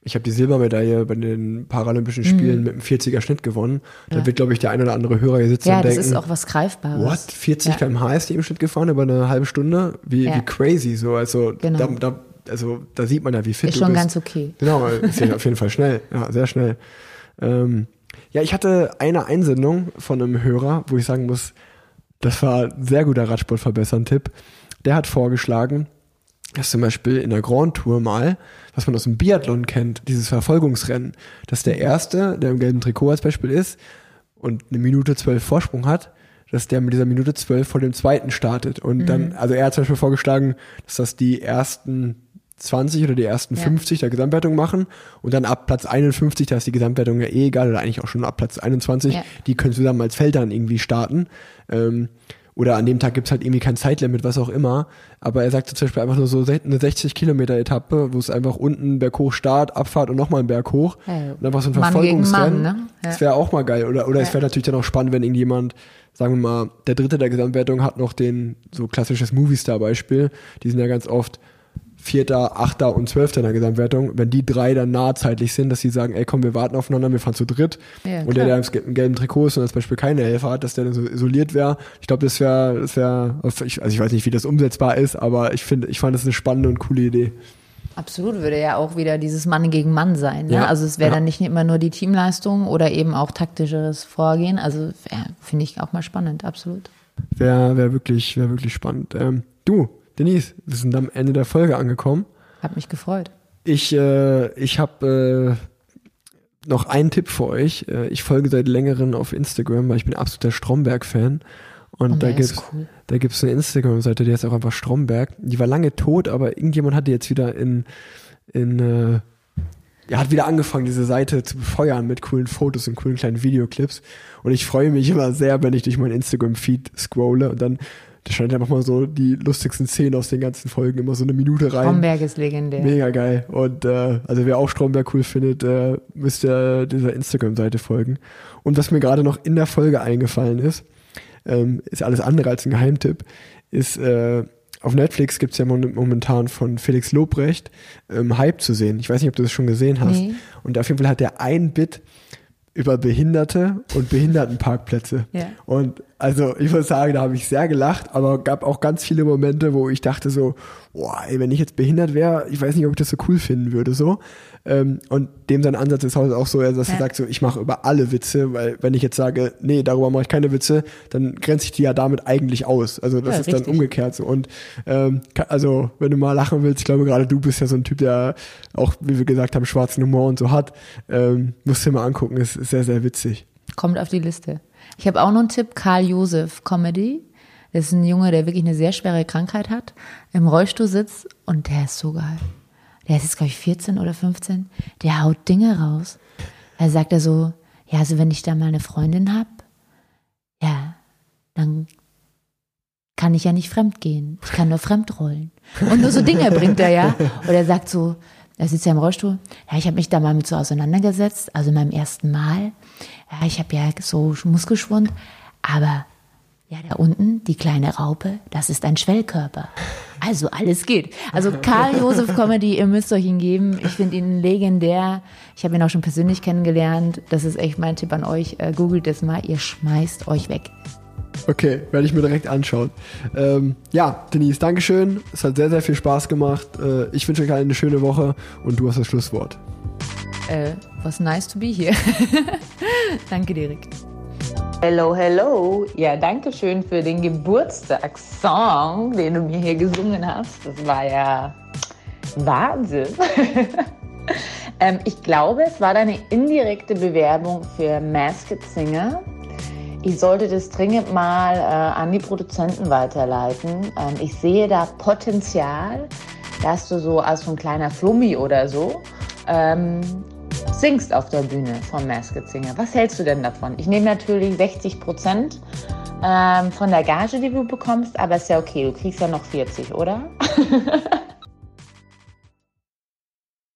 ich habe die Silbermedaille bei den Paralympischen Spielen mit einem 40er Schnitt gewonnen, dann Mhm. Ja. wird, glaube ich, der ein oder andere Hörer hier sitzen ja, und das denken, ist auch was Greifbares. what, 40 Ja. km/h ist die im Schnitt gefahren über eine halbe Stunde? Wie, Ja. wie crazy so. Also, Genau. da, da, also da sieht man ja, wie fit Ist du schon bist. ganz okay. Genau, ist ja auf jeden Fall schnell. Ja, sehr schnell. Ähm, ja, ich hatte eine Einsendung von einem Hörer, wo ich sagen muss, das war ein sehr guter Radsportverbessern-Tipp. Der hat vorgeschlagen, dass zum Beispiel in der Grand Tour mal, was man aus dem Biathlon kennt, dieses Verfolgungsrennen, dass der Erste, der im gelben Trikot als Beispiel ist und eine Minute zwölf Vorsprung hat, dass der mit dieser Minute zwölf vor dem Zweiten startet. Und dann, also er hat zum Beispiel vorgeschlagen, dass das die ersten 20 oder die ersten Ja. 50 der Gesamtwertung machen und dann ab Platz 51, da ist die Gesamtwertung ja eh egal, oder eigentlich auch schon ab Platz 21, Ja. die können zusammen als Feld dann irgendwie starten. Ähm, oder an dem Tag gibt's halt irgendwie kein Zeitlimit, was auch immer. Aber er sagte zum Beispiel einfach nur so eine 60 Kilometer Etappe, wo es einfach unten Berg hoch Start, Abfahrt und nochmal ein Berg hoch. Ja, und einfach so ein Verfolgungsrennen. Ne? Ja. Das wäre auch mal geil. Oder, oder es Ja. wäre natürlich dann auch spannend, wenn irgendjemand, sagen wir mal, der Dritte der Gesamtwertung hat noch den, so klassisches Movistar-Beispiel. Die sind ja ganz oft Vierter, Achter und Zwölfter in der Gesamtwertung. Wenn die drei dann nah zeitlich sind, dass sie sagen, ey komm, wir warten aufeinander, wir fahren zu dritt. Ja, und der, der im ge- im gelben Trikot ist und als Beispiel keine Helfer hat, dass der dann so isoliert wäre. Ich glaube, das wäre, das wäre, also ich weiß nicht, wie das umsetzbar ist, aber ich finde, ich fand das eine spannende und coole Idee. Absolut, würde ja auch wieder dieses Mann gegen Mann sein. Ne? Ja, Also es wäre ja. dann nicht immer nur die Teamleistung oder eben auch taktischeres Vorgehen. Also finde ich auch mal spannend, absolut. Wäre wär wirklich, wäre wirklich spannend. Ähm, du, Denise, wir sind am Ende der Folge angekommen. Hat mich gefreut. Ich, äh, ich habe äh, noch einen Tipp für euch. Äh, ich folge seit längerem auf Instagram, weil ich bin absoluter Stromberg-Fan. Und Oh, da ist gibt's, cool. da gibt's eine Instagram-Seite, die heißt auch einfach Stromberg. Die war lange tot, aber irgendjemand hat die jetzt wieder in, in äh, er hat wieder angefangen, diese Seite zu befeuern mit coolen Fotos und coolen kleinen Videoclips. Und ich freue mich immer sehr, wenn ich durch meinen Instagram-Feed scrolle und dann Der schneidet einfach mal so die lustigsten Szenen aus den ganzen Folgen immer so eine Minute rein. Stromberg ist legendär. Mega geil. Und äh, also wer auch Stromberg cool findet, äh, müsst ihr dieser Instagram-Seite folgen. Und was mir gerade noch in der Folge eingefallen ist, ähm, ist alles andere als ein Geheimtipp, ist äh, auf Netflix gibt's ja momentan von Felix Lobrecht ähm, Hype zu sehen. Ich weiß nicht, ob du das schon gesehen hast. Nee. Und auf jeden Fall hat er ein Bit über Behinderte und Behindertenparkplätze. Ja. Und also ich muss sagen, da habe ich sehr gelacht, aber gab auch ganz viele Momente, wo ich dachte so, boah, ey, wenn ich jetzt behindert wäre, ich weiß nicht, ob ich das so cool finden würde so. Ähm, und dem sein Ansatz ist halt auch so, dass ja. er sagt so, ich mache über alle Witze, weil wenn ich jetzt sage, nee, darüber mache ich keine Witze, dann grenze ich die ja damit eigentlich aus. Also das ja, ist richtig. dann umgekehrt so. Und ähm, also wenn du mal lachen willst, ich glaube gerade du bist ja so ein Typ, der auch, wie wir gesagt haben, schwarzen Humor und so hat, ähm, musst du dir mal angucken, ist, ist sehr, sehr witzig. Kommt auf die Liste. Ich habe auch noch einen Tipp, Karl Josef Comedy. Das ist ein Junge, der wirklich eine sehr schwere Krankheit hat, im Rollstuhl sitzt und der ist so geil. Der ist jetzt, glaube ich, 14 oder 15. Der haut Dinge raus. Er sagt er so, ja, also wenn ich da mal eine Freundin habe, ja, dann kann ich ja nicht fremd gehen. Ich kann nur fremd rollen. Und nur so Dinge bringt er ja. Oder er sagt so, er sitzt ja im Rollstuhl. Ja, ich habe mich da mal mit so auseinandergesetzt, also meinem ersten Mal. Ja, ich habe ja so Muskelschwund, aber ja, da unten, die kleine Raupe, das ist ein Schwellkörper. Also alles geht. Also Karl Josef Comedy, ihr müsst euch ihn geben. Ich finde ihn legendär. Ich habe ihn auch schon persönlich kennengelernt. Das ist echt mein Tipp an euch. Äh, googelt das mal, ihr schmeißt euch weg. Okay, werde ich mir direkt anschauen. Ähm, ja, Denise, Dankeschön. Es hat sehr, sehr viel Spaß gemacht. Äh, ich wünsche euch allen eine schöne Woche und du hast das Schlusswort. Äh, was nice to be here. Danke, Dirk. Hello, hello. Ja, danke schön für den Geburtstagssong, den du mir hier gesungen hast. Das war ja Wahnsinn. ähm, ich glaube, es war deine indirekte Bewerbung für Masked Singer. Ich sollte das dringend mal äh, an die Produzenten weiterleiten. Ähm, ich sehe da Potenzial, dass du so als so ein kleiner Flummi oder so ähm, singst auf der Bühne vom Masked Singer. Was hältst du denn davon? Ich nehme natürlich 60 Prozent ähm, von der Gage, die du bekommst, aber ist ja okay, du kriegst ja noch 40, oder?